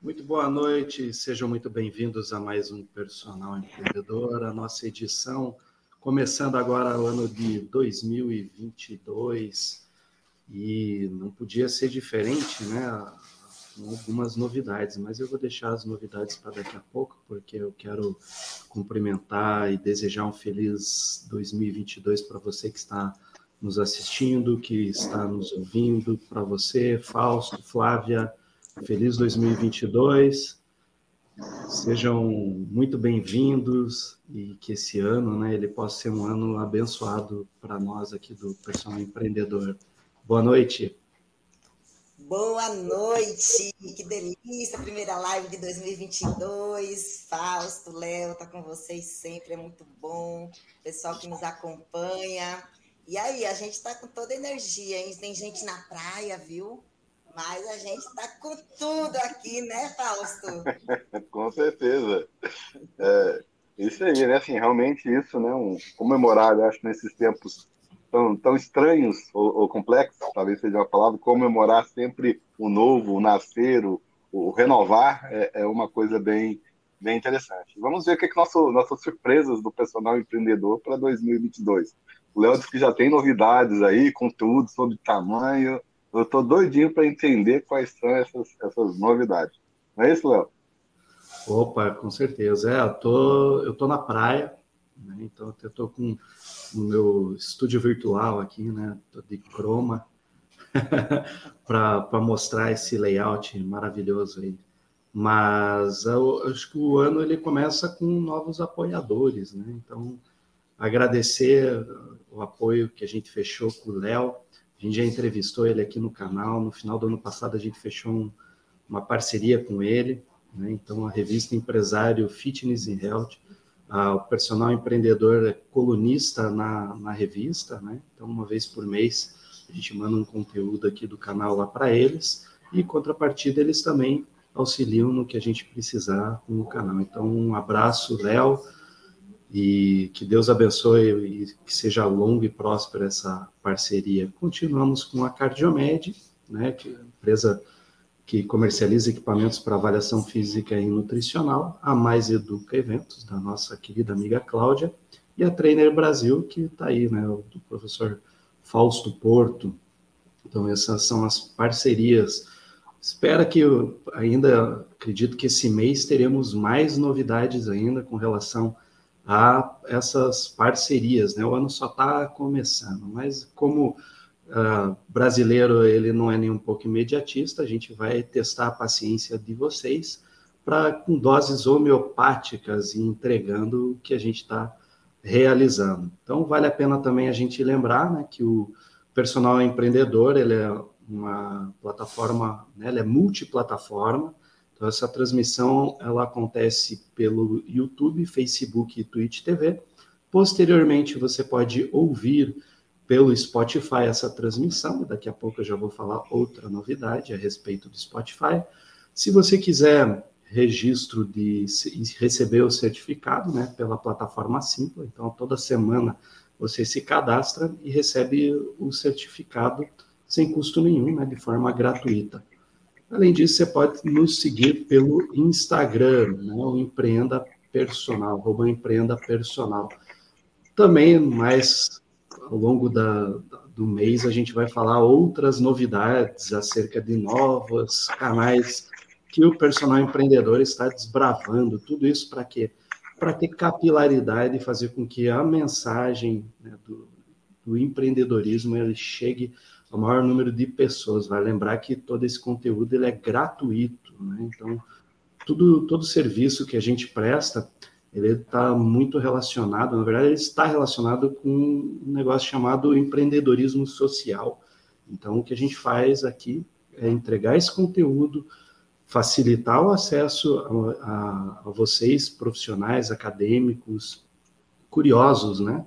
Muito boa noite, sejam muito bem-vindos a mais um Personal Empreendedor, a nossa edição, começando agora o ano de 2022, e não podia ser diferente, né? Com algumas novidades, mas eu vou deixar as novidades para daqui a pouco, porque eu quero cumprimentar e desejar um feliz 2022 para você que está nos assistindo, que está nos ouvindo, para você, Fausto, Flávia, Feliz 2022. Sejam muito bem-vindos e que esse ano, né, ele possa ser um ano abençoado para nós aqui do Personal Empreendedor. Boa noite. Boa noite, que delícia, primeira live de 2022. Fausto, Léo, tá com vocês sempre, é muito bom. Pessoal que nos acompanha. E aí, a gente tá com toda a energia, hein? Tem gente na praia, viu? Mas a gente está com tudo aqui, né, Fausto? com certeza. É, isso aí, né? Assim, realmente isso, né? Um, comemorar, eu acho, nesses tempos tão, tão estranhos ou, ou, complexos, talvez seja uma palavra, comemorar sempre o novo, o nascer, o, o renovar, é, é, uma coisa bem, bem interessante. Vamos ver o que, é que nosso, nossas surpresas do personal empreendedor para 2022. O Léo disse que já tem novidades aí, conteúdo sobre tamanho, eu estou doidinho para entender quais são essas, essas novidades. Não é isso, Léo? Opa, com certeza. É, eu tô, tô na praia, né? então eu estou com o meu estúdio virtual aqui, né? Tô de croma, para mostrar esse layout maravilhoso aí. Mas eu, eu acho que o ano ele começa com novos apoiadores, né? Então, agradecer o apoio que a gente fechou com o Léo, a gente já entrevistou ele aqui no canal. No final do ano passado, a gente fechou um, uma parceria com ele. Né? Então, a revista Empresário Fitness e Health, o personal empreendedor é colunista na, na revista. Né? Então, uma vez por mês, a gente manda um conteúdo aqui do canal lá para eles. E, contrapartida, eles também auxiliam no que a gente precisar com o canal. Então, um abraço, Léo e que Deus abençoe e que seja longa e próspera essa parceria. Continuamos com a Cardiomed, né, que é empresa que comercializa equipamentos para avaliação física e nutricional, a Mais Educa Eventos, da nossa querida amiga Cláudia, e a Trainer Brasil, que está aí, né, do professor Fausto Porto. Então, essas são as parcerias. Espera que eu ainda acredito que esse mês teremos mais novidades ainda com relação a a essas parcerias. Né? O ano só está começando, mas como uh, brasileiro ele não é nem um pouco imediatista, a gente vai testar a paciência de vocês para com doses homeopáticas e entregando o que a gente está realizando. Então vale a pena também a gente lembrar né, que o personal empreendedor ele é uma plataforma, né, ele é multiplataforma, então, essa transmissão ela acontece pelo YouTube, Facebook e Twitch TV. Posteriormente, você pode ouvir pelo Spotify essa transmissão. Daqui a pouco eu já vou falar outra novidade a respeito do Spotify. Se você quiser registro de receber o certificado, né, pela plataforma Simpla, então toda semana você se cadastra e recebe o certificado sem custo nenhum, né, de forma gratuita. Além disso, você pode nos seguir pelo Instagram, né, o Empreenda Personal, arroba Empreenda Personal. Também, mais ao longo da, do mês, a gente vai falar outras novidades acerca de novos canais que o personal empreendedor está desbravando. Tudo isso para quê? Para ter capilaridade e fazer com que a mensagem né, do, do empreendedorismo ele chegue ao maior número de pessoas. Vai lembrar que todo esse conteúdo ele é gratuito, né? Então, tudo, todo serviço que a gente presta, ele está muito relacionado, na verdade, ele está relacionado com um negócio chamado empreendedorismo social. Então, o que a gente faz aqui é entregar esse conteúdo, facilitar o acesso a, a, a vocês, profissionais, acadêmicos, curiosos, né?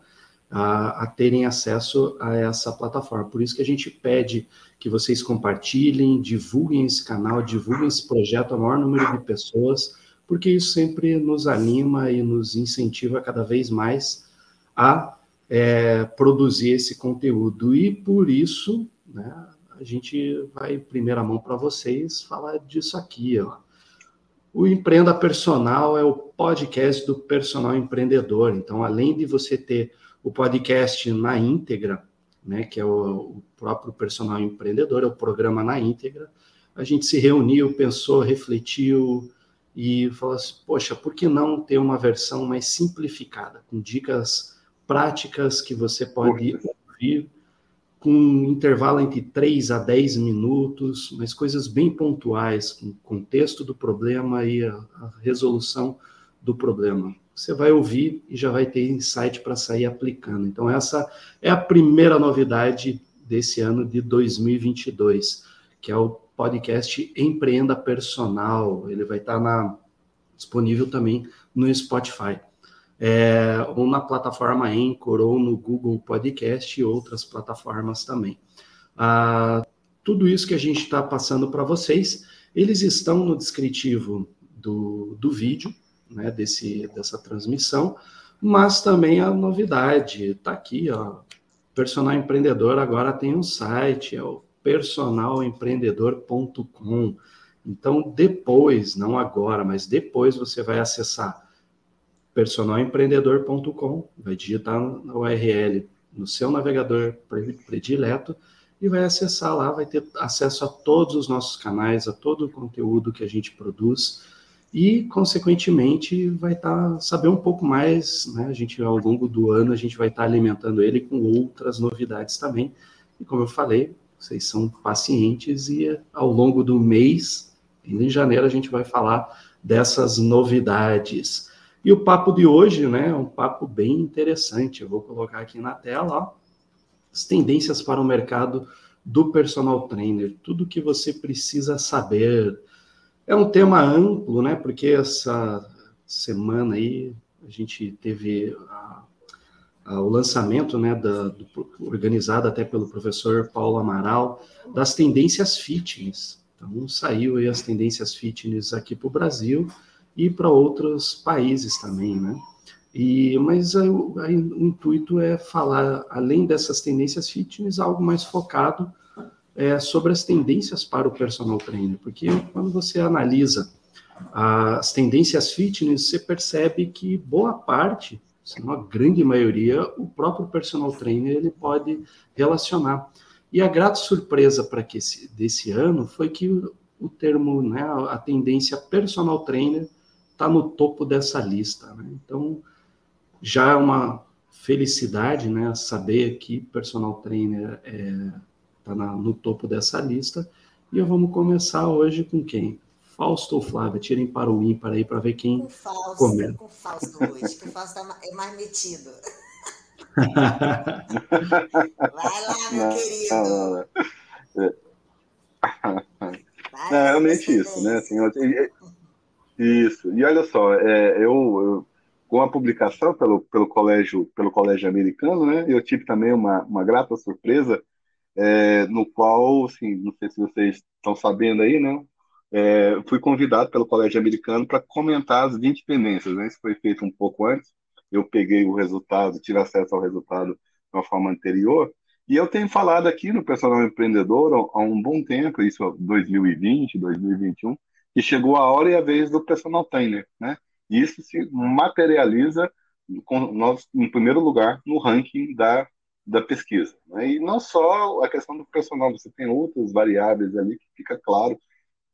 A, a, terem acesso a essa plataforma. Por isso que a gente pede que vocês compartilhem, divulguem esse canal, divulguem esse projeto ao maior número de pessoas, porque isso sempre nos anima e nos incentiva cada vez mais a é, produzir esse conteúdo. E por isso, né, a gente vai, primeira mão para vocês, falar disso aqui. Ó. O Empreenda Personal é o podcast do personal empreendedor. Então, além de você ter o podcast na íntegra, né, que é o, o próprio personal empreendedor, é o programa na íntegra, a gente se reuniu, pensou, refletiu e falou assim: poxa, por que não ter uma versão mais simplificada, com dicas práticas que você pode ouvir, com um intervalo entre 3 a 10 minutos, mas coisas bem pontuais, com o contexto do problema e a, a resolução do problema. Você vai ouvir e já vai ter insight para sair aplicando. Então, essa é a primeira novidade desse ano de 2022, que é o podcast Empreenda Personal. Ele vai estar na, disponível também no Spotify. É, ou na plataforma Anchor, ou no Google Podcast e outras plataformas também. Ah, tudo isso que a gente está passando para vocês, eles estão no descritivo do, do vídeo, né, desse, dessa transmissão, mas também a novidade está aqui, ó, Personal Empreendedor agora tem um site, é o personalempreendedor.com. Então, depois, não agora, mas depois você vai acessar personalempreendedor.com, vai digitar na URL no seu navegador predileto e vai acessar lá, vai ter acesso a todos os nossos canais, a todo o conteúdo que a gente produz e, consequentemente, vai estar tá, saber um pouco mais, né? A gente ao longo do ano a gente vai estar tá alimentando ele com outras novidades também. E como eu falei, vocês são pacientes e ao longo do mês, em janeiro, a gente vai falar dessas novidades. E o papo de hoje, né, é um papo bem interessante. Eu vou colocar aqui na tela, ó, as tendências para o mercado do personal trainer, tudo que você precisa saber. É um tema amplo, né? Porque essa semana aí a gente teve a o lançamento, né, da, do, organizado até pelo professor Paulo Amaral, das tendências fitness. Então, saiu aí as tendências fitness aqui para o Brasil e para outros países também, né? E, mas aí, aí, o intuito é falar, além dessas tendências fitness, algo mais focado é, sobre as tendências para o personal trainer, porque quando você analisa as tendências fitness, você percebe que boa parte uma grande maioria, o próprio personal trainer ele pode relacionar. E a grata surpresa para que esse, desse ano foi que o, o termo, né, a tendência personal trainer está no topo dessa lista. Né? Então, já é uma felicidade né, saber que personal trainer é, tá no topo dessa lista. E vamos começar hoje com quem? Fausto ou Flávia? Tirem para o ímpar aí para ver quem com Fausto, comenta. Com Fausto hoje, que o Fausto é mais metido. Vai lá, meu não, querido. Não, não, é realmente isso, né? Assim, isso. E olha só, é, eu, eu, com a publicação pelo, pelo colégio pelo colégio americano, né? Eu tive também uma, uma grata surpresa, é, no qual, assim, não sei se vocês estão sabendo aí, né? é, fui convidado pelo Colégio Americano para comentar as 20 tendências. Né? Isso foi feito um pouco antes. Eu peguei o resultado, tive acesso ao resultado de uma forma anterior. E eu tenho falado aqui no Personal Empreendedor há um bom tempo, isso 2020, 2021, que chegou a hora e a vez do Personal Trainer. Né? E isso se materializa, com nós, em primeiro lugar, no ranking da, da pesquisa. Né? E não só a questão do personal, você tem outras variáveis ali que fica claro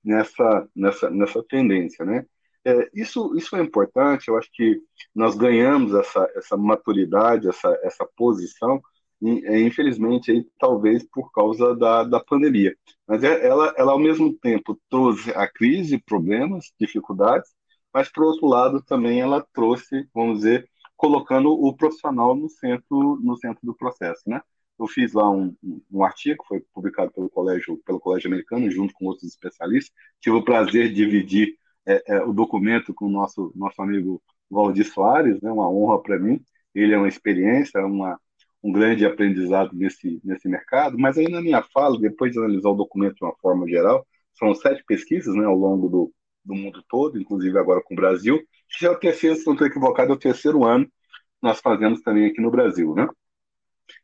nessa, nessa, nessa tendência, né? É, isso, isso é importante, eu acho que nós ganhamos essa, essa maturidade, essa, essa posição, e, é, infelizmente, aí, talvez por causa da, da pandemia. Mas é, ela, ela, ao mesmo tempo, trouxe a crise, problemas, dificuldades, mas, por outro lado, também ela trouxe, vamos dizer, colocando o profissional no centro, no centro do processo, né? eu fiz lá um, um artigo, foi publicado pelo colégio, pelo colégio americano, junto com outros especialistas. Tive o prazer de dividir é, é, o documento com o nosso, nosso amigo Valdir Soares, né, uma honra para mim. Ele é uma experiência, uma, um grande aprendizado nesse, nesse mercado. Mas aí na minha fala, depois de analisar o documento de uma forma geral, são sete pesquisas né, ao longo do, do mundo todo, inclusive agora com o Brasil. Já é o terceiro, se não estou equivocado, é o terceiro ano nós fazemos também aqui no Brasil, né?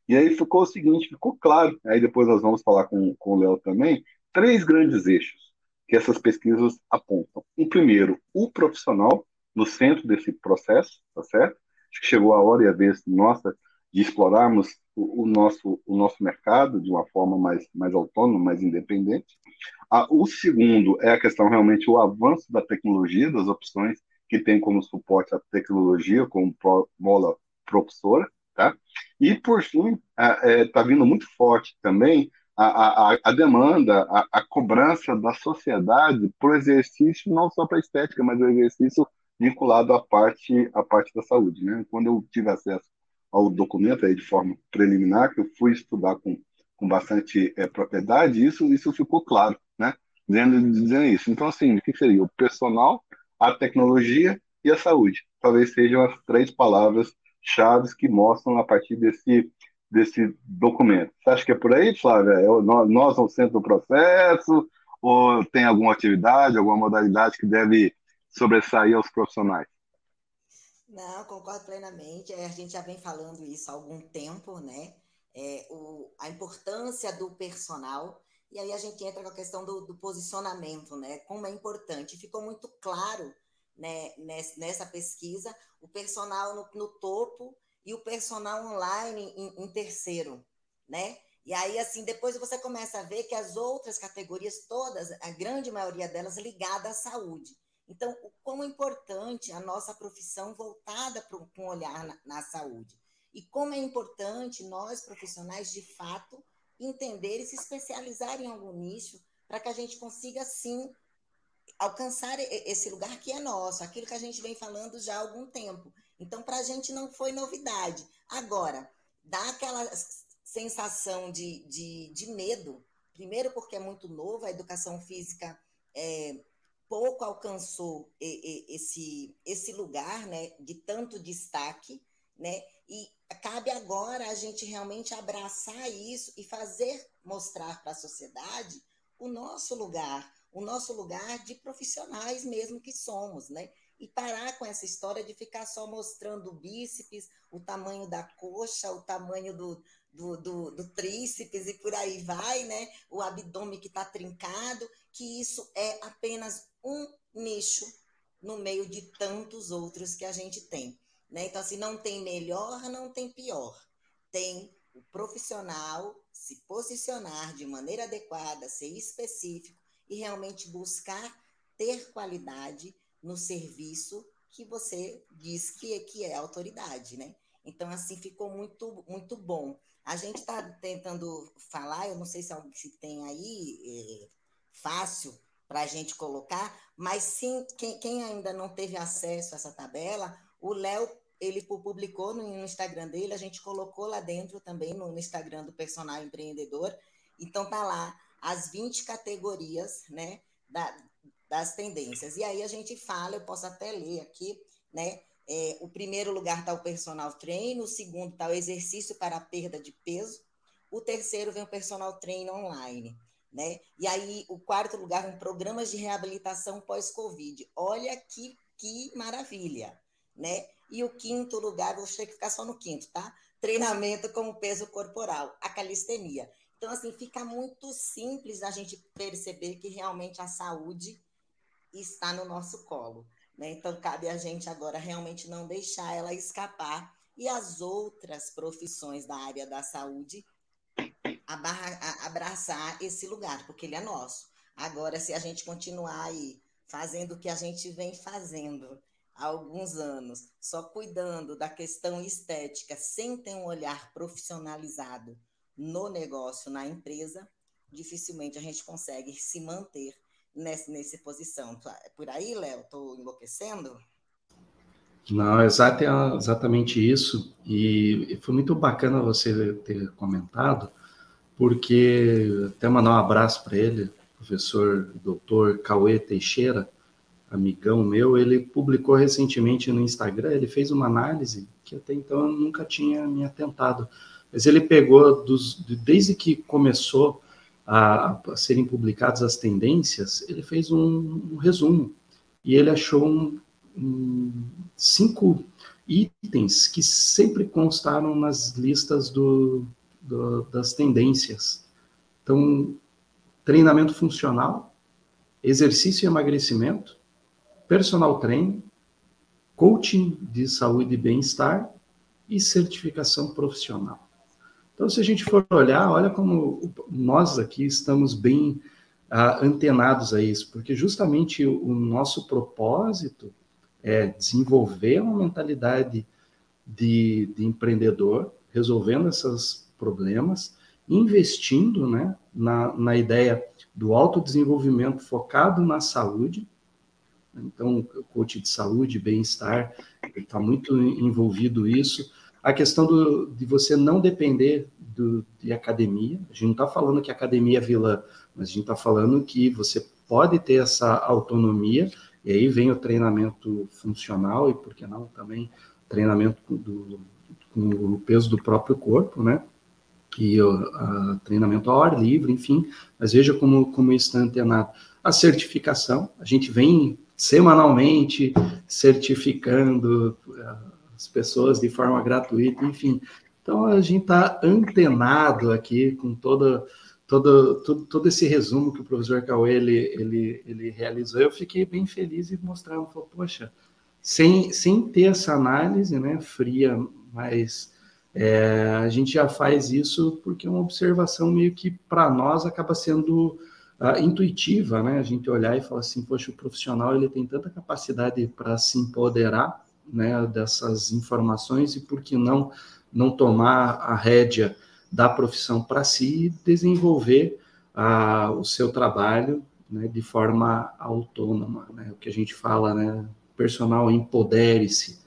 E aí ficou o seguinte, ficou claro, aí depois nós vamos falar com, com o Léo também, três grandes eixos. que essas pesquisas apontam. O primeiro, o profissional no centro desse processo, tá certo? Acho que chegou a hora e a vez nossa de explorarmos o, o nosso, o nosso mercado de uma forma mais, mais autônoma, mais independente. Ah, o segundo é a questão realmente o avanço da tecnologia, das opções que tem como suporte a tecnologia, como mola propulsora, tá? E, por fim, está é, tá vindo muito forte também a, a, a demanda, a, a, cobrança da sociedade por exercício, não só para estética, mas o exercício vinculado à parte, à parte da saúde. Né? Quando eu tive acesso ao documento aí de forma preliminar, que eu fui estudar com, com bastante é, propriedade, isso, isso ficou claro? Dizendo, dizendo isso. Então, assim, o que seria? O personal, a tecnologia e a saúde. Talvez sejam as três palavras chaves que mostram a partir desse desse documento. Você acha que é por aí, Flávia? É, nós no centro do processo ou tem alguma atividade, alguma modalidade que deve sobressair aos profissionais? Não, concordo plenamente. É, a gente já vem falando isso há algum tempo, né? É, o, a importância do personal. E aí a gente entra com a questão do, do posicionamento, né? Como é importante. Ficou muito claro né, nessa pesquisa o personal no, no topo e o personal online em, em terceiro, né? E aí, assim, depois você começa a ver que as outras categorias todas, a grande maioria delas, ligada à saúde. Então, o quão importante a nossa profissão voltada para um olhar na, na, saúde. E como é importante nós, profissionais, de fato, entender e se especializar em algum nicho para que a gente consiga, sim, alcançar esse lugar que é nosso, aquilo que a gente vem falando já há algum tempo. Então, para a gente não foi novidade. Agora, dá aquela sensação de, de, de medo, primeiro porque é muito novo, a educação física é, pouco alcançou esse, esse lugar né, de tanto destaque, né? E cabe agora a gente realmente abraçar isso e fazer mostrar para a sociedade o nosso lugar, o nosso lugar de profissionais mesmo que somos, né? e parar com essa história de ficar só mostrando o bíceps, o tamanho da coxa, o tamanho do, do, do, do tríceps e por aí vai, né? O abdômen que está trincado, que isso é apenas um nicho no meio de tantos outros que a gente tem. Né? Então, assim, não tem melhor, não tem pior. Tem o profissional se posicionar de maneira adequada, ser específico e realmente buscar ter qualidade no serviço que você diz que, que é autoridade, né? Então, assim, ficou muito, muito bom. A gente está tentando falar, eu não sei se, se tem aí é, fácil para a gente colocar, mas sim, quem, quem, ainda não teve acesso a essa tabela, o Léo ele publicou no Instagram dele, a gente colocou lá dentro também no Instagram do personal empreendedor. Então tá lá as 20 categorias, né, da, das tendências. E aí a gente fala, eu posso até ler aqui, né? É, o primeiro lugar está o personal treino, o segundo está o exercício para a perda de peso, o terceiro vem o personal treino online, né? E aí o quarto lugar vem programas de reabilitação pós-Covid. Olha que, que maravilha, né? E o quinto lugar, vou ter que ficar só no quinto, tá? Treinamento como peso corporal, a calistenia. Então, assim, fica muito simples a gente perceber que realmente a saúde está no nosso colo. Né? Então, cabe a gente agora realmente não deixar ela escapar e as outras profissões da área da saúde abraçar esse lugar, porque ele é nosso. Agora, se a gente continuar aí fazendo o que a gente vem fazendo há alguns anos, só cuidando da questão estética, sem ter um olhar profissionalizado no negócio, na empresa, dificilmente a gente consegue se manter nessa, nessa posição. Por aí, Léo? Estou enlouquecendo? Não, exatamente isso. E foi muito bacana você ter comentado, porque até mandar um abraço para ele, professor doutor Cauê Teixeira, amigão meu, ele publicou recentemente no Instagram, ele fez uma análise que até então eu nunca tinha me atentado, mas ele pegou dos, desde que começou a, a serem publicadas as tendências, ele fez um, um resumo e ele achou um, um, cinco itens que sempre constaram nas listas do, do, das tendências. Então, treinamento funcional, exercício e emagrecimento, personal training, coaching de saúde e bem-estar e certificação profissional. Então, se a gente for olhar, olha como nós aqui estamos bem uh, antenados a isso, porque justamente o, o nosso propósito é desenvolver uma mentalidade de, de empreendedor, resolvendo esses problemas, investindo né, na, na ideia do autodesenvolvimento focado na saúde. Então, o coach de saúde, bem-estar, está muito envolvido isso. A questão do, de você não depender do, de academia. A gente não está falando que academia é vilã, mas a gente está falando que você pode ter essa autonomia, e aí vem o treinamento funcional e, por que não, também treinamento do, com o peso do próprio corpo, né? E o treinamento ao ar livre, enfim. Mas veja como, como está antenado. A certificação, a gente vem semanalmente certificando eh, as pessoas de forma gratuita, enfim. Então a gente está antenado aqui com todo, todo, todo esse resumo que o professor Cauê ele, ele, ele realizou. Eu fiquei bem feliz e mostrando, falou, poxa, sem, sem ter essa análise né, fria, mas é, a gente já faz isso porque é uma observação meio que para nós acaba sendo uh, intuitiva, né? A gente olhar e falar assim, poxa, o profissional ele tem tanta capacidade para se empoderar né, dessas informações e por que não não tomar a rédea da profissão para si e desenvolver uh, o seu trabalho né, de forma autônoma, né? O que a gente fala, né? personal empodere-se.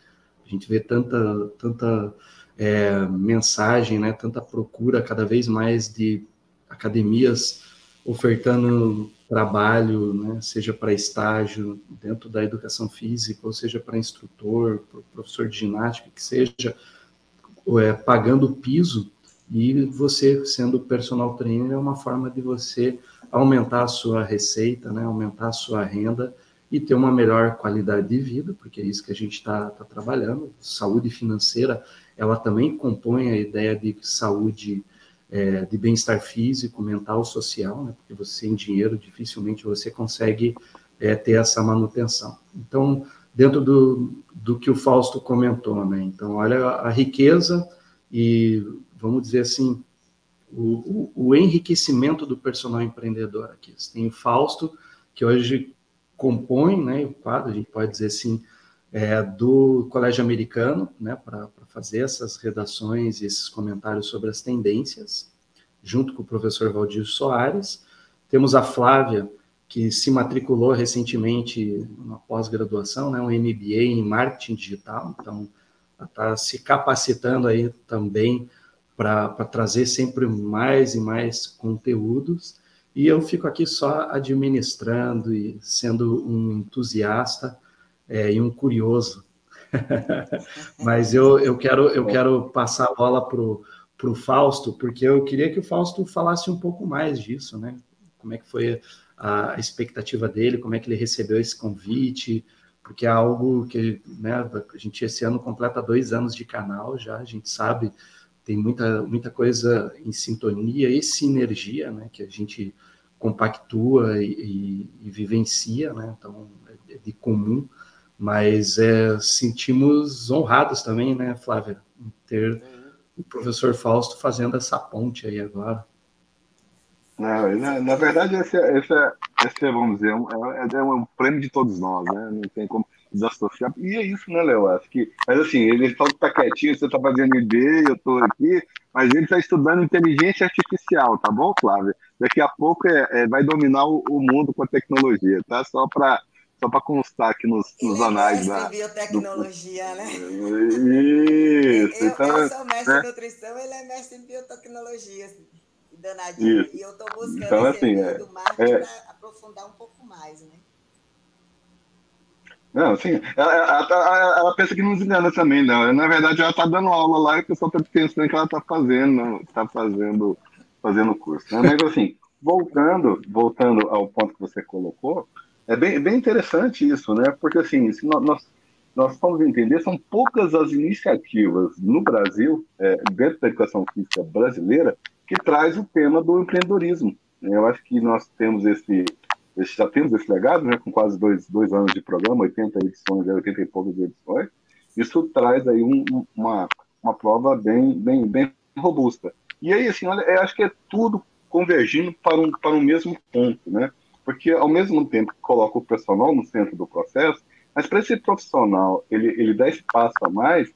A gente vê tanta, tanta é, mensagem, né, tanta procura cada vez mais de academias ofertando trabalho, né, seja para estágio dentro da educação física, ou seja para instrutor, professor de ginástica, que seja é, pagando o piso e você sendo personal trainer é uma forma de você aumentar a sua receita, né, aumentar a sua renda e ter uma melhor qualidade de vida, porque é isso que a gente está tá trabalhando. Saúde financeira, ela também compõe a ideia de saúde, é, de bem-estar físico, mental, social, né? porque você sem dinheiro dificilmente você consegue é, ter essa manutenção. Então, dentro do, do que o Fausto comentou, né? Então, olha a riqueza e, vamos dizer assim, o, o, o enriquecimento do personal empreendedor aqui. Você tem o Fausto, que hoje compõe né, o quadro, a gente pode dizer assim, é, do Colégio Americano, né, para fazer essas redações e esses comentários sobre as tendências, junto com o professor Valdir Soares. Temos a Flávia, que se matriculou recentemente na pós-graduação, né, um MBA em marketing digital, então está se capacitando aí também para trazer sempre mais e mais conteúdos. E eu fico aqui só administrando e sendo um entusiasta é, e um curioso. Mas eu, eu, quero, eu quero passar a bola para o Fausto, porque eu queria que o Fausto falasse um pouco mais disso, né? Como é que foi a expectativa dele, como é que ele recebeu esse convite, porque é algo que né, a gente esse ano completa dois anos de canal já, a gente sabe tem muita, muita coisa em sintonia e sinergia, né, que a gente compactua e, e, e vivencia, né, então é, é de comum, mas é, sentimos honrados também, né, Flávia, em ter o professor Fausto fazendo essa ponte aí agora. Não, na, na verdade, esse, é, esse, é, esse é, vamos dizer, é, é um prêmio de todos nós, né? Não tem como desassociar. E é isso, né, Léo? Acho que, mas assim, ele que tá quietinho, você tá fazendo ideia, eu tô aqui, mas ele está estudando inteligência artificial, tá bom, Flávia? Daqui a pouco é, é vai dominar o, o, mundo com a tecnologia, tá? Só para só para constar aqui nos, nos anais é da biotecnologia, do... né? Isso. Eu, então, eu sou mestre né? em nutrição, ele é mestre em biotecnologia, danadinho. Isso. E eu estou buscando então, esse assim, é, do marketing é... para aprofundar um pouco mais, né? Não, assim, ela, ela, ela, ela, pensa que nos engana também, não. Na verdade, ela está dando aula lá e o pessoal está pensando que ela está fazendo, está fazendo, fazendo curso. Né? Mas assim, voltando, voltando ao ponto que você colocou, é bem, bem interessante isso, né? Porque assim, se nós, nós vamos entender, são poucas as iniciativas no Brasil, é, dentro da educação física brasileira, que traz o tema do empreendedorismo. Eu acho que nós temos esse já temos esse legado, né, com quase dois, dois anos de programa, 80 edições, 80 e poucas edições, isso traz aí um, uma, uma prova bem, bem, bem robusta. E aí, assim, olha, acho que é tudo convergindo para um, para um mesmo ponto, né? Porque ao mesmo tempo que coloca o profissional no centro do processo, mas para esse profissional ele, ele dar espaço a mais,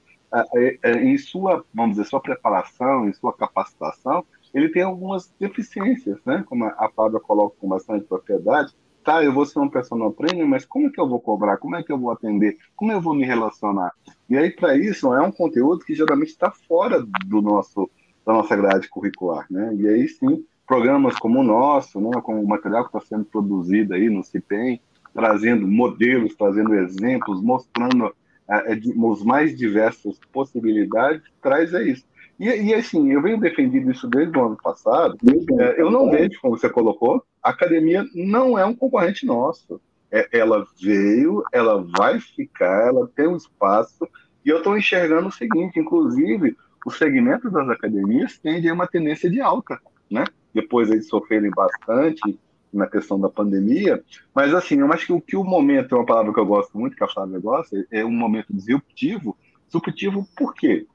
é, em sua, vamos dizer, sua preparação, em sua capacitação, ele tem algumas deficiências, né? Como a Fábio coloca com bastante propriedade. Tá, eu vou ser um personal trainer, mas como é que eu vou cobrar? Como é que eu vou atender? Como eu vou me relacionar? E aí, para isso, é um conteúdo que geralmente está fora do nosso, da nossa grade curricular, né? E aí, sim, programas como o nosso, né? Como o material que está sendo produzido aí no CIPEM, trazendo modelos, trazendo exemplos, mostrando é, os mais diversas possibilidades, traz é isso. E, e, assim, eu venho defendendo isso desde o ano passado. É, eu não vejo, como você colocou, a academia não é um concorrente nosso. É, ela veio, ela vai ficar, ela tem um espaço. E eu estou enxergando o seguinte: inclusive, o segmento das academias tende a uma tendência de alta, né? Depois eles sofrerem bastante na questão da pandemia, mas assim, eu acho que o que o momento, é uma palavra que eu gosto muito, que a Flávia gosta, é um momento disruptivo. Disruptivo por quê?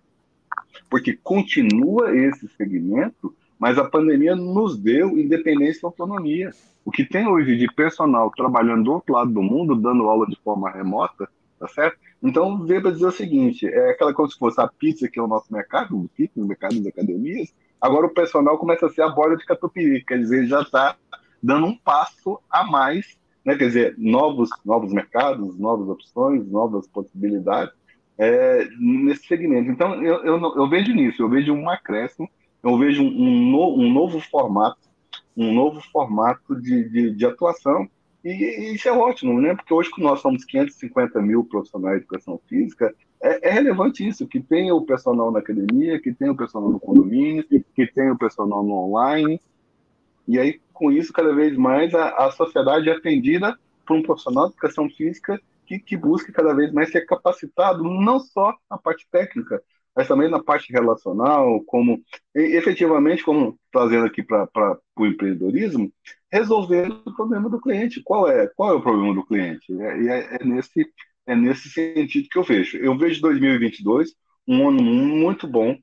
Porque continua esse segmento, mas a pandemia nos deu independência e autonomia. O que tem hoje de personal trabalhando do outro lado do mundo, dando aula de forma remota, tá certo? Então, veio para dizer o seguinte: é aquela coisa que fosse a pizza, que é o nosso mercado, o pizza, o mercado das academias, agora o personal começa a ser a borda de catupiry, quer dizer, já está dando um passo a mais, né? quer dizer, novos, novos mercados, novas opções, novas possibilidades é, nesse segmento. Então, eu, eu, eu, vejo nisso, eu vejo um acréscimo, eu vejo um, um, no, um novo formato, um novo formato de, de, de atuação, e, e, isso é ótimo, né? Porque hoje, que nós somos 550 mil profissionais de educação física, é, é, relevante isso, que tenha o personal na academia, que tenha o personal no condomínio, que tenha o personal no online, e aí, com isso, cada vez mais a, a sociedade é atendida por um profissional de educação física que, que busque cada vez mais ser capacitado, não só na parte técnica, mas também na parte relacional, como efetivamente, como trazendo aqui para o empreendedorismo, resolvendo o problema do cliente. Qual é, qual é o problema do cliente? É, e é, é, nesse, é nesse sentido que eu vejo. Eu vejo 2022 um ano muito bom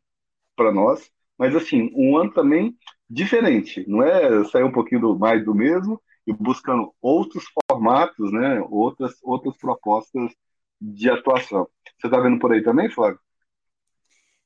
para nós, mas assim, um ano também diferente, não é sair um pouquinho do, mais do mesmo e buscando outros formatos, né, outras, outras propostas de atuação. Você está vendo por aí também, Flávio?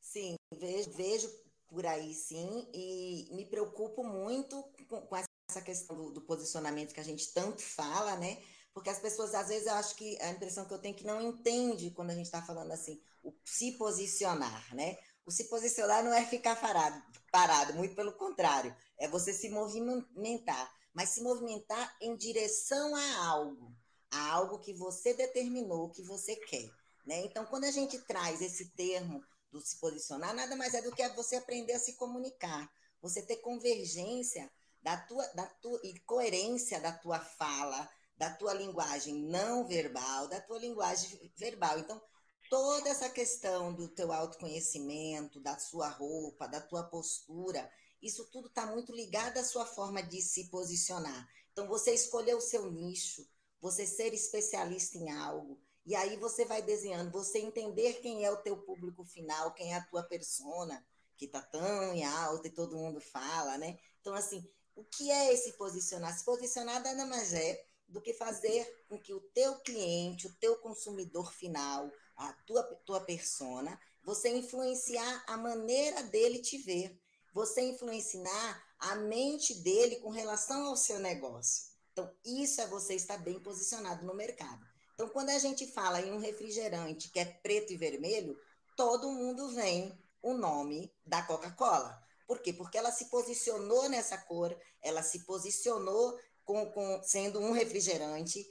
Sim, vejo, vejo por aí sim, e me preocupo muito com, com essa questão do, do, posicionamento que a gente tanto fala, né? Porque as pessoas, às vezes, eu acho que a impressão que eu tenho é que não entende quando a gente está falando assim, o se posicionar, né? O se posicionar não é ficar parado, parado, muito pelo contrário, é você se movimentar, mas se movimentar em direção a algo, a algo que você determinou que você quer. Né? Então, quando a gente traz esse termo do se posicionar, nada mais é do que você aprender a se comunicar, você ter convergência da tua, da tua e coerência da tua fala, da tua linguagem não verbal, da tua linguagem verbal. Então, toda essa questão do teu autoconhecimento, da sua roupa, da tua postura, isso tudo está muito ligado à sua forma de se posicionar. Então, você escolher o seu nicho, você ser especialista em algo, e aí você vai desenhando, você entender quem é o teu público final, quem é a tua persona, que está tão em alta e todo mundo fala, né? Então, assim, o que é esse posicionar? Se posicionar nada mais é do que fazer com que o teu cliente, o teu consumidor final, a tua, tua persona, você influenciar a maneira dele te ver, você influenciar a mente dele com relação ao seu negócio. Então, isso é você estar bem posicionado no mercado. Então, quando a gente fala em um refrigerante que é preto e vermelho, todo mundo vem o nome da Coca-Cola. Por quê? Porque ela se posicionou nessa cor, ela se posicionou com, com sendo um refrigerante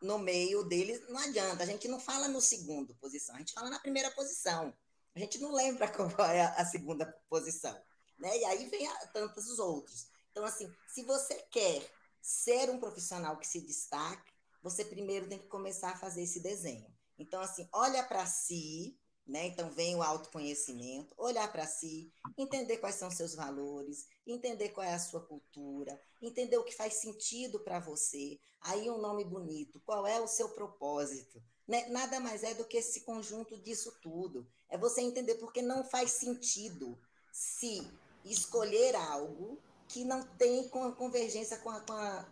no meio deles, não adianta. A gente não fala no segundo posição, a gente fala na primeira posição. A gente não lembra qual é a segunda posição. Né? E aí vem a, tantos os outros. Então, assim, se você quer ser um profissional que se destaque, você primeiro tem que começar a fazer esse desenho. Então, assim, olha para si, Né? Então, vem o autoconhecimento, olhar para si, entender quais são seus valores, entender qual é a sua cultura, entender o que faz sentido para você. Aí, um nome bonito, qual é o seu propósito? Né? Nada mais é do que esse conjunto disso tudo. É você entender porque não faz sentido se escolher algo que não tem convergência com a, com a,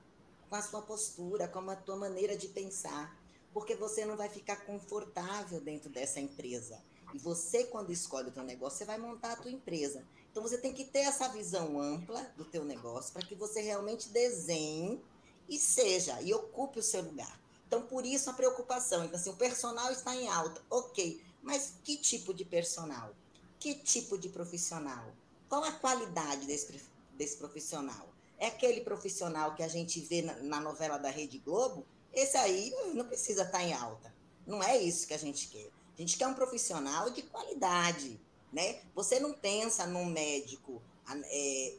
com a sua postura, com a tua maneira de pensar porque você não vai ficar confortável dentro dessa empresa. E você, quando escolhe o teu negócio, você vai montar a tua empresa. Então, você tem que ter essa visão ampla do teu negócio para que você realmente desenhe e seja, e ocupe o seu lugar. Então, por isso a preocupação. Então, assim, o personal está em alta. Ok, mas que tipo de personal? Que tipo de profissional? Qual a qualidade desse, desse profissional? É aquele profissional que a gente vê na, na novela da Rede Globo? Esse aí não precisa estar em alta. Não é isso que a gente quer. A gente quer um profissional de qualidade, né? Você não pensa num médico é,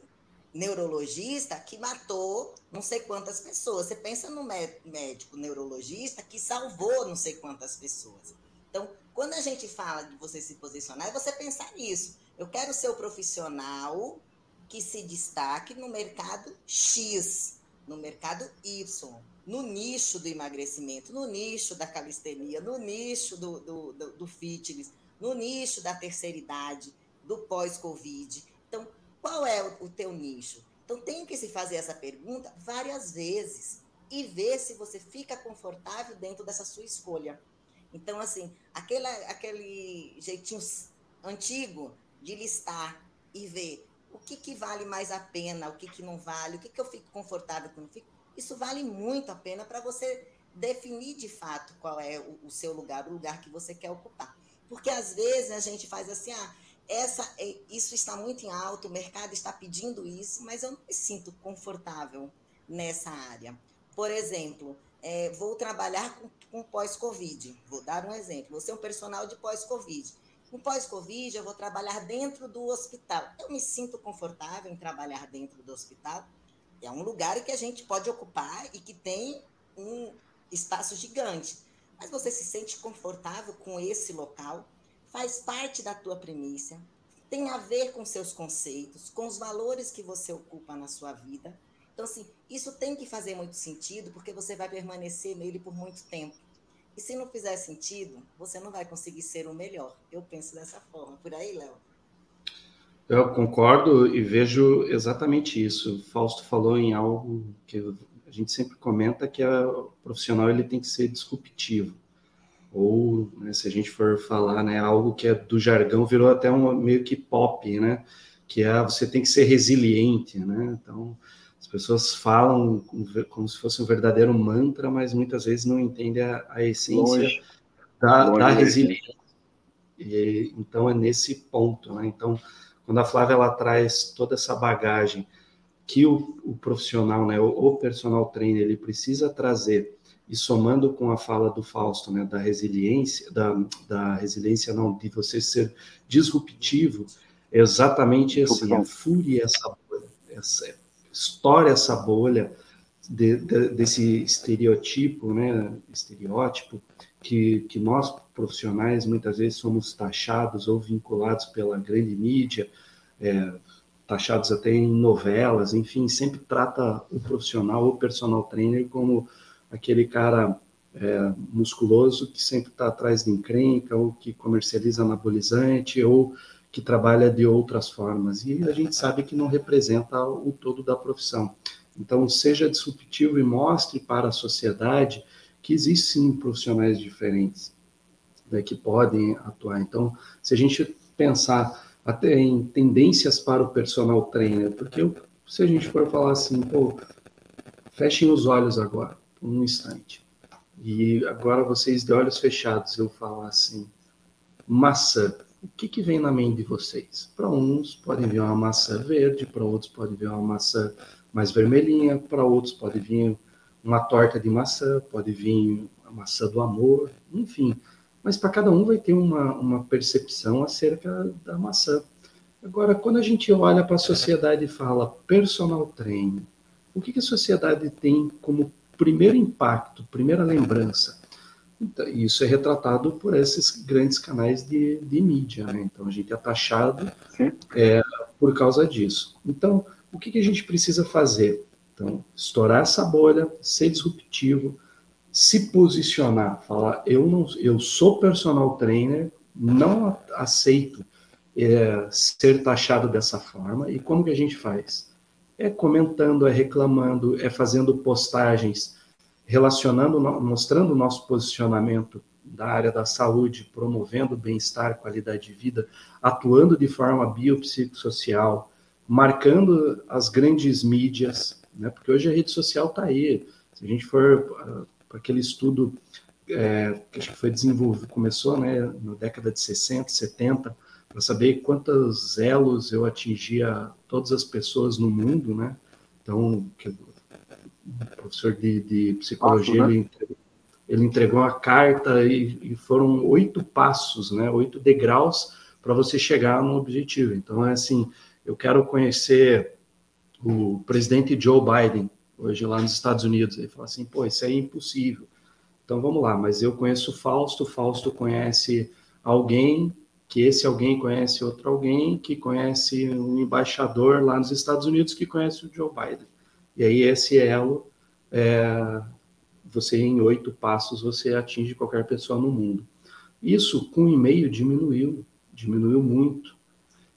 neurologista que matou não sei quantas pessoas. Você pensa no médico neurologista que salvou não sei quantas pessoas. Então, quando a gente fala de você se posicionar, é você pensar nisso. Eu quero ser o profissional que se destaque no mercado X, no mercado Y no nicho do emagrecimento, no nicho da calistenia, no nicho do, do, do, do fitness, no nicho da terceira idade, do pós-Covid. Então, qual é o, o teu nicho? Então, tem que se fazer essa pergunta várias vezes e ver se você fica confortável dentro dessa sua escolha. Então, assim, aquela, aquele jeitinho antigo de listar e ver o que, que vale mais a pena, o que, que não vale, o que, que eu fico confortável, o que não fico isso vale muito a pena para você definir de fato qual é o, o, seu lugar, o lugar que você quer ocupar. Porque às vezes a gente faz assim, ah, essa, é, isso está muito em alto, o mercado está pedindo isso, mas eu não me sinto confortável nessa área. Por exemplo, é, vou trabalhar com, com pós-Covid. Vou dar um exemplo. Vou ser um personal de pós-Covid. Com pós-Covid, eu vou trabalhar dentro do hospital. Eu me sinto confortável em trabalhar dentro do hospital? É um lugar que a gente pode ocupar e que tem um espaço gigante. Mas você se sente confortável com esse local? Faz parte da tua premissa? Tem a ver com seus conceitos, com os valores que você ocupa na sua vida? Então, assim, isso tem que fazer muito sentido, porque você vai permanecer nele por muito tempo. E se não fizer sentido, você não vai conseguir ser o melhor. Eu penso dessa forma. Por aí, Léo. Eu concordo e vejo exatamente isso. O Fausto falou em algo que a gente sempre comenta que é, o profissional ele tem que ser disruptivo. Ou, né, se a gente for falar, né, algo que é do jargão virou até um meio que pop, né? Que é você tem que ser resiliente, né? Então, as pessoas falam como se fosse um verdadeiro mantra, mas muitas vezes não entendem a, a essência longe, da, longe da resiliência. E, então, é nesse ponto, né? Então, quando a Flávia ela traz toda essa bagagem que o, o profissional, né, o, o, personal trainer, ele precisa trazer e somando com a fala do Fausto, né, da resiliência, da, da resiliência não, de você ser disruptivo, é exatamente assim, a fúria essa bolha, essa, estoura essa bolha de, de, desse estereotipo, né, estereótipo que, que nós profissionais muitas vezes somos taxados ou vinculados pela grande mídia, é, taxados até em novelas, enfim, sempre trata o profissional ou personal trainer como aquele cara é, musculoso que sempre está atrás de encrenca, ou que comercializa anabolizante, ou que trabalha de outras formas. E a gente sabe que não representa o todo da profissão. Então, seja disruptivo e mostre para a sociedade que existem profissionais diferentes né, que podem atuar. Então, se a gente pensar até em tendências para o personal trainer, porque eu, se a gente for falar assim, pô, fechem os olhos agora, um instante. E agora vocês de olhos fechados, eu falar assim, maçã. O que, que vem na mente de vocês? Para uns pode vir uma maçã verde, para outros pode vir uma maçã mais vermelhinha, para outros pode vir uma torta de maçã, pode vir a maçã do amor, enfim mas para cada um vai ter uma, uma percepção acerca da maçã. Agora, quando a gente olha para a sociedade e fala personal training, o que, que a sociedade tem como primeiro impacto, primeira lembrança? Então, isso é retratado por esses grandes canais de, de mídia. Né? Então, a gente é taxado é, por causa disso. Então, o que, que a gente precisa fazer? Então, estourar essa bolha, ser disruptivo, se posicionar, falar, eu não, eu sou personal trainer, não aceito é, ser taxado dessa forma. E como que a gente faz? É comentando, é reclamando, é fazendo postagens relacionando, mostrando o nosso posicionamento da área da saúde, promovendo bem-estar, qualidade de vida, atuando de forma biopsicossocial, marcando as grandes mídias, né? porque hoje a rede social está aí. Se a gente for para aquele estudo é, que acho que foi desenvolvido, começou né, na década de 60, 70, para saber quantos elos eu atingia todas as pessoas no mundo, né? Então, que, professor de, de psicologia, Passo, né? ele, entregou, ele, entregou, a carta e, e, foram oito passos, né? Oito degraus para você chegar no objetivo. Então, é assim, eu quero conhecer o presidente Joe Biden, hoje lá nos Estados Unidos. Ele fala assim, pô, isso é impossível. Então, vamos lá, mas eu conheço Fausto, Fausto conhece alguém que esse alguém conhece outro alguém, que conhece um embaixador lá nos Estados Unidos que conhece o Joe Biden. E aí esse elo, é, você em oito passos, você atinge qualquer pessoa no mundo. Isso com e-mail diminuiu, diminuiu muito.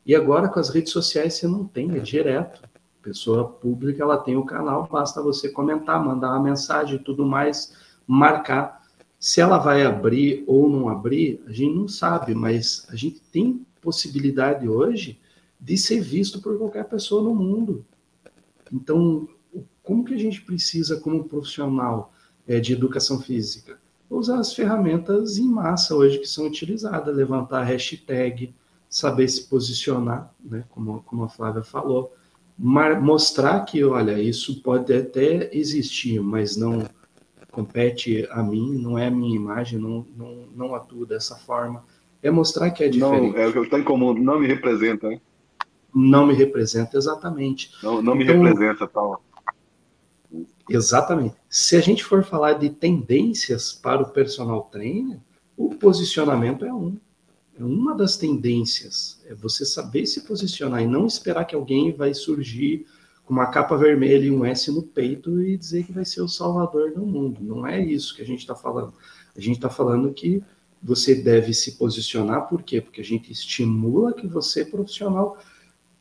E agora com as redes sociais você não tem, é direto. Pessoa pública, ela tem o canal, basta você comentar, mandar uma mensagem e tudo mais, marcar se ela vai abrir ou não abrir, a gente não sabe, mas a gente tem possibilidade hoje de ser visto por qualquer pessoa no mundo. Então, como que a gente precisa, como profissional é, de educação física, usar as ferramentas em massa hoje que são utilizadas, levantar hashtag, saber se posicionar, né, como, como a Flávia falou, mostrar que, olha, isso pode até existir, mas não compete a mim, não é a minha imagem, não, não, não atuo dessa forma. É mostrar que é diferente. Não, é o que está em comum, não me representa, né? Não me representa, exatamente. Não, não me então, representa, tal. Exatamente. Se a gente for falar de tendências para o personal trainer, o posicionamento é um. É uma das tendências. É você saber se posicionar e não esperar que alguém vai surgir uma capa vermelha e um S no peito e dizer que vai ser o salvador do mundo. Não é isso que a gente está falando. A gente está falando que você deve se posicionar, por quê? Porque a gente estimula que você, profissional,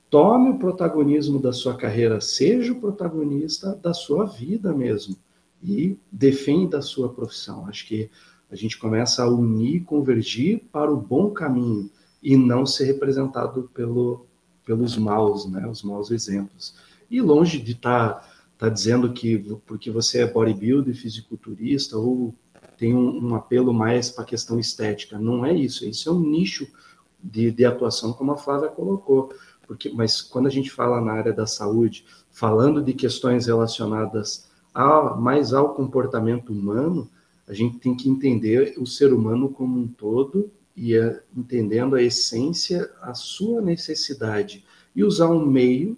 tome o protagonismo da sua carreira, seja o protagonista da sua vida mesmo e defenda a sua profissão. Acho que a gente começa a unir, convergir para o bom caminho e não ser representado pelo, pelos maus, né, os maus exemplos. E longe de estar tá, tá dizendo que porque você é bodybuilder, fisiculturista, ou tem um, um apelo mais para a questão estética. Não é isso. Isso é um nicho de, de atuação, como a Flávia colocou. Porque, mas quando a gente fala na área da saúde, falando de questões relacionadas a, mais ao comportamento humano, a gente tem que entender o ser humano como um todo e a, entendendo a essência, a sua necessidade e usar um meio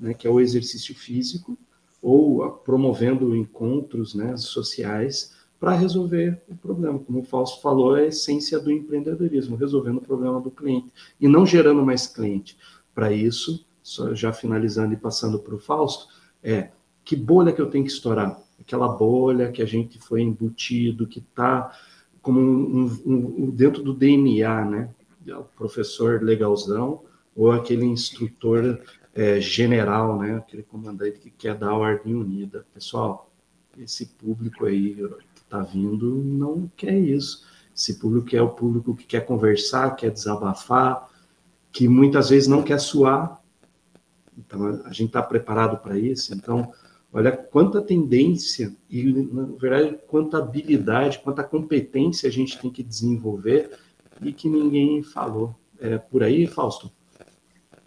né, que é o exercício físico, ou promovendo encontros né, sociais para resolver o problema. Como o Fausto falou, é a essência do empreendedorismo, resolvendo o problema do cliente e não gerando mais cliente. Para isso, já finalizando e passando para o Fausto, é que bolha que eu tenho que estourar? Aquela bolha que a gente foi embutido, que está como um, um, um, dentro do DNA, né? O professor legalzão ou aquele instrutor é, general, né, aquele comandante que quer dar a ordem unida. Pessoal, esse público aí que está vindo não quer isso. Esse público é o público que quer conversar, quer desabafar, que muitas vezes não quer suar. Então, a gente está preparado para isso. Então, olha quanta tendência e, na verdade, quanta habilidade, quanta competência a gente tem que desenvolver e que ninguém falou. É por aí, Fausto?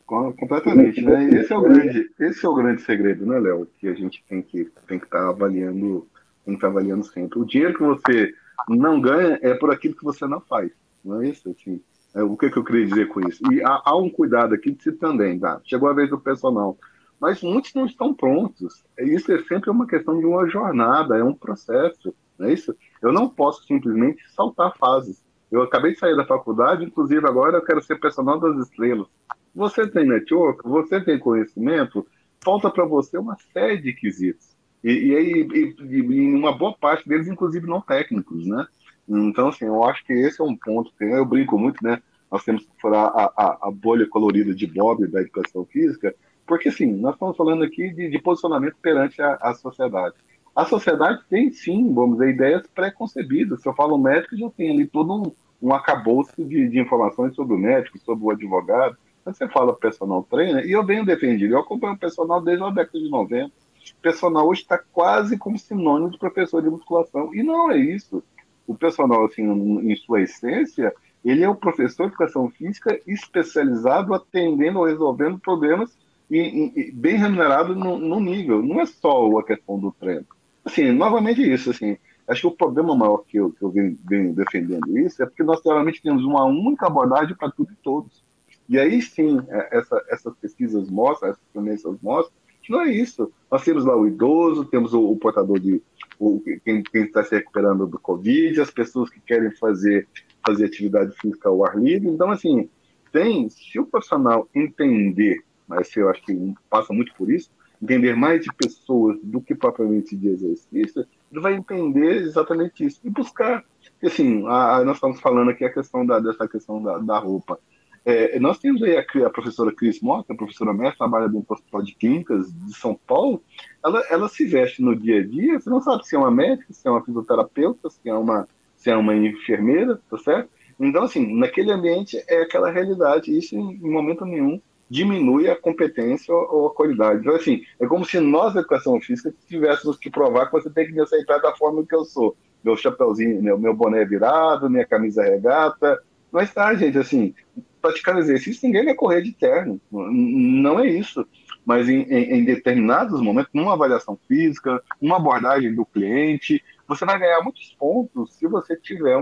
Completamente, né? Esse é o grande, esse é o grande segredo, né, Léo? Que a gente tem que tem que estar tá avaliando, tem que tá avaliando sempre. O dinheiro que você não ganha é por aquilo que você não faz, não é isso? Assim, é, o que, que eu queria dizer com isso? E há, há um cuidado aqui de si também, tá? Chegou a vez do personal, mas muitos não estão prontos. Isso é sempre uma questão de uma jornada, é um processo. não é isso? Eu não posso simplesmente saltar fases. Eu acabei de sair da faculdade, inclusive agora eu quero ser personal das estrelas. Você tem network, você tem conhecimento, falta para você uma série de quesitos. E, e, e, e, uma boa parte deles, inclusive, não técnicos, né? Então, assim, eu acho que esse é um ponto que eu brinco muito, né? Nós temos que furar a, a, a bolha colorida de Bob da educação física, porque, assim, nós estamos falando aqui de, de posicionamento perante a, a sociedade. A sociedade tem, sim, vamos dizer, ideias pré-concebidas. Se eu falo médico, já tem ali todo um, um acabouço de, de informações sobre o médico, sobre o advogado. Quando você fala personal trainer, e eu venho defendido, eu acompanho o personal desde a década de 90. O personal hoje está quase como sinônimo de professor de musculação. E não é isso. O personal, assim, em sua essência, ele é o professor de educação física especializado atendendo ou resolvendo problemas e, e bem remunerado no, no, nível. Não é só a questão do treino. Assim, novamente isso, assim, acho que o problema maior que eu, que eu venho, defendendo isso é porque nós realmente temos uma única abordagem para tudo e todos. E aí sim, é, essa, essas pesquisas mostram, essas tendências mostram, que não é isso. Nós temos lá o idoso, temos o, o portador de. O, quem está se recuperando do Covid, as pessoas que querem fazer, fazer atividade física ao ar livre. Então, assim, tem, se o profissional entender, mas eu acho que passa muito por isso, entender mais de pessoas do que propriamente de exercício, ele vai entender exatamente isso e buscar. Assim, a, a, nós estamos falando aqui a questão da, dessa questão da, da roupa. É, nós temos aí a, a, professora Cris Mota, a professora mestre, trabalha do Hospital de Clínicas de São Paulo. Ela, ela se veste no dia a dia, você não sabe se é uma médica, se é uma fisioterapeuta, se é uma, se é uma enfermeira, tá certo? Então, assim, naquele ambiente é aquela realidade, isso em, em momento nenhum diminui a competência ou a qualidade. Então, assim, é como se nós, da educação física, tivéssemos que provar que você tem que me aceitar da forma que eu sou. Meu chapéuzinho, meu, meu boné virado, minha camisa regata. Mas tá, gente, assim, praticar exercício, ninguém vai correr de terno. Não é isso. Mas em, em, em determinados momentos, numa avaliação física, uma abordagem do cliente, você vai ganhar muitos pontos se você tiver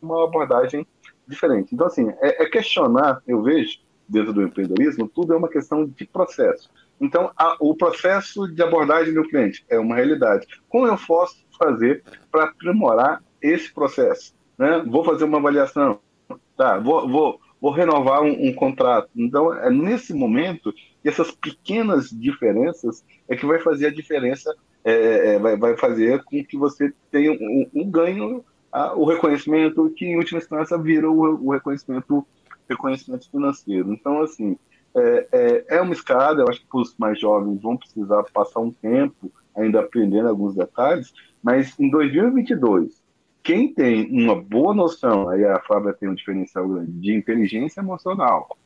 uma abordagem diferente. Então, assim, é, é questionar, eu vejo, dentro do empreendedorismo, tudo é uma questão de processo. Então, a, o processo de abordagem do cliente é uma realidade. Como eu posso fazer para aprimorar esse processo? Né? Vou fazer uma avaliação, tá? Vou, vou, vou renovar um, um, contrato. Então, é nesse momento que essas pequenas diferenças é que vai fazer a diferença, é, é, vai, vai fazer com que você tenha um, um ganho, a, o reconhecimento que, em última instância, vira o, o reconhecimento reconhecimento financeiro. Então, assim, é, é, é uma escada, eu acho que os mais jovens vão precisar passar um tempo ainda aprendendo alguns detalhes, mas em 2022, quem tem uma boa noção, aí a Flávia tem um diferencial grande, de inteligência emocional,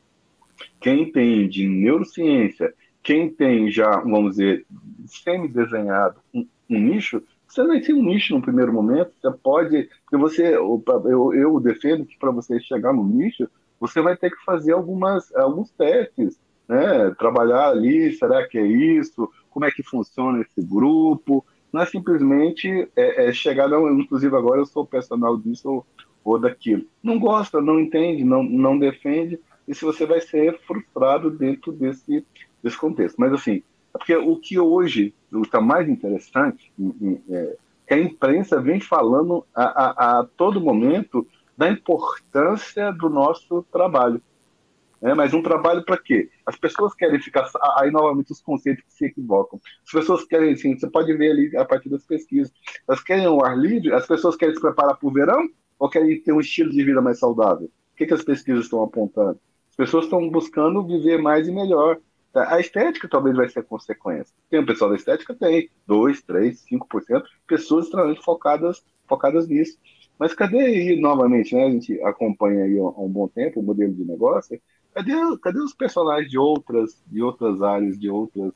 quem tem de neurociência, quem tem já, vamos dizer, semi-desenhado um, um nicho, você vai ter um nicho no primeiro momento, você pode, porque você, eu, eu defendo que para você chegar no nicho, você vai ter que fazer algumas, alguns testes, né? Trabalhar ali, será que é isso? Como é que funciona esse grupo? Não é simplesmente é, é chegar, não, inclusive agora eu sou personal disso ou, daquilo. Não gosta, não entende, não, não defende, e se você vai ser frustrado dentro desse, desse contexto. Mas assim, é porque o que hoje está mais interessante é que a imprensa vem falando a, a, a todo momento da importância do nosso trabalho. É, mas um trabalho para quê? As pessoas querem ficar. Aí, novamente, os conceitos que se equivocam. As pessoas querem, assim, você pode ver ali a partir das pesquisas. Elas querem o ar livre, as pessoas querem se preparar para o verão ou querem ter um estilo de vida mais saudável? O que, que as pesquisas estão apontando? As pessoas estão buscando viver mais e melhor. A estética talvez vai ser consequência. Tem o pessoal da estética? Tem. 2, 3, 5%. Pessoas extremamente focadas, focadas nisso. Mas cadê aí, novamente, né? A gente acompanha aí há um bom tempo o modelo de negócio. Cadê, cadê os personagens de outras, de outras áreas, de outras,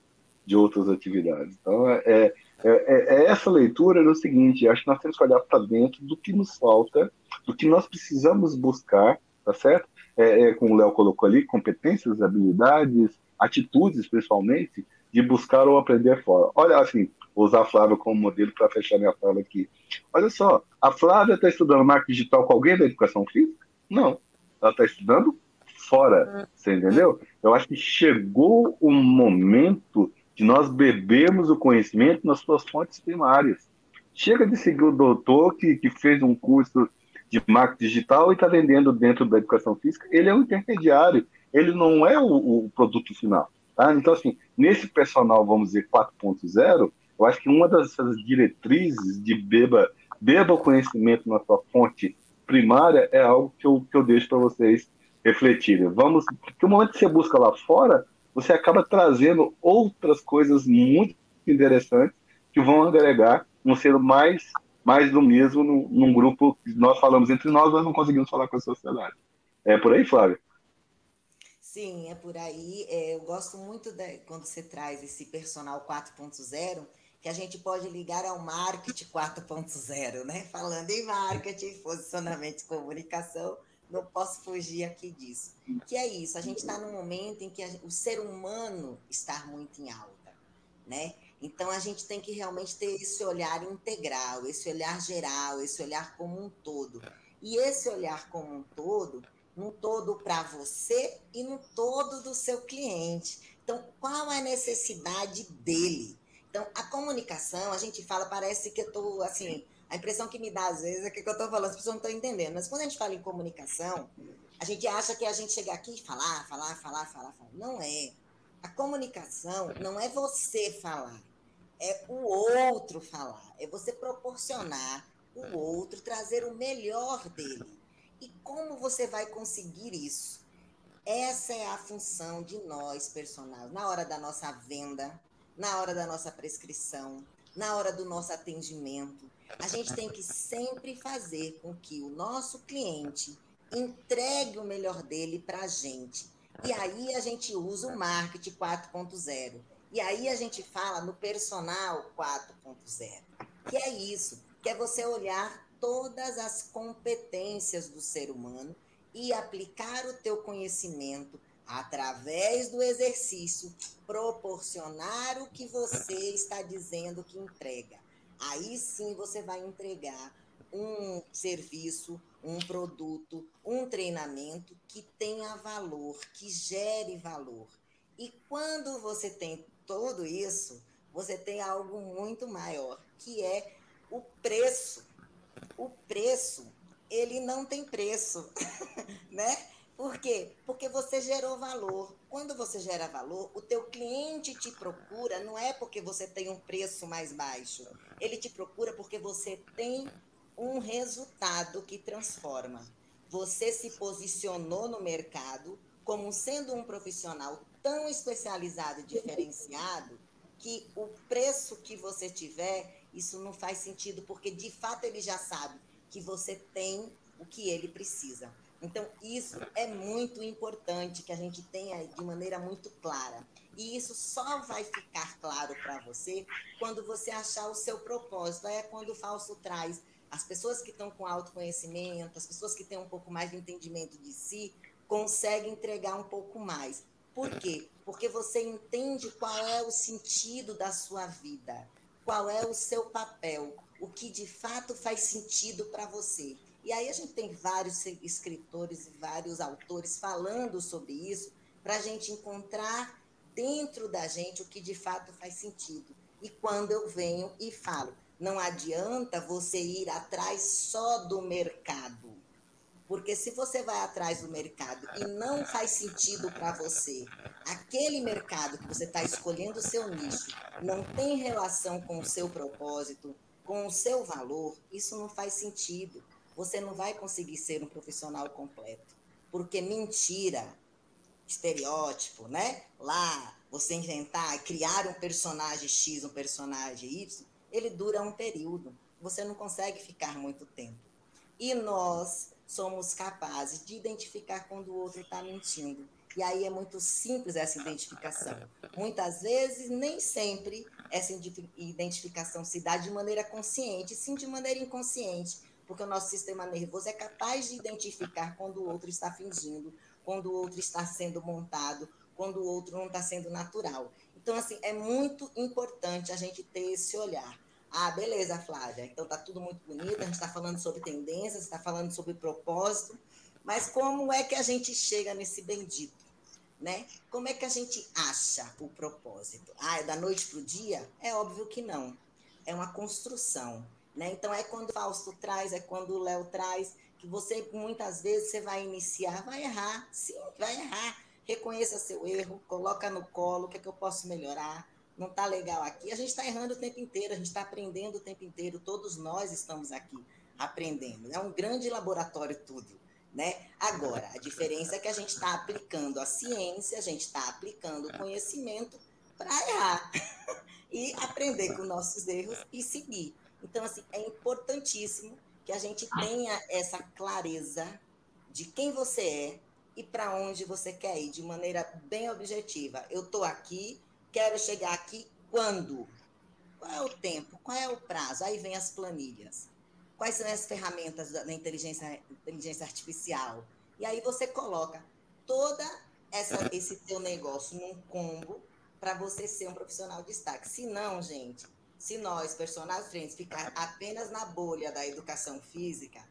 de outras atividades? Então, é, é, é, é essa leitura no seguinte: acho que nós temos que olhar para dentro do que nos falta, do que nós precisamos buscar, tá certo? É, é, como o Léo colocou ali, competências, habilidades, atitudes, principalmente, de buscar ou aprender fora. Olha, assim, vou usar a Flávia como modelo para fechar minha fala aqui. Olha só, a Flávia está estudando marketing digital com alguém da educação física? Não. Ela está estudando fora. Você entendeu? Eu acho que chegou o momento de nós bebermos o conhecimento nas suas fontes primárias. chega de seguir o doutor que, que fez um curso de marketing digital e está vendendo dentro da educação física, ele é um intermediário, ele não é o, o produto final. Tá? Então, assim, nesse personal, vamos dizer, 4.0, eu acho que uma dessas diretrizes de beba, beba o conhecimento na sua fonte primária é algo que eu, que eu deixo para vocês refletirem. Vamos, porque o momento que você busca lá fora, você acaba trazendo outras coisas muito interessantes que vão agregar um ser mais mais do mesmo num, num, grupo que nós falamos entre nós, mas não conseguimos falar com a sociedade. É por aí, Flávio? Sim, é por aí. É, eu gosto muito de, quando você traz esse personal 4.0, que a gente pode ligar ao marketing 4.0, né? Falando em marketing, posicionamento e comunicação, não posso fugir aqui disso. Que é isso, a gente está num momento em que a, o ser humano está muito em alta, né? Então, a gente tem que realmente ter esse olhar integral, esse olhar geral, esse olhar como um todo. E esse olhar como um todo, no todo para você e no todo do seu cliente. Então, qual a necessidade dele? Então, a comunicação, a gente fala, parece que eu estou, assim, a impressão que me dá às vezes é que eu estou falando, as pessoas não estão entendendo. Mas quando a gente fala em comunicação, a gente acha que a gente chega aqui e falar, falar, falar, falar, falar. Não é. A comunicação não é você falar é o outro falar, é você proporcionar o outro trazer o melhor dele. E como você vai conseguir isso? Essa é a função de nós, personagens, na hora da nossa venda, na hora da nossa prescrição, na hora do nosso atendimento. A gente tem que sempre fazer com que o nosso cliente entregue o melhor dele para a gente. E aí a gente usa o marketing 4.0 e aí a gente fala no personal 4.0, que é isso, que é você olhar todas as competências do ser humano e aplicar o teu conhecimento através do exercício, proporcionar o que você está dizendo que entrega. Aí sim você vai entregar um serviço, um produto, um treinamento que tenha valor, que gere valor. E quando você tem tudo isso, você tem algo muito maior, que é o preço. O preço, ele não tem preço, né? Por quê? Porque você gerou valor. Quando você gera valor, o teu cliente te procura não é porque você tem um preço mais baixo. Ele te procura porque você tem um resultado que transforma. Você se posicionou no mercado como sendo um profissional tão especializado e diferenciado que o preço que você tiver, isso não faz sentido, porque de fato ele já sabe que você tem o que ele precisa. Então, isso é muito importante que a gente tenha de maneira muito clara. E isso só vai ficar claro para você quando você achar o seu propósito. É quando o falso traz as pessoas que estão com autoconhecimento, as pessoas que têm um pouco mais de entendimento de si, conseguem entregar um pouco mais. Por quê? Porque você entende qual é o sentido da sua vida, qual é o seu papel, o que de fato faz sentido para você. E aí a gente tem vários escritores e vários autores falando sobre isso, para a gente encontrar dentro da gente o que de fato faz sentido. E quando eu venho e falo, não adianta você ir atrás só do mercado. Porque se você vai atrás do mercado e não faz sentido para você, aquele mercado que você está escolhendo o seu nicho não tem relação com o seu propósito, com o seu valor, isso não faz sentido. Você não vai conseguir ser um profissional completo. Porque mentira, estereótipo, né? Lá, você inventar, criar um personagem X, um personagem Y, ele dura um período. Você não consegue ficar muito tempo. E nós somos capazes de identificar quando o outro está mentindo. E aí é muito simples essa identificação. Muitas vezes, nem sempre essa identificação se dá de maneira consciente, sim de maneira inconsciente, porque o nosso sistema nervoso é capaz de identificar quando o outro está fingindo, quando o outro está sendo montado, quando o outro não está sendo natural. Então, assim, é muito importante a gente ter esse olhar. Ah, beleza, Flávia. Então tá tudo muito bonito, a gente está falando sobre tendências, está falando sobre propósito, mas como é que a gente chega nesse bendito? Né? Como é que a gente acha o propósito? Ah, é da noite para o dia? É óbvio que não. É uma construção. Né? Então, é quando o Fausto traz, é quando o Léo traz, que você, muitas vezes, você vai iniciar, vai errar, sim, vai errar. Reconheça seu erro, coloca no colo, o que, é que eu posso melhorar, não está legal aqui. A gente está errando o tempo inteiro, a gente está aprendendo o tempo inteiro, todos nós estamos aqui aprendendo. É um grande laboratório tudo. Né? Agora, a diferença é que a gente está aplicando a ciência, a gente está aplicando o conhecimento para errar e aprender com nossos erros e seguir. Então, assim, é importantíssimo que a gente tenha essa clareza de quem você é e para onde você quer ir de maneira bem objetiva. Eu estou aqui, quero chegar aqui quando? Qual é o tempo? Qual é o prazo? Aí vem as planilhas. Quais são as ferramentas da inteligência, inteligência artificial? E aí você coloca toda essa, esse teu negócio num combo para você ser um profissional de destaque. Se não, gente, se nós, personagens ficar apenas na bolha da educação física,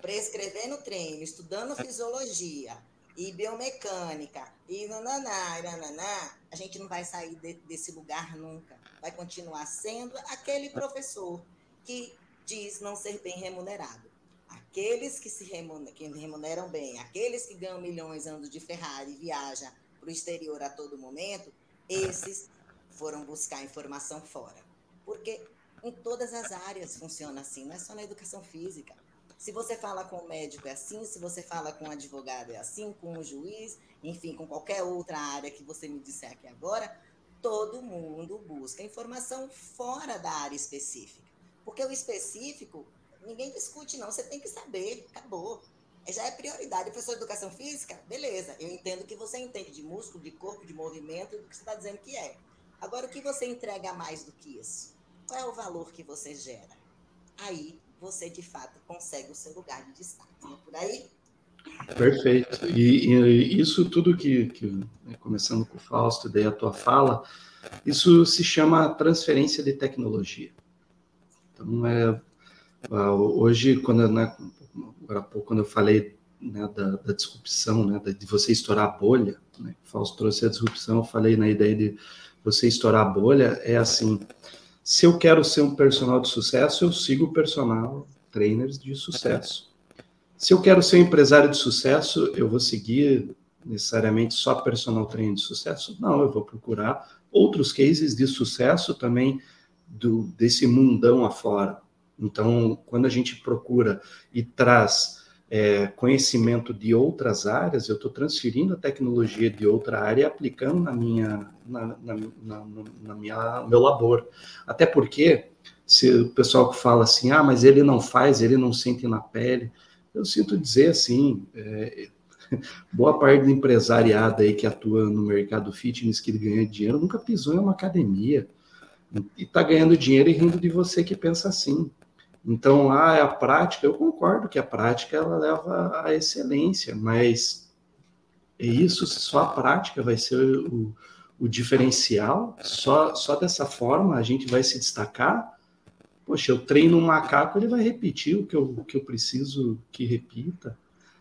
prescrevendo treino, estudando fisiologia e biomecânica e nananá, e nananá, a gente não vai sair de, desse lugar nunca. Vai continuar sendo aquele professor que diz não ser bem remunerado. Aqueles que se remuneram, que remuneram bem, aqueles que ganham milhões andando de Ferrari e viajam para o exterior a todo momento, esses foram buscar informação fora. Porque em todas as áreas funciona assim, não é só na educação física. Se você fala com o médico é assim, se você fala com o advogado é assim, com o juiz, enfim, com qualquer outra área que você me disser aqui agora, todo mundo busca informação fora da área específica. Porque o específico, ninguém discute, não. Você tem que saber, acabou. Já é prioridade. Professor de educação física, beleza. Eu entendo que você entende de músculo, de corpo, de movimento, do que você está dizendo que é. Agora, o que você entrega mais do que isso? Qual é o valor que você gera? Aí você, de fato, consegue o seu lugar de destaque. Não é por aí? Perfeito. E, e, isso tudo que, que, né, começando com o Fausto, daí a tua fala, isso se chama transferência de tecnologia. Então, é, hoje, quando, né, agora pouco, quando eu falei né, da, da, disrupção, né, de você estourar a bolha, né, o Fausto trouxe a disrupção, eu falei na ideia de você estourar a bolha, é assim, se eu quero ser um personal de sucesso, eu sigo personal trainers de sucesso. Se eu quero ser um empresário de sucesso, eu vou seguir necessariamente só personal trainer de sucesso? Não, eu vou procurar outros cases de sucesso também do, desse mundão afora. Então, quando a gente procura e traz é, conhecimento de outras áreas, eu estou transferindo a tecnologia de outra área e aplicando na minha, na, na, na, na minha, meu labor. Até porque, se o pessoal que fala assim, ah, mas ele não faz, ele não sente na pele, eu sinto dizer assim, é, boa parte do empresariado aí que atua no mercado fitness, que ganha dinheiro, nunca pisou em uma academia e está ganhando dinheiro e rindo de você que pensa assim. Então, ah, a prática, eu concordo que a prática ela leva à excelência, mas é isso, só a prática vai ser o, o diferencial, só, só dessa forma a gente vai se destacar. Poxa, eu treino um macaco, ele vai repetir o que eu, o que eu preciso que repita.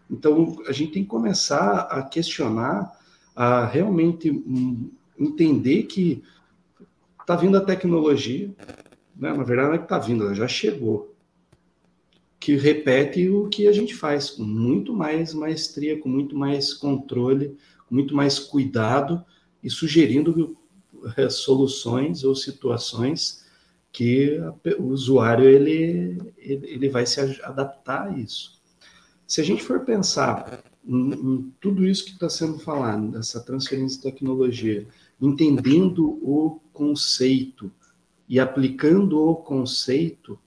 Então, a gente tem que começar a questionar, a realmente entender que Está vindo a tecnologia, né? na verdade não é que está vindo, ela já chegou, que repete o que a gente faz, com muito mais maestria, com muito mais controle, com muito mais cuidado e sugerindo eh, soluções ou situações que o usuário ele, ele vai se adaptar a isso. Se a gente for pensar em, em tudo isso que está sendo falado, dessa transferência de tecnologia, entendendo o conceito e aplicando o conceito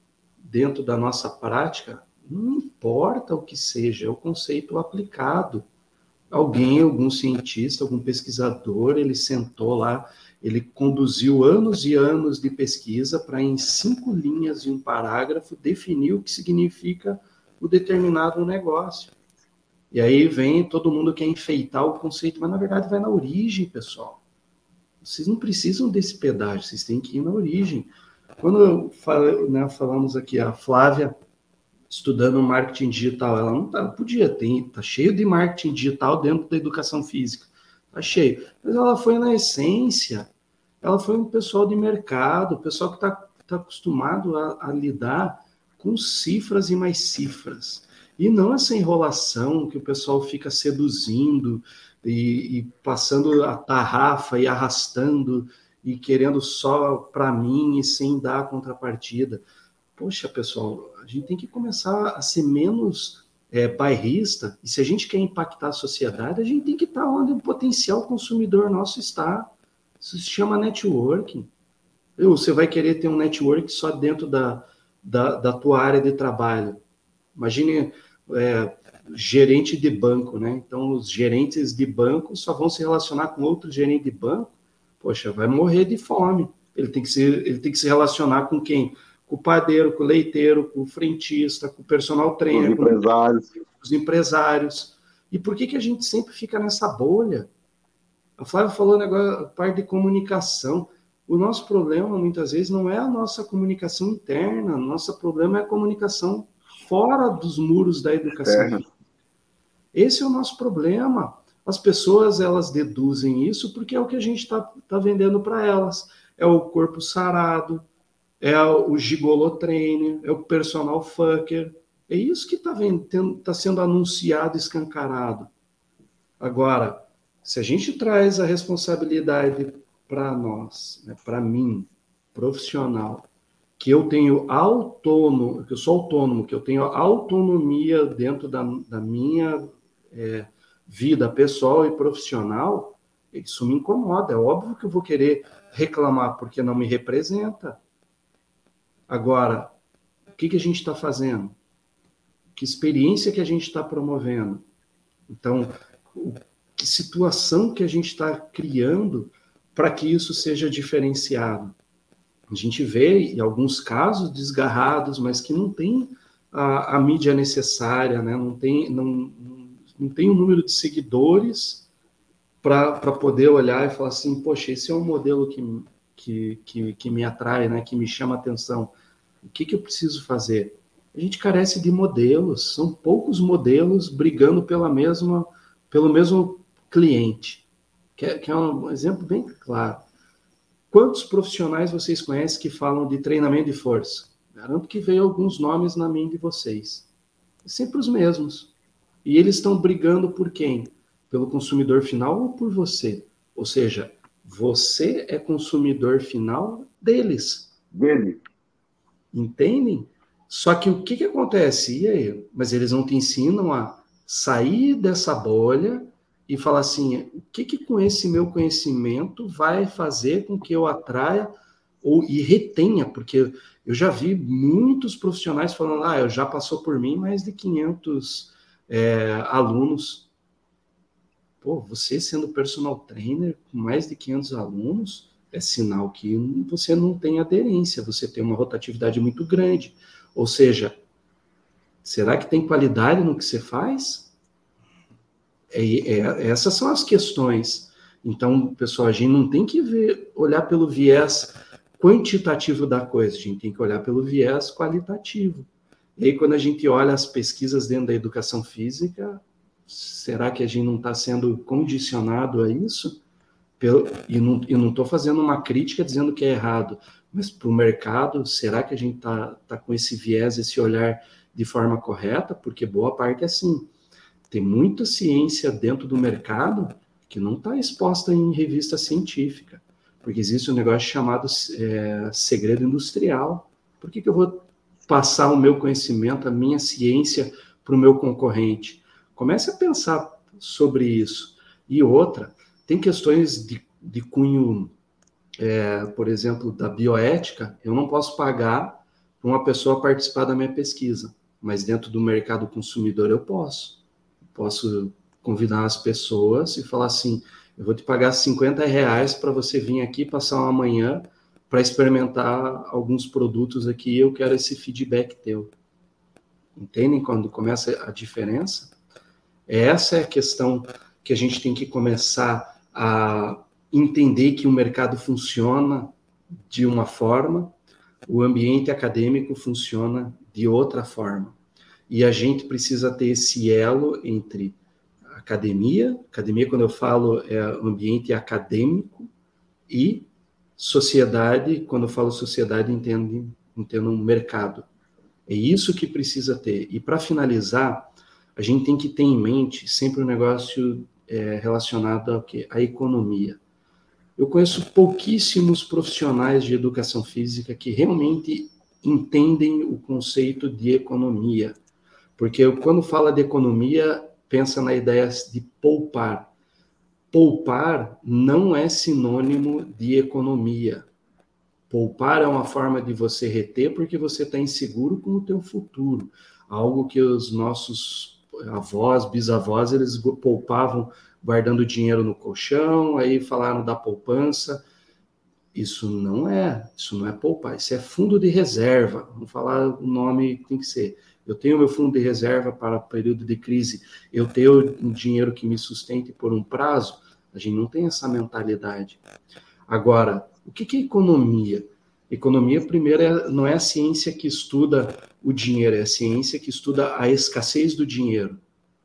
dentro da nossa prática, não importa o que seja, é o conceito aplicado. Alguém, algum cientista, algum pesquisador, ele sentou lá, ele conduziu anos e anos de pesquisa para, em cinco linhas e um parágrafo, definir o que significa o determinado negócio. E aí vem todo mundo quer enfeitar o conceito, mas na verdade vai na origem, pessoal. Vocês não precisam desse pedágio, vocês têm que ir na origem. Quando falo, né, falamos aqui, a Flávia estudando marketing digital, ela não tá, podia, tem, tá cheio de marketing digital dentro da educação física, tá cheio. Mas ela foi na essência, ela foi um pessoal de mercado, pessoal que está tá acostumado a, a lidar com cifras e mais cifras. E não essa enrolação que o pessoal fica seduzindo e, e passando a tarrafa e arrastando e querendo só para mim e sem dar contrapartida. Poxa, pessoal, a gente tem que começar a ser menos é, bairrista, e se a gente quer impactar a sociedade, a gente tem que estar onde o potencial consumidor nosso está. Isso se chama networking. Você vai querer ter um network só dentro da, da, da tua área de trabalho. Imagine é, gerente de banco, né? Então, os gerentes de banco só vão se relacionar com outro gerente de banco. Poxa, vai morrer de fome. Ele tem que se, ele tem que se relacionar com quem? Com o padeiro, com o leiteiro, com o frentista, com o personal trainer, os empresários. Com os empresários. E por que, que a gente sempre fica nessa bolha? A Flávia falou negócio, a parte de comunicação. O nosso problema, muitas vezes, não é a nossa comunicação interna, o nosso problema é a comunicação fora dos muros da educação. É. Esse é o nosso problema. As pessoas, elas deduzem isso porque é o que a gente está tá vendendo para elas. É o corpo sarado, é o gigolo trainer, é o personal fucker. É isso que está tá sendo anunciado, escancarado. Agora, se a gente traz a responsabilidade para nós, né, para mim, profissional, que eu tenho autônomo, que eu sou autônomo, que eu tenho autonomia dentro da, da minha é, vida pessoal e profissional, isso me incomoda. É óbvio que eu vou querer reclamar porque não me representa. Agora, o que, que a gente está fazendo? Que experiência que a gente está promovendo? Então, que situação que a gente está criando para que isso seja diferenciado. A gente vê, em alguns casos, desgarrados, mas que não tem a, a mídia necessária, né? não, tem, não, não tem um número de seguidores para poder olhar e falar assim, poxa, esse é um modelo que, que, que, que me atrai, né? que me chama atenção. O que, que eu preciso fazer? A gente carece de modelos, são poucos modelos brigando pela mesma, pelo mesmo cliente que é, que é um exemplo bem claro. Quantos profissionais vocês conhecem que falam de treinamento de força? Garanto que veio alguns nomes na mente de vocês. É sempre os mesmos. E eles estão brigando por quem? Pelo consumidor final ou por você? Ou seja, você é consumidor final deles. Dele. Entendem? Só que o que, que acontece? E aí? Mas eles não te ensinam a sair dessa bolha e falar assim: o que, que com esse meu conhecimento vai fazer com que eu atraia ou e retenha? Porque eu já vi muitos profissionais falando: ah, eu já passou por mim mais de 500 é, alunos. Pô, você sendo personal trainer com mais de 500 alunos, é sinal que você não tem aderência, você tem uma rotatividade muito grande. Ou seja, será que tem qualidade no que você faz? É, é, essas são as questões. Então, pessoal, a gente não tem que ver, olhar pelo viés quantitativo da coisa, a gente tem que olhar pelo viés qualitativo. E aí, quando a gente olha as pesquisas dentro da educação física, será que a gente não está sendo condicionado a isso? Pelo, e não estou fazendo uma crítica dizendo que é errado, mas para o mercado, será que a gente está tá com esse viés, esse olhar de forma correta? Porque boa parte é assim. Tem muita ciência dentro do mercado que não está exposta em revista científica, porque existe um negócio chamado é, segredo industrial. Por que, que eu vou passar o meu conhecimento, a minha ciência para o meu concorrente? Comece a pensar sobre isso. E outra, tem questões de, de cunho, é, por exemplo, da bioética, eu não posso pagar para uma pessoa participar da minha pesquisa, mas dentro do mercado consumidor eu posso posso convidar as pessoas e falar assim: eu vou te pagar 50 reais para você vir aqui passar uma manhã para experimentar alguns produtos aqui. Eu quero esse feedback teu. Entendem quando começa a diferença? Essa é a questão que a gente tem que começar a entender que o mercado funciona de uma forma, o ambiente acadêmico funciona de outra forma. E a gente precisa ter esse elo entre academia, academia, quando eu falo, é ambiente acadêmico, e sociedade, quando eu falo sociedade, entendo, entendo um mercado. É isso que precisa ter. E para finalizar, a gente tem que ter em mente sempre o um negócio é, relacionado ao que? À economia. Eu conheço pouquíssimos profissionais de educação física que realmente entendem o conceito de economia. Porque quando fala de economia, pensa na ideia de poupar. Poupar não é sinônimo de economia. Poupar é uma forma de você reter porque você está inseguro com o teu futuro. Algo que os nossos avós, bisavós, eles poupavam guardando dinheiro no colchão, aí falaram da poupança. Isso não é, isso não é poupar, isso é fundo de reserva. Vamos falar o nome que tem que ser. Eu tenho meu fundo de reserva para período de crise, eu tenho um dinheiro que me sustente por um prazo. A gente não tem essa mentalidade. Agora, o que é economia? Economia, primeiro, é, não é a ciência que estuda o dinheiro, é a ciência que estuda a escassez do dinheiro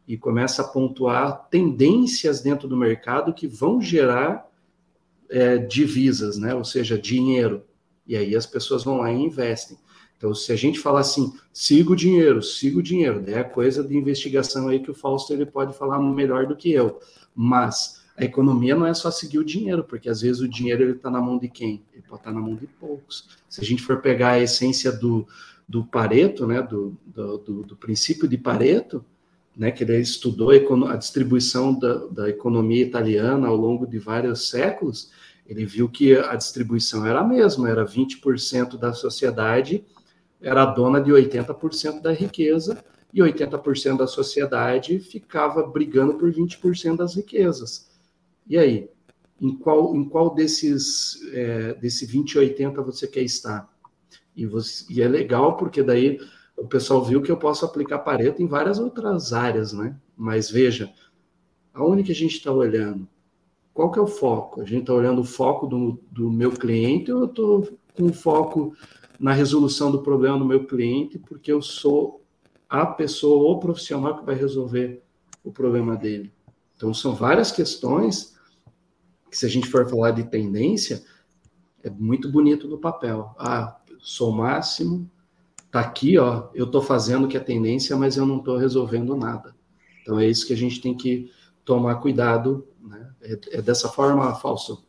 e começa a pontuar tendências dentro do mercado que vão gerar é, divisas, né? ou seja, dinheiro. E aí as pessoas vão lá e investem. Então, se a gente falar assim, siga o dinheiro, siga o dinheiro, é coisa de investigação aí que o Fausto ele pode falar melhor do que eu. Mas a economia não é só seguir o dinheiro, porque às vezes o dinheiro ele está na mão de quem? Ele pode estar tá na mão de poucos. Se a gente for pegar a essência do, do Pareto, né, do, do, do, do princípio de Pareto, né, que ele estudou a distribuição da, da economia italiana ao longo de vários séculos, ele viu que a distribuição era a mesma, era 20% da sociedade era dona de 80% da riqueza e 80% da sociedade ficava brigando por 20% das riquezas. E aí, em qual, em qual desses é, desse 20 e 80 você quer estar? E, você, e é legal porque daí o pessoal viu que eu posso aplicar Pareto em várias outras áreas, né? Mas veja, aonde que a gente está olhando? Qual que é o foco? A gente está olhando o foco do, do meu cliente ou eu estou com foco na resolução do problema do meu cliente porque eu sou a pessoa ou profissional que vai resolver o problema dele? Então, são várias questões que, se a gente for falar de tendência, é muito bonito no papel. Ah, sou máximo, Tá aqui, ó, eu estou fazendo que é tendência, mas eu não estou resolvendo nada. Então é isso que a gente tem que tomar cuidado, né? É, é dessa forma, Falso?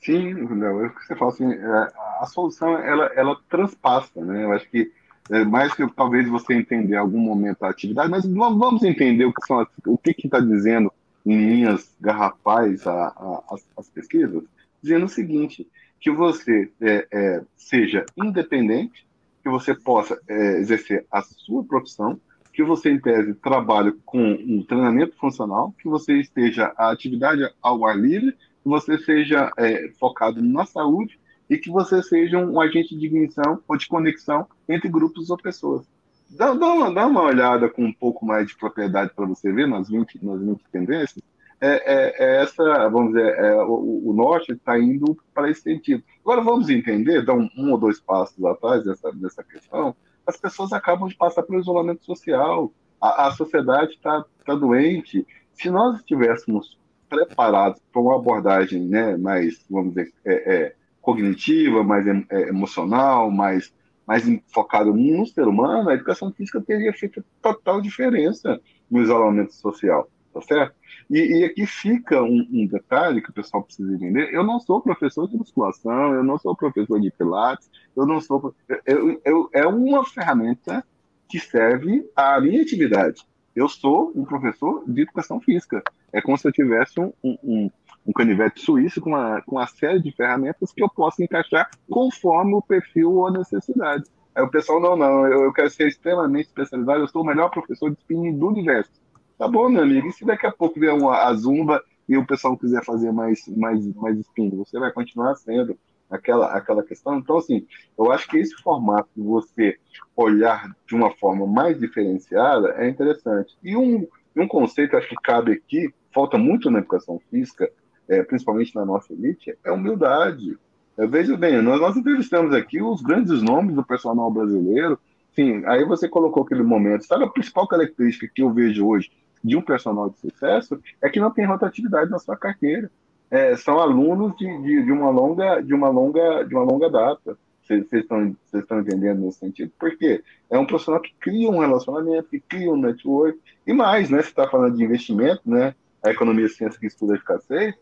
Sim, não, é o que você fala assim, é, a solução ela, ela transpassa, né? Eu acho que é mais que talvez você entender algum momento a atividade, mas vamos entender o que são o que está dizendo em linhas garrafais a, a, as, as, pesquisas, dizendo o seguinte, que você é, é, seja independente, que você possa é, exercer a sua profissão, que você, em tese, trabalhe com um treinamento funcional, que você esteja a atividade ao ar livre, que você seja é, focado na saúde e que você seja um agente de ignição ou de conexão entre grupos ou pessoas. Dá, dá, uma, dá uma olhada com um pouco mais de propriedade para você ver nas 20, nas 20 tendências, é, é, é, essa, vamos dizer, é, o, o, norte está indo para esse sentido. Agora vamos entender, dar um, um, ou dois passos atrás dessa, dessa questão, as pessoas acabam de passar pelo isolamento social, a, a sociedade está tá doente. Se nós estivéssemos preparados para uma abordagem né, mais, vamos dizer, é, é, cognitiva, mais é, emocional, mais, mais focada no ser humano, a educação física teria feito total diferença no isolamento social, tá certo? E, e aqui fica um, um, detalhe que o pessoal precisa entender: eu não sou professor de musculação, eu não sou professor de pilates, eu não sou. Eu, eu, é uma ferramenta que serve à minha atividade. Eu sou um professor de educação física. É como se eu tivesse um, um, um canivete suíço com uma, com uma série de ferramentas que eu posso encaixar conforme o perfil ou a necessidade. Aí o pessoal, não, não, eu, eu quero ser extremamente especializado, eu sou o melhor professor de spinning do universo. Tá bom, meu amigo. E se daqui a pouco vier uma, a zumba e o pessoal quiser fazer mais, mais, mais spin, você vai continuar sendo aquela, aquela questão. Então, assim, eu acho que esse formato de você olhar de uma forma mais diferenciada é interessante. E um, um conceito, acho que cabe aqui, falta muito na educação física, é, principalmente na nossa elite, é humildade. É, veja bem, nós, nós entrevistamos aqui os grandes nomes do personal brasileiro. Sim, aí você colocou aquele momento. Sabe a principal característica que eu vejo hoje de um personal de sucesso é que não tem rotatividade na sua carteira. É, são alunos de, de, de, uma longa, de, uma longa, de uma longa data. Vocês estão, vocês estão entendendo nesse sentido? Porque é um profissional que cria um relacionamento, que cria um network, e mais, né? Você está falando de investimento, né? A economia ciência que estuda a escassez,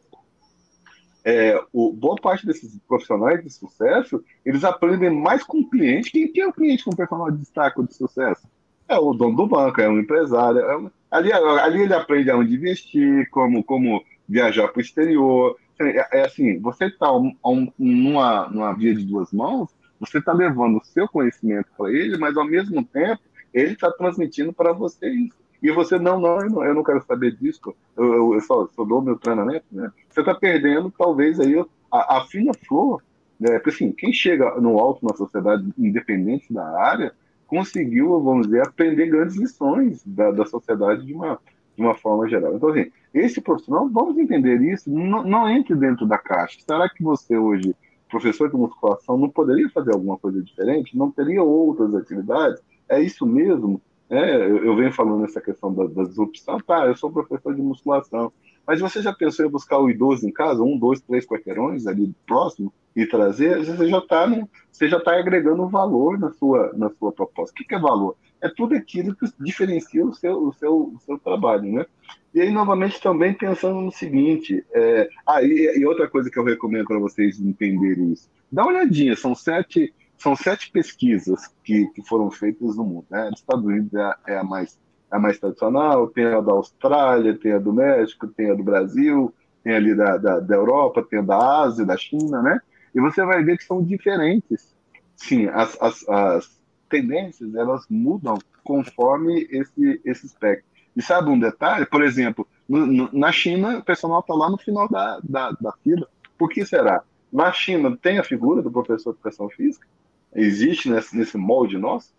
é, o, boa parte desses profissionais de sucesso, eles aprendem mais com o cliente. Quem, quem é o cliente com o profissional de destaque de sucesso? É o dono do banco, é um empresário. É um, ali, ali ele aprende aonde investir, como, como viajar para o exterior. É, é, assim, você está um, um, numa, numa via de duas mãos, você está levando o seu conhecimento para ele, mas ao mesmo tempo ele está transmitindo para você isso. E você, não, não, eu não, eu quero saber disso, eu, eu, só, só dou meu treinamento, né? Você está perdendo, talvez, aí a, a fina flor, né? Porque, assim, quem chega no alto na sociedade, independente da área, conseguiu, vamos dizer, aprender grandes lições da, da sociedade de uma, de uma forma geral. Então, assim, esse profissional, vamos entender isso, não, não entre dentro da caixa. Será que você hoje, professor de musculação, não poderia fazer alguma coisa diferente? Não teria outras atividades? É isso mesmo? É, eu, venho falando nessa questão da, da disrupção, tá, eu sou professor de musculação, mas você já pensou em buscar o idoso em casa, um, dois, três quarteirões ali próximo, e trazer, você já está você já está agregando valor na sua, na sua proposta. O que, que é valor? É tudo aquilo que diferencia o seu, o seu, o seu trabalho, né? E aí, novamente, também pensando no seguinte, é, ah, e, e outra coisa que eu recomendo para vocês entenderem isso, dá uma olhadinha, são sete são sete pesquisas que, que foram feitas no mundo. Né? Os Estados Unidos é, é, a mais, é a mais tradicional, tem a da Austrália, tem a do México, tem a do Brasil, tem ali da, da, da Europa, tem a da Ásia, da China, né? E você vai ver que são diferentes. Sim, as, as, as tendências, elas mudam conforme esse, esse espectro. E sabe um detalhe? Por exemplo, no, no, na China, o personal está lá no final da, da, da fila. Por que será? Na China tem a figura do professor de educação física, existe nesse, nesse molde nosso.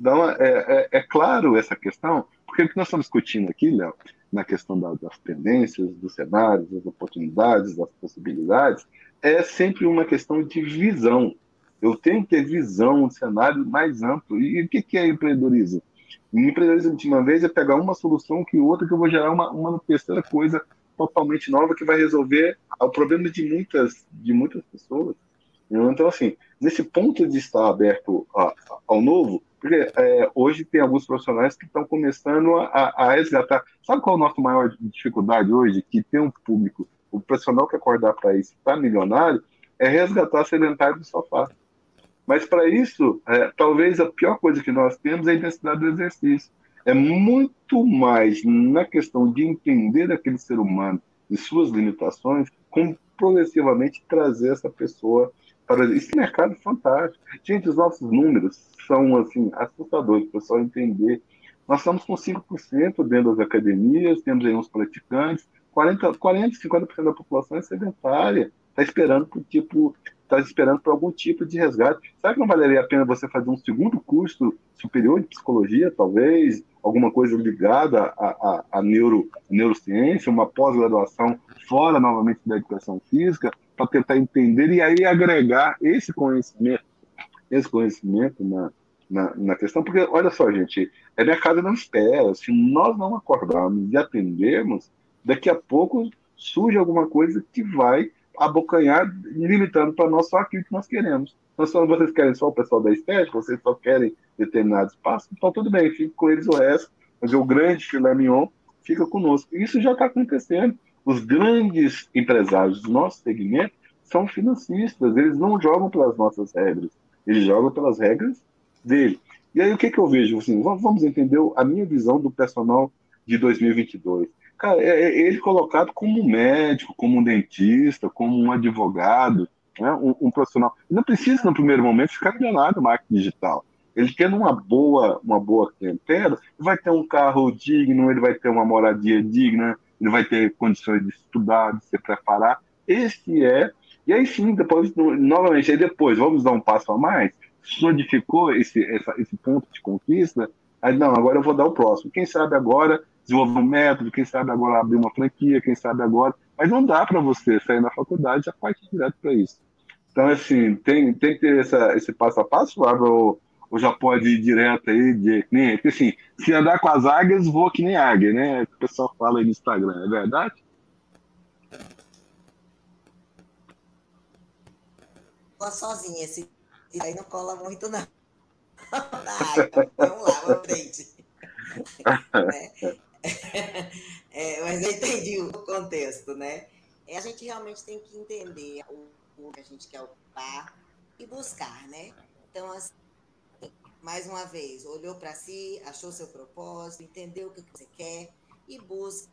Então, é, é, é, claro essa questão, porque o que nós estamos discutindo aqui, Léo, na questão da, das tendências, dos cenários, das oportunidades, das possibilidades, é sempre uma questão de visão. Eu tenho que ter visão, um cenário mais amplo. E o que, que é empreendedorismo? Empreendedorismo, de uma vez, é pegar uma solução que outra, que eu vou gerar uma, uma terceira coisa totalmente nova que vai resolver o problema de muitas, de muitas pessoas. Então, assim, nesse ponto de estar aberto a, ao novo, porque é, hoje tem alguns profissionais que estão começando a, a, resgatar. Sabe qual é a nossa maior dificuldade hoje? Que tem um público, o profissional que acordar para isso está milionário, é resgatar sedentário do sofá. Mas para isso, é, talvez a pior coisa que nós temos é a intensidade do exercício. É muito mais na questão de entender aquele ser humano e suas limitações, como progressivamente trazer essa pessoa para esse mercado é fantástico. Gente, os nossos números são assim assustadores para o pessoal entender. Nós estamos com 5% dentro das academias, temos aí uns praticantes, 40, 40 50% da população é sedentária, está esperando por tipo, está esperando por algum tipo de resgate. Será que não valeria a pena você fazer um segundo curso superior de psicologia, talvez, alguma coisa ligada à, neuro, neurociência, uma pós-graduação fora novamente da educação física, para tentar entender e aí agregar esse conhecimento, esse conhecimento na, na, na, questão, porque olha só, gente, é mercado não espera. Se nós não acordarmos e atendermos, daqui a pouco surge alguma coisa que vai abocanhar, limitando para nós só aquilo que nós queremos. Então, se vocês querem só o pessoal da estética, vocês só querem determinado espaço, então tudo bem, fica com eles o resto, mas o grande filé mignon fica conosco. Isso já está acontecendo. Os grandes empresários do nosso segmento são financistas, eles não jogam pelas nossas regras, eles jogam pelas regras dele. E aí o que, que eu vejo? Assim, vamos entender a minha visão do personal de 2022. Cara, é, é ele colocado como médico, como um dentista, como um advogado, né? um, um, profissional. Não precisa, no primeiro momento, ficar milionário no marketing digital. Ele tendo uma boa, uma boa clientela, vai ter um carro digno, ele vai ter uma moradia digna, ele vai ter condições de estudar, de se preparar. Esse é. E aí sim, depois, novamente, aí depois, vamos dar um passo a mais, solidificou esse, essa, esse ponto de conquista, aí não, agora eu vou dar o próximo. Quem sabe agora desenvolver um método, quem sabe agora abrir uma franquia, quem sabe agora. Mas não dá para você sair da faculdade já partir direto para isso. Então, assim, tem, tem que ter essa, esse passo a passo, ou, ou já pode ir direto aí, de, nem, porque assim, se andar com as águias, voa que nem águia, né? O pessoal fala aí no Instagram, é verdade? Voa sozinha, esse E aí não cola muito, não. Então, vamos lá, vamos frente. é, é, mas eu entendi o contexto, né? É, a gente realmente tem que entender o, o que a gente quer ocupar e buscar, né? Então, assim, mais uma vez, olhou para si, achou seu propósito, entendeu o que você quer e busque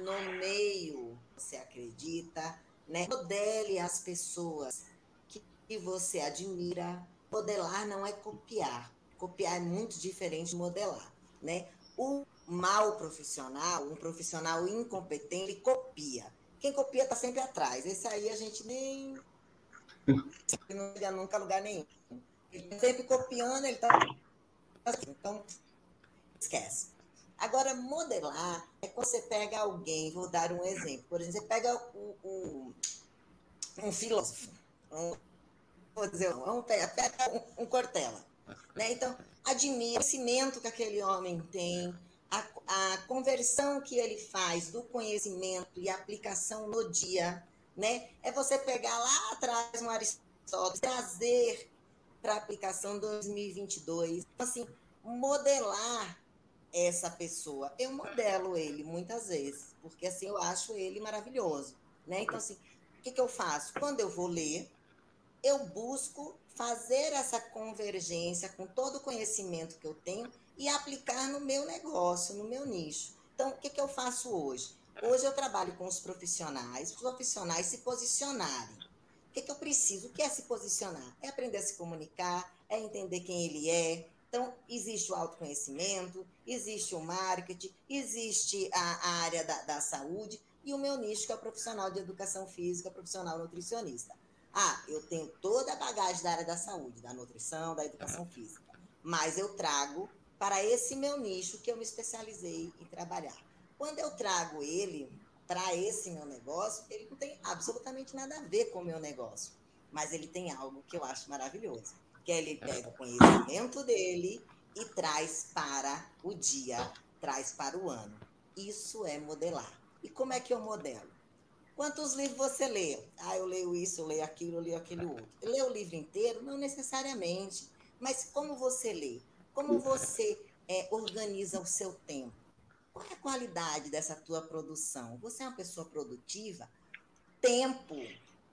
no meio você acredita, né? Modele as pessoas que você admira. Modelar não é copiar. Copiar é muito diferente de modelar, né? O mal profissional, um profissional incompetente, ele copia. Quem copia está sempre atrás. Esse aí a gente nem não chega nunca a lugar nenhum. Ele tá sempre copiando, ele está então esquece. Agora, modelar é quando você pega alguém, vou dar um exemplo. Por exemplo, você pega o, o um filósofo, um, vou dizer, pega um, um Cortella. Né? Então, admira o conhecimento que aquele homem tem, a, a conversão que ele faz do conhecimento e aplicação no dia. Né? É você pegar lá atrás um Aristóteles, trazer para aplicação 2022. Então, assim, modelar essa pessoa. Eu modelo ele muitas vezes, porque assim eu acho ele maravilhoso, né? Então assim, o que, que eu faço? Quando eu vou ler, eu busco fazer essa convergência com todo o conhecimento que eu tenho e aplicar no meu negócio, no meu nicho. Então, o que, que eu faço hoje? Hoje eu trabalho com os profissionais, os profissionais se posicionarem. O que, que eu preciso? O que é se posicionar? É aprender a se comunicar, é entender quem ele é, então, existe o autoconhecimento, existe o marketing, existe a, a área da, da, saúde e o meu nicho, que é o profissional de educação física, profissional nutricionista. Ah, eu tenho toda a bagagem da área da saúde, da nutrição, da educação física, mas eu trago para esse meu nicho que eu me especializei em trabalhar. Quando eu trago ele para esse meu negócio, ele não tem absolutamente nada a ver com o meu negócio, mas ele tem algo que eu acho maravilhoso que ele pega o conhecimento dele e traz para o dia, traz para o ano. Isso é modelar. E como é que eu modelo? Quantos livros você lê? Ah, eu leio isso, eu leio aquilo, eu leio aquele outro. Lê o livro inteiro? Não necessariamente. Mas como você lê? Como você é, organiza o seu tempo? Qual é a qualidade dessa tua produção? Você é uma pessoa produtiva? Tempo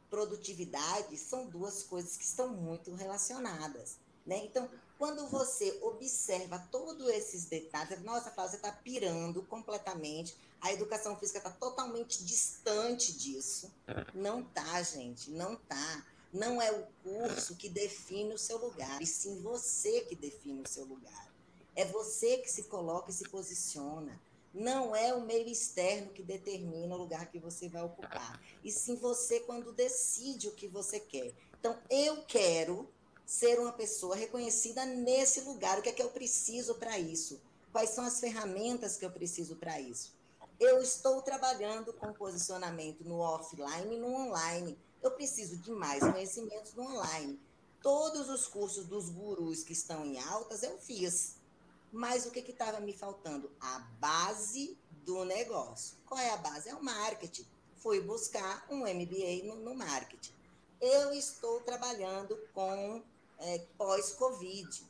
produtividade são duas coisas que estão muito relacionadas. Né? Então, quando você observa todos esses detalhes, nossa, você está pirando completamente, a educação física está totalmente distante disso. Não tá, gente, não tá. Não é o curso que define o seu lugar, e sim você que define o seu lugar. É você que se coloca e se posiciona. Não é o meio externo que determina o lugar que você vai ocupar. E sim você quando decide o que você quer. Então, eu quero ser uma pessoa reconhecida nesse lugar. O que é que eu preciso para isso? Quais são as ferramentas que eu preciso para isso? Eu estou trabalhando com posicionamento no offline e no online. Eu preciso de mais conhecimentos no online. Todos os cursos dos gurus que estão em altas eu fiz. Mas o que estava me faltando? A base do negócio. Qual é a base? É o marketing. Fui buscar um MBA no, no marketing. Eu estou trabalhando com é, pós-Covid.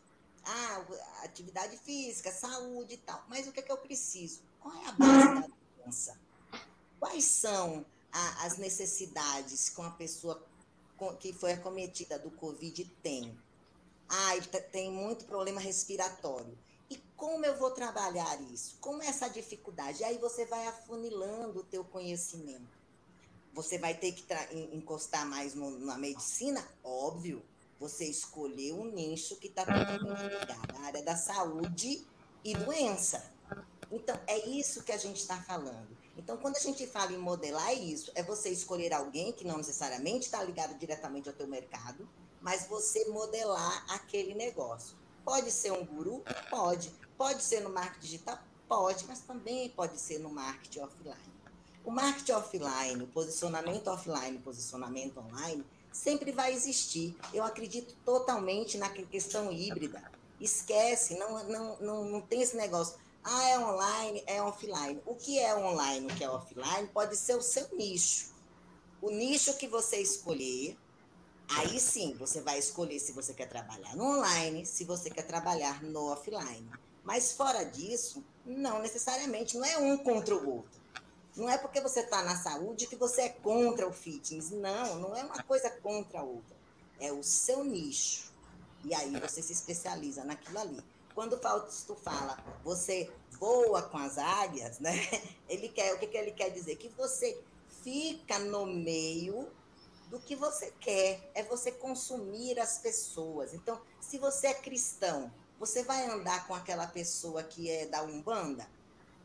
Ah, atividade física, saúde e tal. Mas o que, é que eu preciso? Qual é a base da doença? Quais são a, as necessidades que uma pessoa que foi acometida do Covid tem? Ah, tem muito problema respiratório. Como eu vou trabalhar isso? Como essa dificuldade? E aí você vai afunilando o teu conhecimento. Você vai ter que encostar mais no, na medicina? Óbvio. Você escolheu um nicho que está totalmente ligado à área da saúde e doença. Então, é isso que a gente está falando. Então, quando a gente fala em modelar, é isso. É você escolher alguém que não necessariamente está ligado diretamente ao teu mercado, mas você modelar aquele negócio. Pode ser um guru? Pode. Pode ser no marketing digital? Pode, mas também pode ser no marketing offline. O marketing offline, o posicionamento offline, o posicionamento online, sempre vai existir. Eu acredito totalmente na questão híbrida. Esquece, não, não, não, não tem esse negócio. Ah, é online, é offline. O que é online, o que é offline, pode ser o seu nicho. O nicho que você escolher, Aí sim, você vai escolher se você quer trabalhar no online, se você quer trabalhar no offline. Mas fora disso, não necessariamente, não é um contra o outro. Não é porque você está na saúde que você é contra o fitness. Não, não é uma coisa contra a outra. É o seu nicho. E aí você se especializa naquilo ali. Quando o Fausto fala, você voa com as águias, né? Ele quer, o que, que ele quer dizer? Que você fica no meio do que você quer, é você consumir as pessoas. Então, se você é cristão, você vai andar com aquela pessoa que é da Umbanda?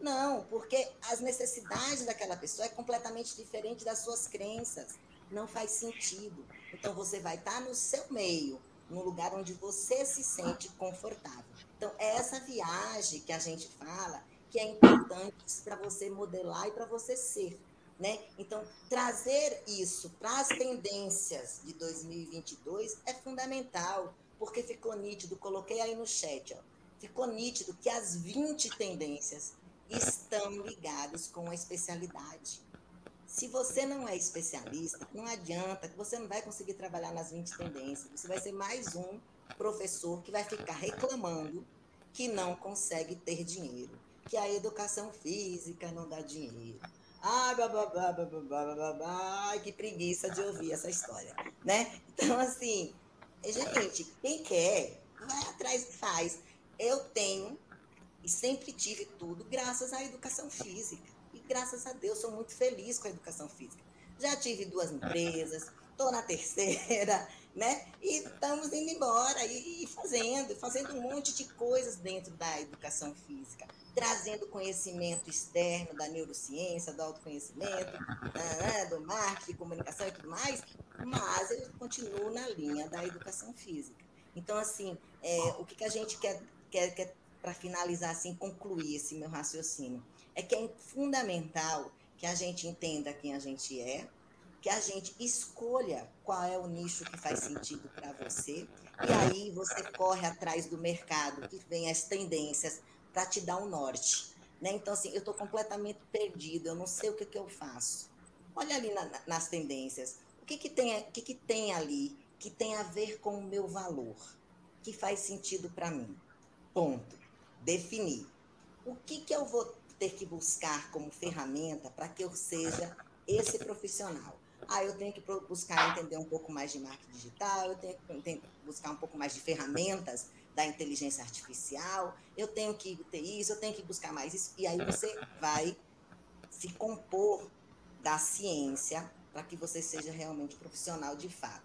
Não, porque as necessidades daquela pessoa é completamente diferente das suas crenças. Não faz sentido. Então, você vai estar no seu meio, num lugar onde você se sente confortável. Então, é essa viagem que a gente fala que é importante para você modelar e para você ser. Né? Então, trazer isso para as tendências de 2022 é fundamental, porque ficou nítido, coloquei aí no chat, ó, ficou nítido que as 20 tendências estão ligadas com a especialidade. Se você não é especialista, não adianta, que você não vai conseguir trabalhar nas 20 tendências. Você vai ser mais um professor que vai ficar reclamando que não consegue ter dinheiro, que a educação física não dá dinheiro. Ah, bababá, bababá, babá, que preguiça de ouvir essa história, né? Então, assim, gente, quem quer, vai atrás e faz. Eu tenho e sempre tive tudo graças à educação física. E graças a Deus, sou muito feliz com a educação física. Já tive duas empresas, estou na terceira, né? E estamos indo embora e, fazendo, fazendo um monte de coisas dentro da educação física, trazendo conhecimento externo da neurociência, do autoconhecimento, né, do marketing, comunicação e tudo mais, mas eu continuo na linha da educação física. Então, assim, é, o que, que a gente quer, quer, quer para finalizar, assim, concluir esse meu raciocínio, é que é fundamental que a gente entenda quem a gente é, que a gente escolha qual é o nicho que faz sentido para você, e aí você corre atrás do mercado, que vem as tendências, para te dar um norte. Né? Então, assim, eu estou completamente perdido, eu não sei o que, que eu faço. Olha ali na, nas tendências, o que, que, tem, o que, que tem ali que tem a ver com o meu valor, que faz sentido para mim? Ponto. Definir. O que, que eu vou ter que buscar como ferramenta para que eu seja esse profissional? Ah, eu tenho que buscar entender um pouco mais de marketing digital, eu tenho que buscar um pouco mais de ferramentas da inteligência artificial, eu tenho que ter isso, eu tenho que buscar mais isso. E aí você vai se compor da ciência para que você seja realmente profissional de fato.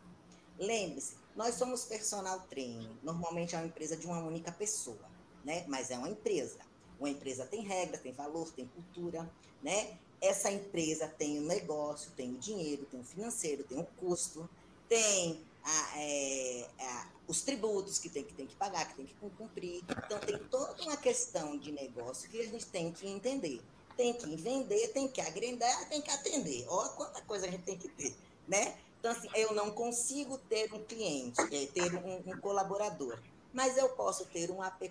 Lembre-se, nós somos personal trainer. Normalmente é uma empresa de uma única pessoa, né? Mas é uma empresa. Uma empresa tem regra, tem valor, tem cultura, né? Essa empresa tem o um negócio, tem o dinheiro, tem o financeiro, tem o custo, tem a, é, a, os tributos que tem, que tem que pagar, que tem que cumprir. Então, tem toda uma questão de negócio que a gente tem que entender. Tem que vender, tem que agregar, tem que atender. Olha quanta coisa a gente tem que ter, né? Então, assim, eu não consigo ter um cliente, é, ter um, um colaborador mas eu posso ter um app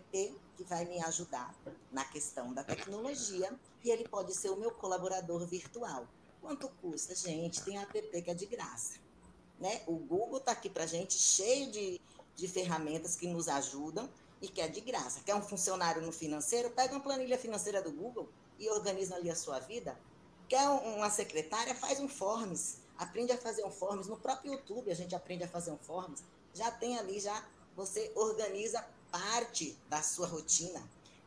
que vai me ajudar na questão da tecnologia e ele pode ser o meu colaborador virtual. Quanto custa? Gente, tem app que é de graça. Né? O Google está aqui para gente cheio de, de ferramentas que nos ajudam e que é de graça. Quer um funcionário no financeiro? Pega uma planilha financeira do Google e organiza ali a sua vida. Quer uma secretária? Faz um forms. Aprende a fazer um forms. No próprio YouTube a gente aprende a fazer um forms. Já tem ali já você organiza parte da sua rotina.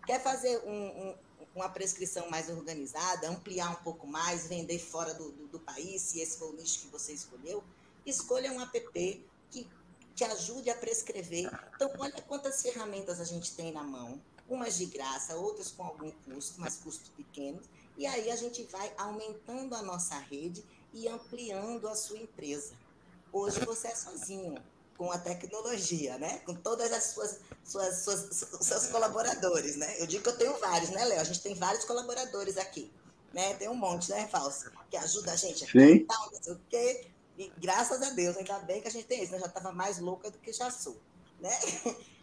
Quer fazer um, um, uma prescrição mais organizada, ampliar um pouco mais, vender fora do, do, do, país, se esse for o nicho que você escolheu, escolha um app que te ajude a prescrever. Então, olha quantas ferramentas a gente tem na mão, umas de graça, outras com algum custo, mas custos pequenos, e aí a gente vai aumentando a nossa rede e ampliando a sua empresa. Hoje você é sozinho, com a tecnologia, né? Com todas as suas, suas, suas seus colaboradores, né? Eu digo que eu tenho vários, né, Léo? A gente tem vários colaboradores aqui, né? Tem um monte, né, Falso? Que ajuda a gente a Sim. não sei o quê. E graças a Deus, ainda bem que a gente tem isso, né? Eu já estava mais louca do que já sou, né?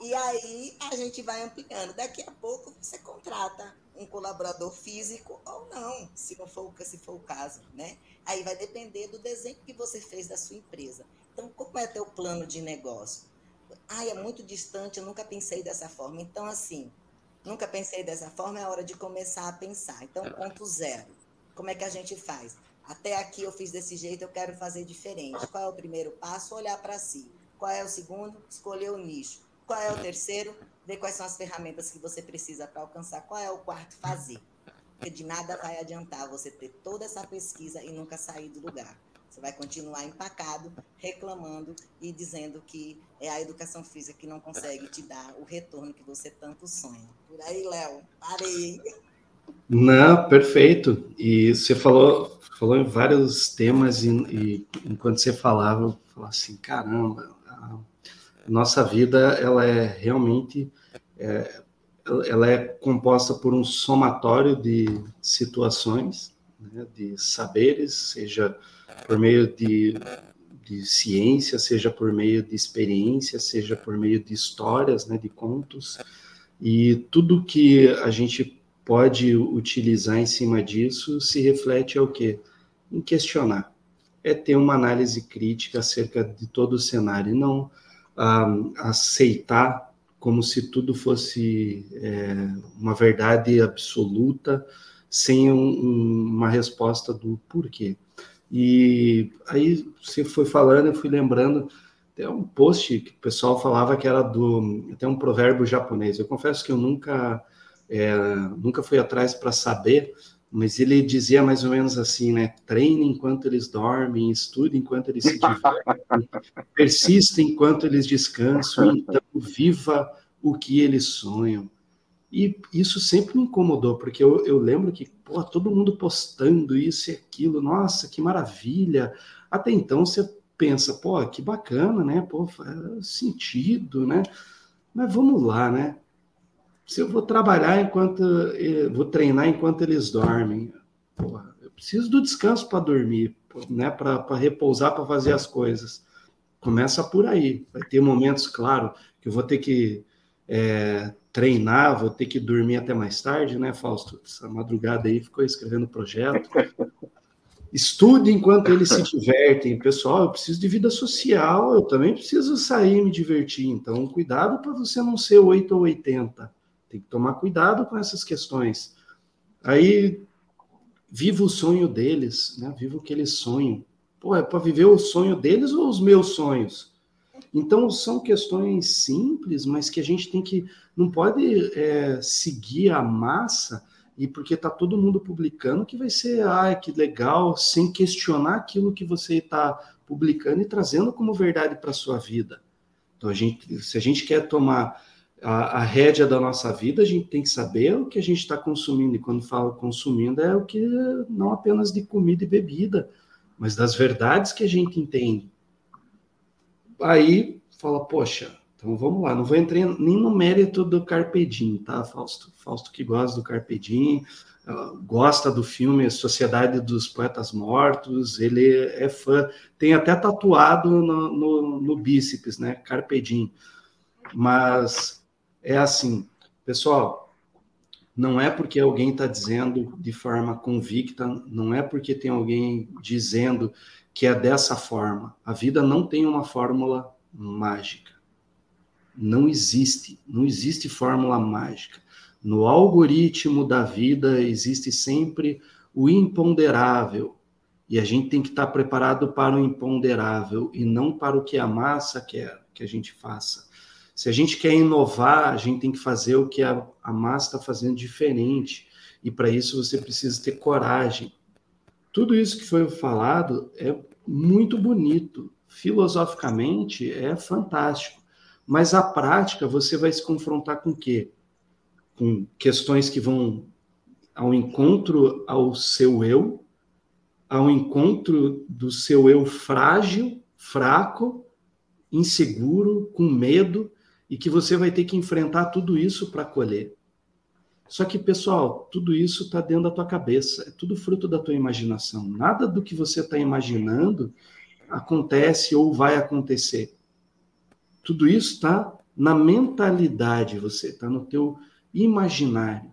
E, e aí a gente vai ampliando. Daqui a pouco você contrata um colaborador físico ou não, se não for, se for o caso, né? Aí vai depender do desenho que você fez da sua empresa. Então, como é teu plano de negócio? Ah, é muito distante, eu nunca pensei dessa forma. Então, assim, nunca pensei dessa forma, é hora de começar a pensar. Então, ponto zero. Como é que a gente faz? Até aqui eu fiz desse jeito, eu quero fazer diferente. Qual é o primeiro passo? Olhar para si. Qual é o segundo? Escolher o nicho. Qual é o terceiro? Ver quais são as ferramentas que você precisa para alcançar. Qual é o quarto? Fazer. Porque de nada vai adiantar você ter toda essa pesquisa e nunca sair do lugar. Você vai continuar empacado, reclamando e dizendo que é a educação física que não consegue te dar o retorno que você tanto sonha. Por aí, Léo, parei. Não, perfeito. E você falou, falou em vários temas e, e enquanto você falava, eu falava assim, caramba, a nossa vida ela é realmente é, ela é composta por um somatório de situações, né, de saberes, seja por meio de, de ciência, seja por meio de experiência, seja por meio de histórias, né, de contos, e tudo que a gente pode utilizar em cima disso se reflete ao quê? Em questionar. É ter uma análise crítica acerca de todo o cenário, e não ah, aceitar como se tudo fosse é, uma verdade absoluta, sem um, uma resposta do porquê. E aí você foi falando, eu fui lembrando, tem um post que o pessoal falava que era do. Tem um provérbio japonês. Eu confesso que eu nunca, é, nunca fui atrás para saber, mas ele dizia mais ou menos assim, né? Treine enquanto eles dormem, estude enquanto eles se divertem, persista enquanto eles descansam, então viva o que eles sonham. E isso sempre me incomodou, porque eu, eu lembro que, pô, todo mundo postando isso e aquilo, nossa, que maravilha. Até então você pensa, pô, que bacana, né? Pô, faz sentido, né? Mas vamos lá, né? Se eu vou trabalhar enquanto, eh, vou treinar enquanto eles dormem, porra, eu preciso do descanso para dormir, né? Para repousar, para fazer as coisas. Começa por aí. Vai ter momentos, claro, que eu vou ter que é, treinar, vou ter que dormir até mais tarde, né, Fausto? Essa madrugada aí ficou escrevendo projeto. Estude enquanto eles se divertem. Pessoal, eu preciso de vida social, eu também preciso sair e me divertir. Então, cuidado para você não ser 8 ou 80. Tem que tomar cuidado com essas questões. Aí, viva o sonho deles, né? Viva o que eles sonham. Pô, é para viver o sonho deles ou os meus sonhos? Então, são questões simples, mas que a gente tem que. Não pode é, seguir a massa e porque está todo mundo publicando que vai ser, ah, que legal, sem questionar aquilo que você está publicando e trazendo como verdade para a sua vida. Então, a gente, se a gente quer tomar a, a rédea da nossa vida, a gente tem que saber o que a gente está consumindo. E quando falo consumindo, é o que não apenas de comida e bebida, mas das verdades que a gente entende aí fala, poxa, então vamos lá, não vou entrar nem no mérito do Carpedim, tá, Fausto? Fausto que gosta do Carpedim, gosta do filme Sociedade dos Poetas Mortos, ele é fã, tem até tatuado no, no, no bíceps, né, Carpedim. Mas é assim, pessoal, não é porque alguém está dizendo de forma convicta, não é porque tem alguém dizendo que é dessa forma. A vida não tem uma fórmula mágica. Não existe, não existe fórmula mágica. No algoritmo da vida existe sempre o imponderável. E a gente tem que estar preparado para o imponderável e não para o que a massa quer que a gente faça. Se a gente quer inovar, a gente tem que fazer o que a, a massa está fazendo diferente. E para isso você precisa ter coragem. Tudo isso que foi falado é muito bonito. Filosoficamente é fantástico. Mas a prática você vai se confrontar com o quê? Com questões que vão ao encontro ao seu eu, ao encontro do seu eu frágil, fraco, inseguro, com medo, e que você vai ter que enfrentar tudo isso para colher. Só que, pessoal, tudo isso está dentro da tua cabeça, é tudo fruto da tua imaginação. Nada do que você está imaginando acontece ou vai acontecer. Tudo isso está na mentalidade, você está no teu imaginário.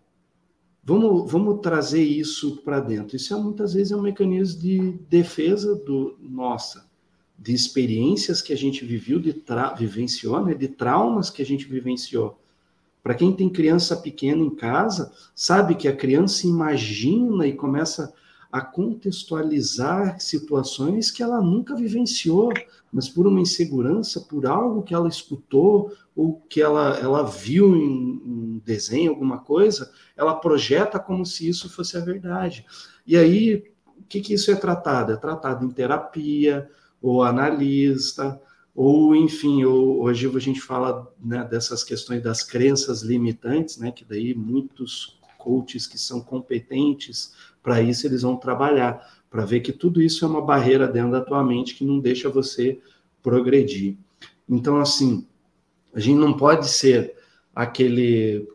Vamos, vamos trazer isso para dentro. Isso é, muitas vezes é um mecanismo de defesa do nossa, de experiências que a gente viveu, de vivenciou, né? de traumas que a gente vivenciou. Para quem tem criança pequena em casa, sabe que a criança imagina e começa a contextualizar situações que ela nunca vivenciou, mas por uma insegurança, por algo que ela escutou ou que ela, ela viu em um desenho, alguma coisa, ela projeta como se isso fosse a verdade. E aí, o que, que isso é tratado? É tratado em terapia, ou analista, ou enfim, ou, hoje a gente fala né, dessas questões das crenças limitantes, né, que daí muitos coaches que são competentes para isso, eles vão trabalhar, para ver que tudo isso é uma barreira dentro da tua mente que não deixa você progredir. Então, assim, a gente não pode ser aquele,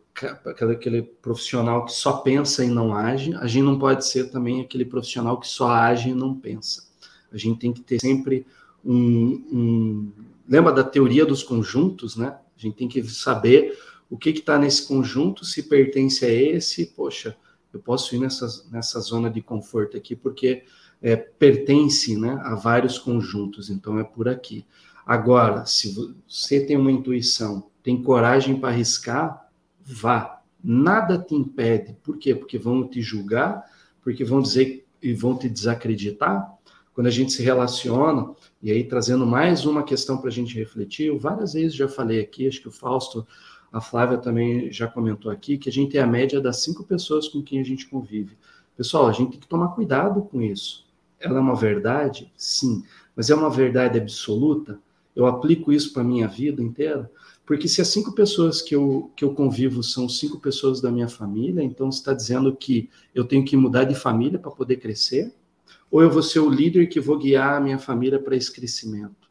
aquele profissional que só pensa e não age, a gente não pode ser também aquele profissional que só age e não pensa. A gente tem que ter sempre um, um lembra da teoria dos conjuntos, né? A gente tem que saber o que está nesse conjunto, se pertence a esse, poxa, eu posso ir nessa, nessa zona de conforto aqui, porque é, pertence né, a vários conjuntos, então é por aqui. Agora, se você tem uma intuição, tem coragem para arriscar, vá. Nada te impede. Por quê? Porque vão te julgar, porque vão dizer e vão te desacreditar. Quando a gente se relaciona, e aí trazendo mais uma questão para a gente refletir, eu várias vezes já falei aqui, acho que o Fausto a Flávia também já comentou aqui que a gente é a média das cinco pessoas com quem a gente convive. Pessoal, a gente tem que tomar cuidado com isso. Ela é uma verdade? Sim. Mas é uma verdade absoluta? Eu aplico isso para a minha vida inteira? Porque se as cinco pessoas que eu, que eu convivo são cinco pessoas da minha família, então está dizendo que eu tenho que mudar de família para poder crescer? Ou eu vou ser o líder que vou guiar a minha família para esse crescimento?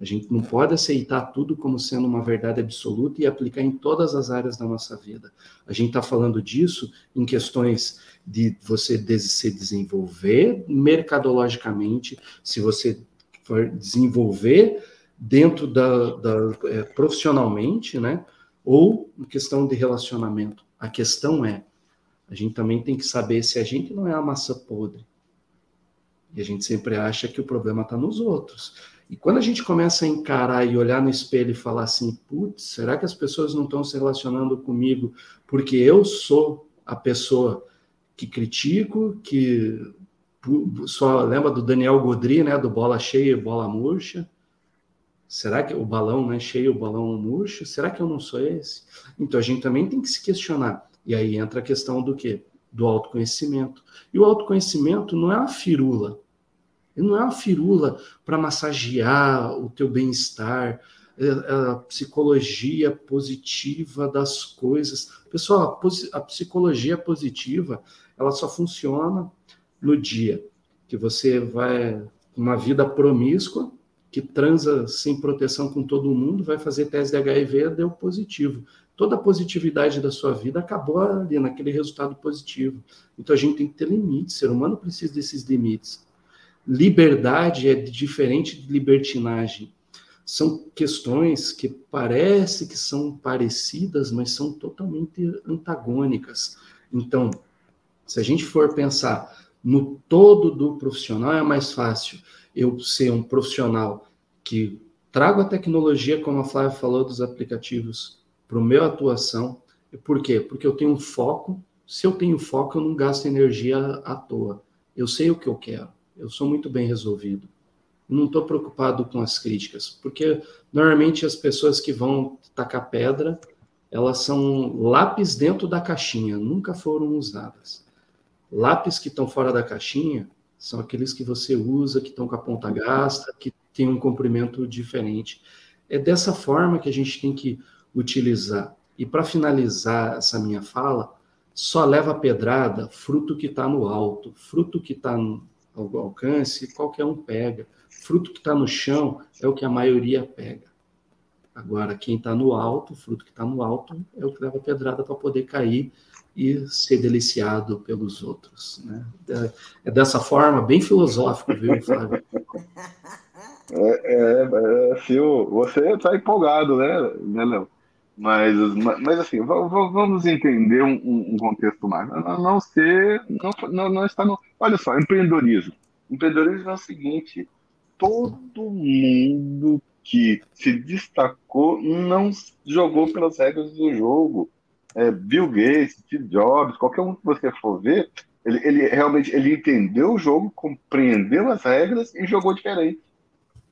A gente não pode aceitar tudo como sendo uma verdade absoluta e aplicar em todas as áreas da nossa vida. A gente está falando disso em questões de você se desenvolver mercadologicamente, se você for desenvolver dentro da, da é, profissionalmente, né? Ou em questão de relacionamento. A questão é, a gente também tem que saber se a gente não é a massa podre. E a gente sempre acha que o problema está nos outros. E quando a gente começa a encarar e olhar no espelho e falar assim, putz, será que as pessoas não estão se relacionando comigo porque eu sou a pessoa que critico, que só lembra do Daniel Godri, né, do bola cheia bola murcha? Será que o balão, né, cheio, o balão murcho? Será que eu não sou esse? Então a gente também tem que se questionar. E aí entra a questão do quê? Do autoconhecimento. E o autoconhecimento não é uma firula, ele não é uma firula para massagear o teu bem-estar, é, é a psicologia positiva das coisas. Pessoal, a psicologia positiva, ela só funciona no dia que você vai uma vida promíscua, que transa sem proteção com todo mundo, vai fazer teste de HIV, deu positivo. Toda a positividade da sua vida acabou ali naquele resultado positivo. Então a gente tem que ter limites, o ser humano precisa desses limites. Liberdade é diferente de libertinagem. São questões que parece que são parecidas, mas são totalmente antagônicas. Então, se a gente for pensar no todo do profissional, é mais fácil eu ser um profissional que trago a tecnologia, como a Flávia falou, dos aplicativos para o meu atuação. Por quê? Porque eu tenho foco. Se eu tenho foco, eu não gasto energia à toa. Eu sei o que eu quero eu sou muito bem resolvido. Não estou preocupado com as críticas, porque normalmente as pessoas que vão tacar pedra, elas são lápis dentro da caixinha, nunca foram usadas. Lápis que estão fora da caixinha são aqueles que você usa, que estão com a ponta gasta, que tem um comprimento diferente. É dessa forma que a gente tem que utilizar. E para finalizar essa minha fala, só leva pedrada fruto que está no alto, fruto que está ao alcance, qualquer um pega. Fruto que está no chão é o que a maioria pega. Agora, quem está no alto, fruto que está no alto, é o que leva pedrada para poder cair e ser deliciado pelos outros. Né? É, é dessa forma, bem filosófico, viu, Flávio? É, é, é você está empolgado, né, né Léo? Mas, mas assim, vamos entender um, um contexto mais. Não ser, não, não está no. Olha só, empreendedorismo. Empreendedorismo é o seguinte: todo mundo que se destacou não jogou pelas regras do jogo. É, Bill Gates, Steve Jobs, qualquer um que você for ver, ele, ele realmente ele entendeu o jogo, compreendeu as regras e jogou diferente.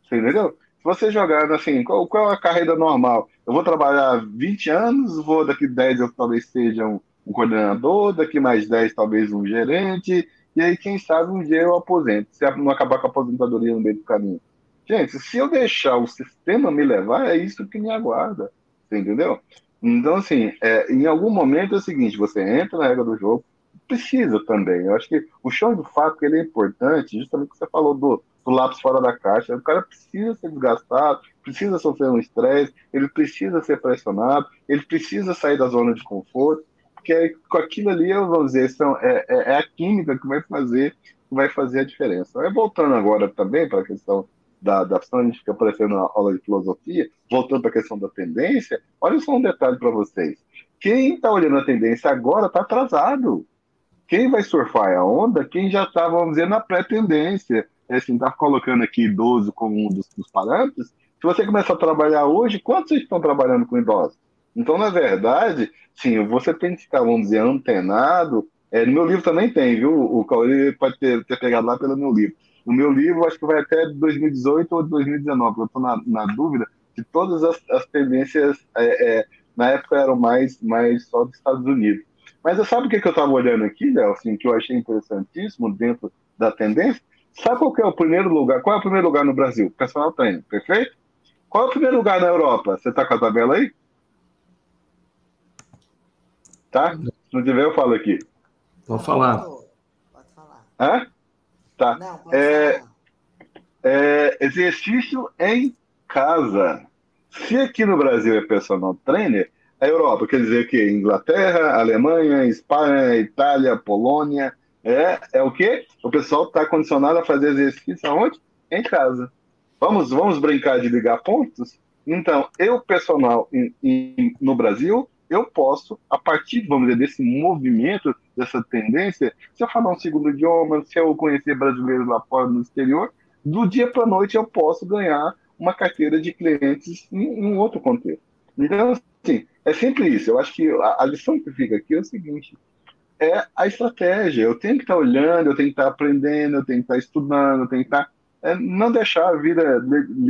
Você entendeu? Se você jogar assim, qual, qual é a carreira normal? Eu vou trabalhar 20 anos, vou daqui 10 eu talvez seja um, um coordenador, daqui mais 10 talvez um gerente, e aí quem sabe um dia eu aposento, se não acabar com a aposentadoria no meio do caminho. Gente, se eu deixar o sistema me levar, é isso que me aguarda. Entendeu? Então, assim, é, em algum momento é o seguinte: você entra na regra do jogo, precisa também. Eu acho que o show do fato ele é importante, justamente o que você falou do, do lápis fora da caixa. O cara precisa ser desgastado, precisa sofrer um estresse, ele precisa ser pressionado, ele precisa sair da zona de conforto, porque com aquilo ali, vamos dizer, são, é, é, é a química que vai fazer, vai fazer a diferença. É, voltando agora também para a questão da, da gente fica aparecendo na aula de filosofia, voltando para a questão da tendência, olha só um detalhe para vocês. Quem está olhando a tendência agora está atrasado. Quem vai surfar a onda, quem já está, vamos dizer, na pré-tendência. É assim, está colocando aqui idoso como um dos, dos parâmetros. Se você começar a trabalhar hoje, quantos estão trabalhando com idosos? Então, na verdade, sim, você tem que ficar, vamos dizer, antenado. É, no meu livro também tem, viu? O Cauê pode ter, ter pegado lá pelo meu livro o meu livro acho que vai até 2018 ou 2019, eu estou na, na, dúvida de todas as, as tendências, é, é, na época eram mais, mais só dos Estados Unidos. Mas sabe o que, que eu estava olhando aqui, Léo, assim, que eu achei interessantíssimo dentro da tendência? Sabe qual é o primeiro lugar? Qual é o primeiro lugar no Brasil? Personal trainer, perfeito? Qual é o primeiro lugar na Europa? Você está com a tabela aí? Tá? Se não tiver, eu falo aqui. Pode falar. Pode falar. Hã? Tá. Não, é, é, exercício em casa. Se aqui no Brasil é personal trainer, a Europa quer dizer que Inglaterra, Alemanha, Espanha, Itália, Polônia, é, é o quê? O pessoal está condicionado a fazer exercício aonde? Em casa. Vamos, vamos brincar de ligar pontos? Então, eu, personal, em, em, no Brasil, eu posso, a partir, vamos dizer, desse movimento, dessa tendência, se eu falar um segundo idioma, se eu conhecer brasileiros lá fora no exterior, do dia para a noite eu posso ganhar uma carteira de clientes em, em, outro contexto. Então, assim, é sempre isso. Eu acho que a, a, lição que fica aqui é o seguinte: é a estratégia. Eu tenho que estar olhando, eu tenho que estar aprendendo, eu tenho que estar estudando, eu tenho que estar. É, não deixar a vida,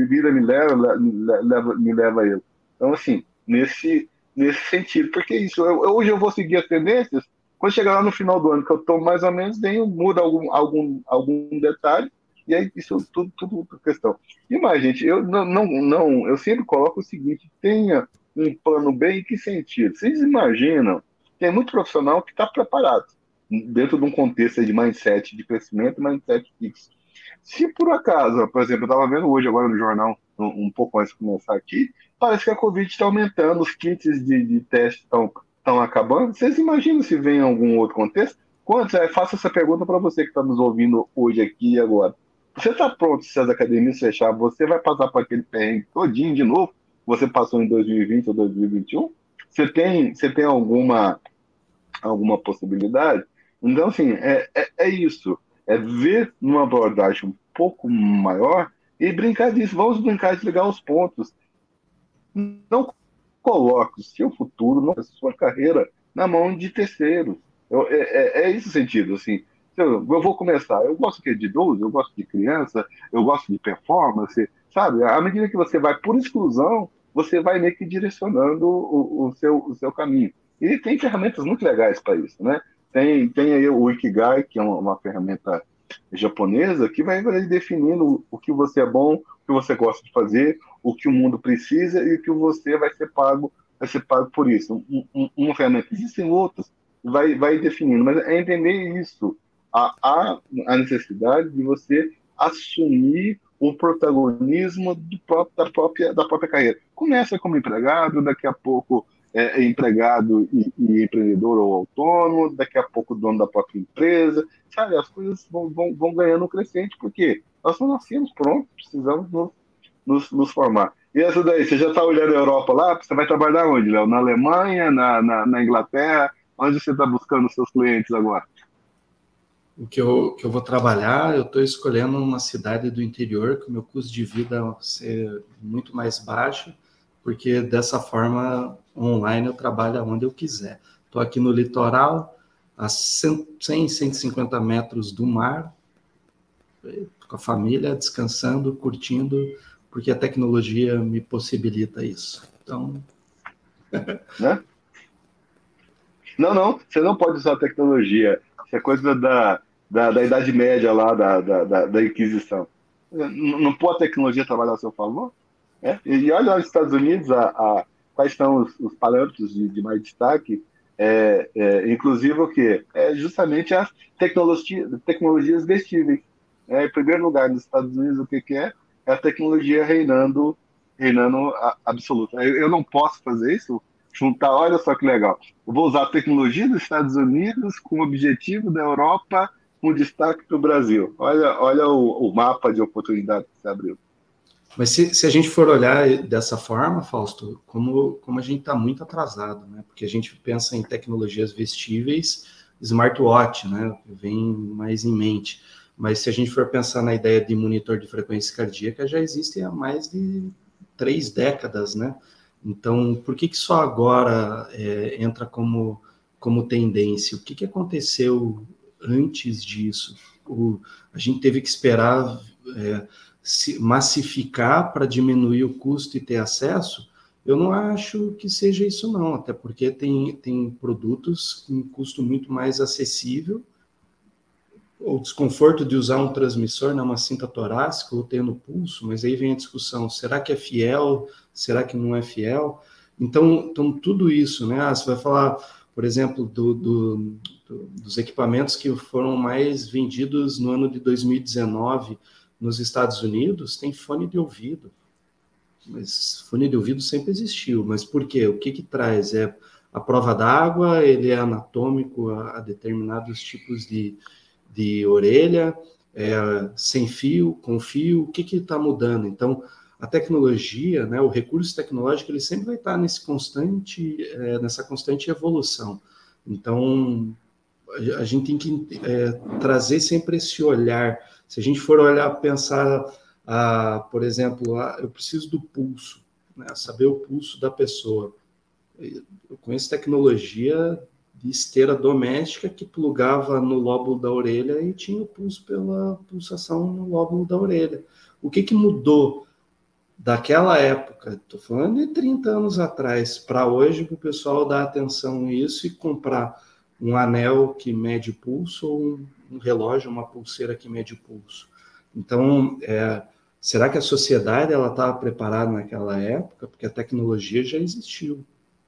vida me leva, leva, me leva a. Então, assim, nesse, nesse sentido. Porque isso, eu, hoje eu vou seguir as tendências, quando chegar lá no final do ano, que eu estou mais ou menos, venho, muda algum, algum, algum detalhe, e aí isso tudo, tudo questão. E mais, gente, eu não, não, não, eu sempre coloco o seguinte: tenha um plano B em que sentido? Vocês imaginam? Tem muito profissional que está preparado dentro de um contexto de mindset de crescimento, mindset fixo. Se por acaso, por exemplo, eu estava vendo hoje agora no jornal, um, um pouco antes de começar aqui, parece que a Covid está aumentando, os kits de, de teste estão acabando. Vocês imaginam se vem em algum outro contexto? Quantos? É, faço essa pergunta para você que está nos ouvindo hoje aqui e agora. Você está pronto se as academias fechar? Você vai passar por aquele perrengue todinho de novo? Você passou em 2020 ou 2021? Você tem, você tem alguma, alguma possibilidade? Então, assim, é, é, é isso. É ver numa abordagem um pouco maior e brincar disso. Vamos brincar de ligar os pontos não coloque o seu futuro, a sua carreira na mão de terceiros. Eu, é, é, é, esse sentido, assim. Eu, eu vou começar, eu gosto de idoso, eu gosto de criança, eu gosto de performance, sabe? À medida que você vai por exclusão, você vai meio que direcionando o, o, seu, o seu caminho. E tem ferramentas muito legais para isso, né? Tem, tem aí o Ikigai, que é uma, uma ferramenta japonesa, que vai definindo o que você é bom, o que você gosta de fazer, o que o mundo precisa e o que você vai ser pago, vai ser pago por isso. Um, um, uma ferramenta. Existem outras, vai, vai definindo, mas é entender isso. Há, há a necessidade de você assumir o protagonismo próprio, da, própria, da própria carreira. Começa como empregado, daqui a pouco é, é empregado e, e, empreendedor ou autônomo, daqui a pouco dono da própria empresa, sabe? As coisas vão, vão, vão ganhando um crescente, porque nós não nascemos prontos, precisamos nos nos, nos formar. E essa daí, você já está olhando a Europa lá? Você vai trabalhar onde, Léo? Na Alemanha, na, na, na Inglaterra? Onde você está buscando seus clientes agora? O que eu, que eu vou trabalhar, eu estou escolhendo uma cidade do interior, que o meu custo de vida vai ser muito mais baixo, porque dessa forma, online, eu trabalho onde eu quiser. Estou aqui no litoral, a 100, 150 metros do mar, com a família, descansando, curtindo, porque a tecnologia me possibilita isso. Então. Né? Não, não, você não pode usar tecnologia. Isso é coisa da, da, da Idade Média lá, da, da, da Inquisição. Não, não pode a tecnologia trabalhar a seu favor? É? E olha os Estados Unidos, a, a, quais são os, os parâmetros de, de, mais destaque, é, é, inclusive o que? É justamente as tecnologia, tecnologias vestíveis. É, em primeiro lugar, nos Estados Unidos, o que, que é? É a tecnologia reinando, reinando absoluta. Eu, eu não posso fazer isso, juntar, olha só que legal. Eu vou usar a tecnologia dos Estados Unidos com o objetivo da Europa, com destaque para o Brasil. Olha, olha o, o mapa de oportunidade que se abriu. Mas se, se, a gente for olhar dessa forma, Fausto, como, como a gente está muito atrasado, né? Porque a gente pensa em tecnologias vestíveis, smartwatch, né? Vem mais em mente. Mas se a gente for pensar na ideia de monitor de frequência cardíaca, já existe há mais de três décadas, né? Então, por que, que só agora é, entra como, como tendência? O que, que aconteceu antes disso? O, a gente teve que esperar. É, massificar para diminuir o custo e ter acesso, eu não acho que seja isso não, até porque tem, tem produtos com custo muito mais acessível, o desconforto de usar um transmissor numa cinta torácica ou ter no pulso, mas aí vem a discussão, será que é fiel, será que não é fiel? Então, então tudo isso, né? Ah, você vai falar, por exemplo, do, do, do, dos equipamentos que foram mais vendidos no ano de 2019, nos Estados Unidos tem fone de ouvido. Mas fone de ouvido sempre existiu. Mas por quê? O que que traz? É a prova d'água, ele é anatômico a, a, determinados tipos de, de orelha, é, sem fio, com fio, o que que está mudando? Então, a tecnologia, né, o recurso tecnológico, ele sempre vai estar nesse constante, é, nessa constante evolução. Então, a, a gente tem que é, trazer sempre esse olhar se a gente for olhar, pensar, ah, por exemplo, ah, eu preciso do pulso, né? saber o pulso da pessoa. Eu conheço tecnologia de esteira doméstica que plugava no lóbulo da orelha e tinha o pulso pela pulsação no lóbulo da orelha. O que, que mudou daquela época, estou falando de 30 anos atrás, para hoje, para o pessoal dar atenção a isso e comprar um anel que mede pulso ou um, um relógio, uma pulseira que mede pulso. Então, é, será que a sociedade ela estava preparada naquela época? Porque a tecnologia já existiu,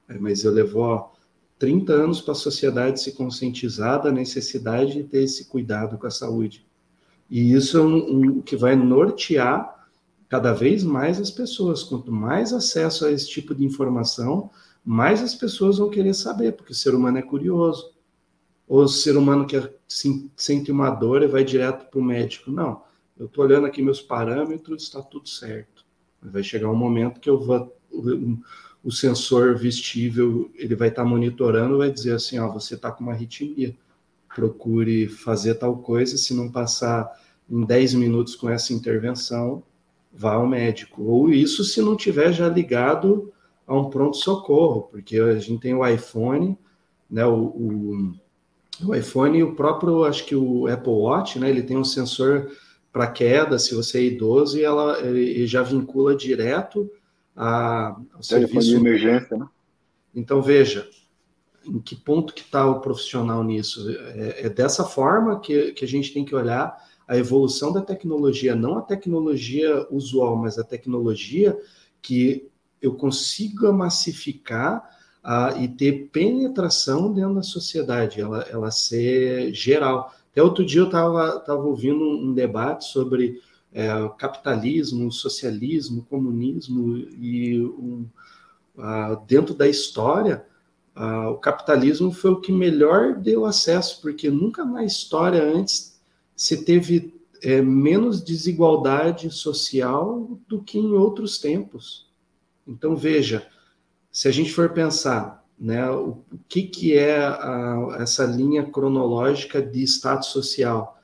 é, mas eu levou 30 anos para a sociedade se conscientizar da necessidade de ter esse cuidado com a saúde. E isso é um, um que vai nortear cada vez mais as pessoas. Quanto mais acesso a esse tipo de informação, mais as pessoas vão querer saber, porque o ser humano é curioso ou o ser humano que sente uma dor e vai direto para o médico. Não, eu estou olhando aqui meus parâmetros, está tudo certo. Vai chegar um momento que eu vou, o, o sensor vestível ele vai estar tá monitorando, vai dizer assim, ó, você está com uma arritmia, procure fazer tal coisa, se não passar em 10 minutos com essa intervenção, vá ao médico. Ou isso se não tiver já ligado a um pronto-socorro, porque a gente tem o iPhone, né, o, o o iPhone e o próprio, acho que o Apple Watch, né? Ele tem um sensor para queda, se você é idoso, e ela já vincula direto a, ao serviço de emergência, né? Então veja, em que ponto que está o profissional nisso? É, é, dessa forma que, que a gente tem que olhar a evolução da tecnologia, não a tecnologia usual, mas a tecnologia que eu consiga massificar uh, e ter penetração dentro da sociedade, ela, ela ser geral. Até outro dia eu estava tava ouvindo um debate sobre é, capitalismo, socialismo, comunismo e um, dentro da história o capitalismo foi o que melhor deu acesso, porque nunca na história antes se teve é, menos desigualdade social do que em outros tempos. Então, veja, se a gente for pensar né, o, o que, que é a, essa linha cronológica de status social,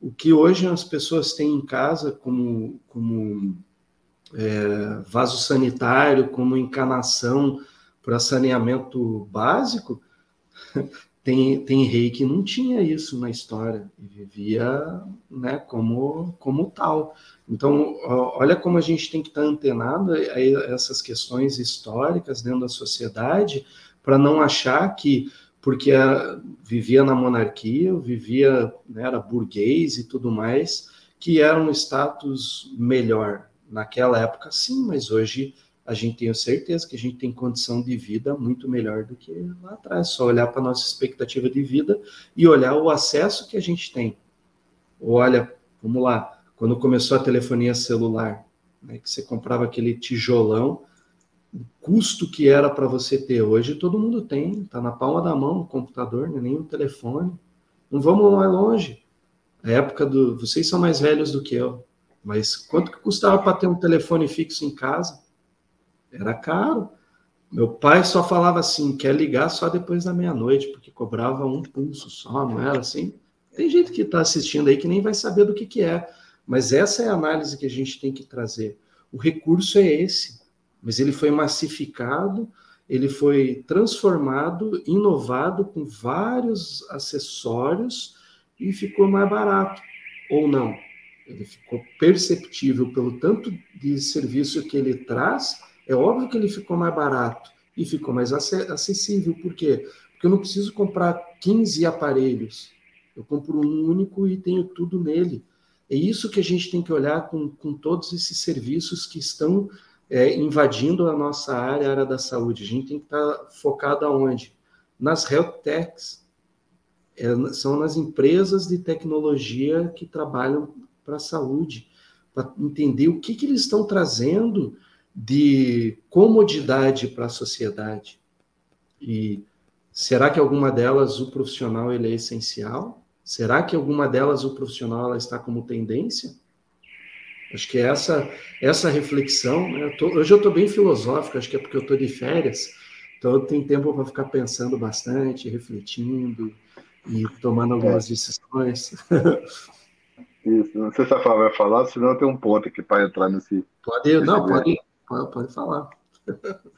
o que hoje as pessoas têm em casa como, como é, vaso sanitário, como encanação para saneamento básico, tem, tem rei que não tinha isso na história e vivia né, como, como tal. Então, olha como a gente tem que estar antenado a essas questões históricas dentro da sociedade para não achar que porque a, vivia na monarquia, vivia, né, era burguês e tudo mais, que era um status melhor. Naquela época, sim, mas hoje a gente tem certeza que a gente tem condição de vida muito melhor do que lá atrás. Só olhar para a nossa expectativa de vida e olhar o acesso que a gente tem. Olha, vamos lá, quando começou a telefonia celular, né, que você comprava aquele tijolão, o custo que era para você ter hoje, todo mundo tem, está na palma da mão o computador, não é nem o telefone. Não vamos mais longe. A época do. Vocês são mais velhos do que eu, mas quanto que custava para ter um telefone fixo em casa? Era caro. Meu pai só falava assim, quer ligar só depois da meia-noite, porque cobrava um pulso só, não era assim? Tem gente que está assistindo aí que nem vai saber do que, que é, mas essa é a análise que a gente tem que trazer. O recurso é esse, mas ele foi massificado, ele foi transformado, inovado com vários acessórios e ficou mais barato, ou não. Ele ficou perceptível pelo tanto de serviço que ele traz é óbvio que ele ficou mais barato e ficou mais acessível. Por quê? Porque eu não preciso comprar 15 aparelhos. Eu compro um único e tenho tudo nele. É isso que a gente tem que olhar com, com todos esses serviços que estão é, invadindo a nossa área, a área da saúde. A gente tem que estar focado aonde? Nas health techs. É, são nas empresas de tecnologia que trabalham para a saúde, para entender o que, que eles estão trazendo de comodidade para a sociedade. E será que alguma delas o profissional ele é essencial? Será que alguma delas o profissional ela está como tendência? Acho que essa essa reflexão, né, eu tô, hoje eu estou bem filosófico, acho que é porque eu estou de férias, então eu tenho tempo para ficar pensando bastante, refletindo e tomando algumas é. decisões. Isso, não sei se a Fábio vai falar, senão tem um ponto aqui para entrar nesse. Pode, não, pode, Pode, pode falar.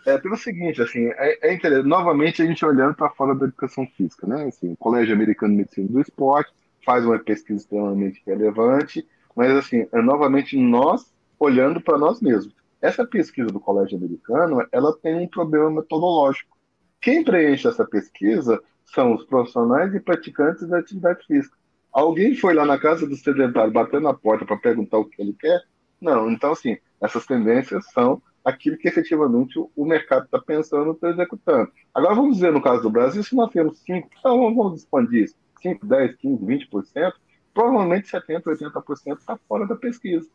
É pelo seguinte, assim, é, é interessante. Novamente a gente olhando para fora da educação física, né? Assim, o Colégio Americano de Medicina do Esporte faz uma pesquisa extremamente relevante, mas assim, é novamente nós olhando para nós mesmos. Essa pesquisa do Colégio Americano, ela tem um problema metodológico. Quem preenche essa pesquisa são os profissionais e praticantes da atividade física. Alguém foi lá na casa do sedentário, batendo na porta para perguntar o que ele quer? Não. Então, assim, essas tendências são aquilo que efetivamente o mercado está pensando, está executando. Agora, vamos dizer, no caso do Brasil, se nós temos 5, então vamos expandir isso, 5, 10, 15, 20%, provavelmente 70%, 80% está fora da pesquisa.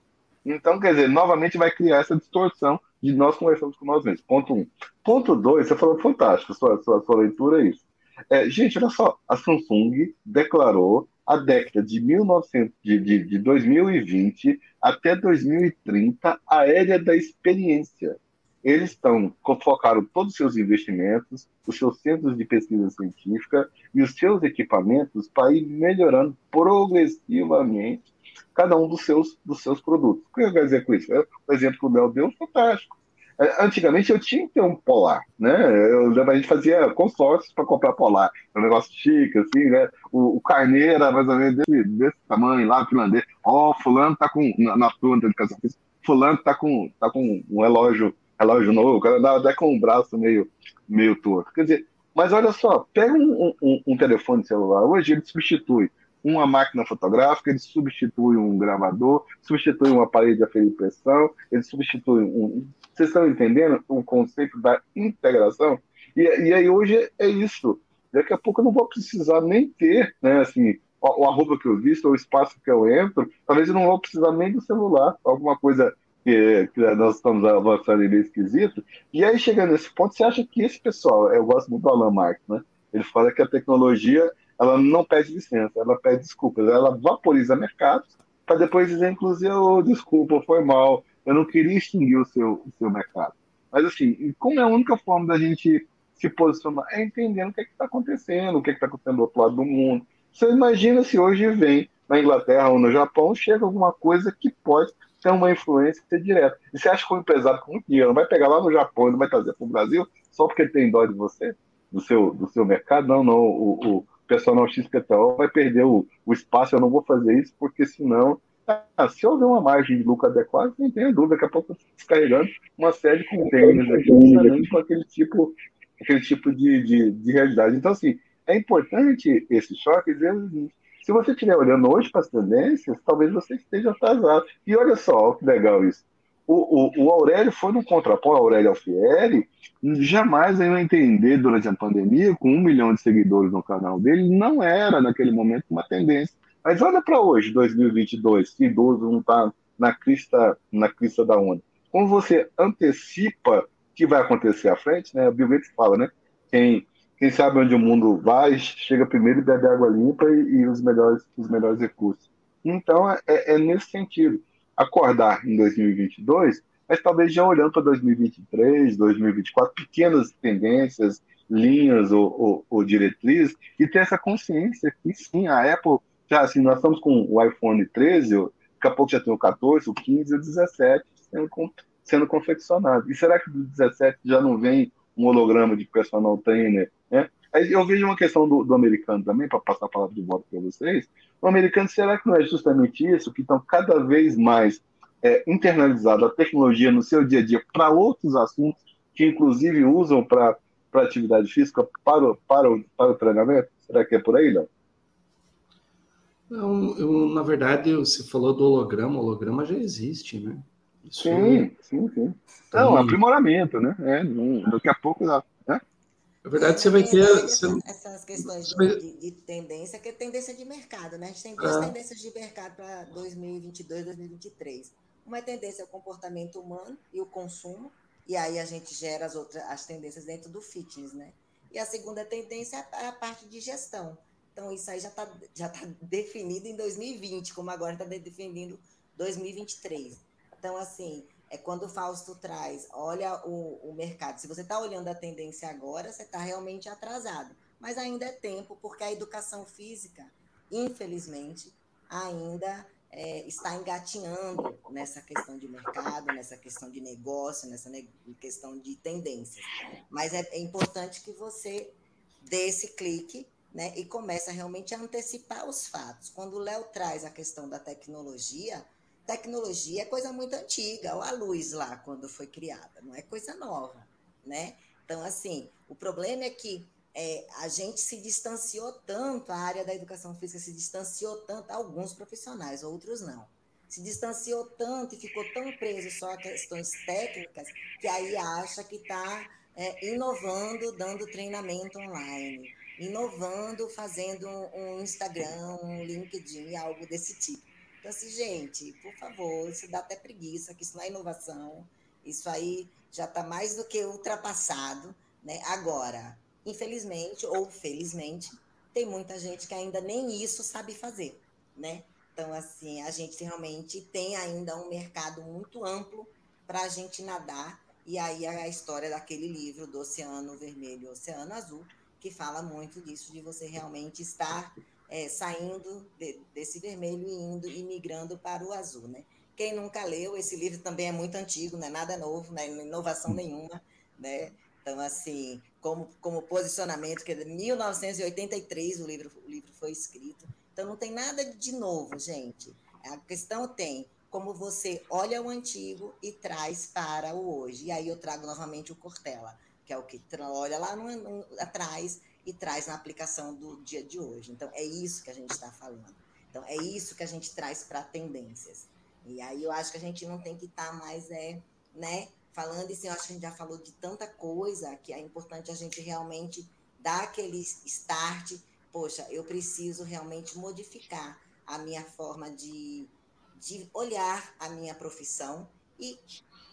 Então, quer dizer, novamente vai criar essa distorção de nós conversamos com nós mesmos. Ponto um. Ponto dois, você falou fantástico, sua, sua, sua leitura é isso. É, gente, olha só, a Samsung declarou a década de, 1900, de, de, de 2020 até 2030 aérea da experiência. Eles estão focaram todos os seus investimentos, os seus centros de pesquisa científica e os seus equipamentos para ir melhorando progressivamente cada um dos seus, dos seus produtos. O que eu quero dizer com isso? O exemplo que o Mel deu é fantástico. É, antigamente eu tinha que ter um polar, né? Eu a gente fazia consórcios para comprar polar. É um negócio chique, assim, né? O, o carneiro era mais ou menos desse, desse tamanho lá, finlandês. Ó, oh, fulano tá com, na, na turma de educação fulano tá com, tá com um relógio, relógio novo, o cara dá, dá com um braço meio, meio torto. Quer dizer, mas olha só, pega um, um, um telefone celular, hoje ele substitui uma máquina fotográfica, ele substitui um gravador, substitui um aparelho de aferir pressão, ele substitui um, vocês estão entendendo o conceito da integração? E, e aí hoje é isso. Daqui a pouco eu não vou precisar nem ter, né, assim, a, a roupa que eu visto, o espaço que eu entro, talvez eu não vou precisar nem do celular, alguma coisa que, que nós estamos avançando meio esquisito. E aí, chegando nesse ponto, você acha que esse pessoal, eu gosto muito do Alan Marx, né? Ele fala que a tecnologia ela não pede licença, ela pede desculpas, ela vaporiza mercados para depois dizer, inclusive, oh, desculpa, foi mal, eu não queria extinguir o seu, o seu mercado. Mas, assim, como é a única forma da gente se posicionar? É entendendo o que é está acontecendo, o que é está acontecendo do outro lado do mundo. Você imagina se hoje vem na Inglaterra ou no Japão, chega alguma coisa que pode ter uma influência direta. E você acha que um empresário com muito dinheiro não vai pegar lá no Japão e não vai trazer para o Brasil só porque ele tem dó de você, do seu, do seu mercado? Não, não. O, o personal XPTO vai perder o, o espaço, eu não vou fazer isso, porque senão ah, se houver uma margem de lucro adequada, não tenha dúvida, daqui a pouco descarregando uma série de containers aqui, com aquele tipo, aquele tipo de, de, de, realidade. Então, assim, é importante esse choque dizer se você estiver olhando hoje para as tendências, talvez você esteja atrasado. E olha só, que legal isso. O, o, o Aurélio foi no contraponto, Aurélio Alfieri, jamais eu entender durante a pandemia, com um milhão de seguidores no canal dele, não era naquele momento uma tendência. Mas olha para hoje, 2022, que idoso não está na crista, na crista da onda. Como você antecipa que vai acontecer à frente, né? O Bill Gates fala, né? Quem, quem sabe onde o mundo vai, chega primeiro e bebe água limpa e, e os, melhores, os melhores recursos. Então, é, é nesse sentido. Acordar em 2022, mas talvez já olhando para 2023, 2024, pequenas tendências, linhas ou, ou, ou diretrizes, e ter essa consciência que sim, a Apple já assim, nós estamos com o iPhone 13, daqui a pouco já tem o 14, o 15 e o 17 sendo, sendo confeccionado. E será que do 17 já não vem um holograma de personal trainer? Né? Aí eu vejo uma questão do, do americano também, para passar a palavra de volta para vocês. O americano, será que não é justamente isso? Que estão cada vez mais é, internalizado a tecnologia no seu dia a dia para outros assuntos, que inclusive usam para atividade física, para, para, o, para o treinamento? Será que é por aí, Léo? Não, eu, na verdade, você falou do holograma, o holograma já existe, né? Isso sim, é... sim, sim. Então, aprimoramento, né? É, daqui a pouco né? Na verdade, você vai ter. Você... Essas questões de, de, de, tendência, que é tendência de mercado, né? A gente tem duas ah. tendências de mercado para 2022 2023. Uma é tendência ao comportamento humano e o consumo, e aí a gente gera as outras as tendências dentro do fitness, né? E a segunda tendência é a parte de gestão. Então, isso aí já está já tá definido em 2020, como agora está definindo 2023. Então, assim, é quando o Fausto traz, olha o, o mercado. Se você está olhando a tendência agora, você está realmente atrasado. Mas ainda é tempo, porque a educação física, infelizmente, ainda é, está engatinhando nessa questão de mercado, nessa questão de negócio, nessa ne questão de tendências. Mas é, é importante que você dê esse clique né, e começa realmente a antecipar os fatos. Quando o Léo traz a questão da tecnologia, tecnologia é coisa muito antiga, a luz lá quando foi criada, não é coisa nova, né? Então, assim, o problema é que é, a gente se distanciou tanto, a área da educação física se distanciou tanto, alguns profissionais, outros não. Se distanciou tanto e ficou tão preso só a questões técnicas, que aí acha que está é, inovando, dando treinamento online inovando, fazendo um Instagram, um LinkedIn, algo desse tipo. Então, assim, gente, por favor, isso dá até preguiça, que isso não é inovação, isso aí já está mais do que ultrapassado, né? Agora, infelizmente ou felizmente, tem muita gente que ainda nem isso sabe fazer, né? Então, assim, a gente realmente tem ainda um mercado muito amplo para a gente nadar, e aí a história daquele livro do Oceano Vermelho e Oceano Azul, que fala muito disso, de você realmente estar é, saindo de, desse vermelho e indo e migrando para o azul, né? Quem nunca leu, esse livro também é muito antigo, não é nada novo, não é inovação nenhuma, né? Então, assim, como, como posicionamento, que é de 1983 o livro, o livro foi escrito. Então, não tem nada de novo, gente. A questão tem como você olha o antigo e traz para o hoje. E aí eu trago novamente o Cortella que é o que olha lá no, no, atrás e traz na aplicação do dia de hoje. Então, é isso que a gente está falando. Então, é isso que a gente traz para tendências. E aí eu acho que a gente não tem que estar tá mais, é, né, falando assim, eu acho que a gente já falou de tanta coisa que é importante a gente realmente dar aquele start. Poxa, eu preciso realmente modificar a minha forma de, de olhar a minha profissão e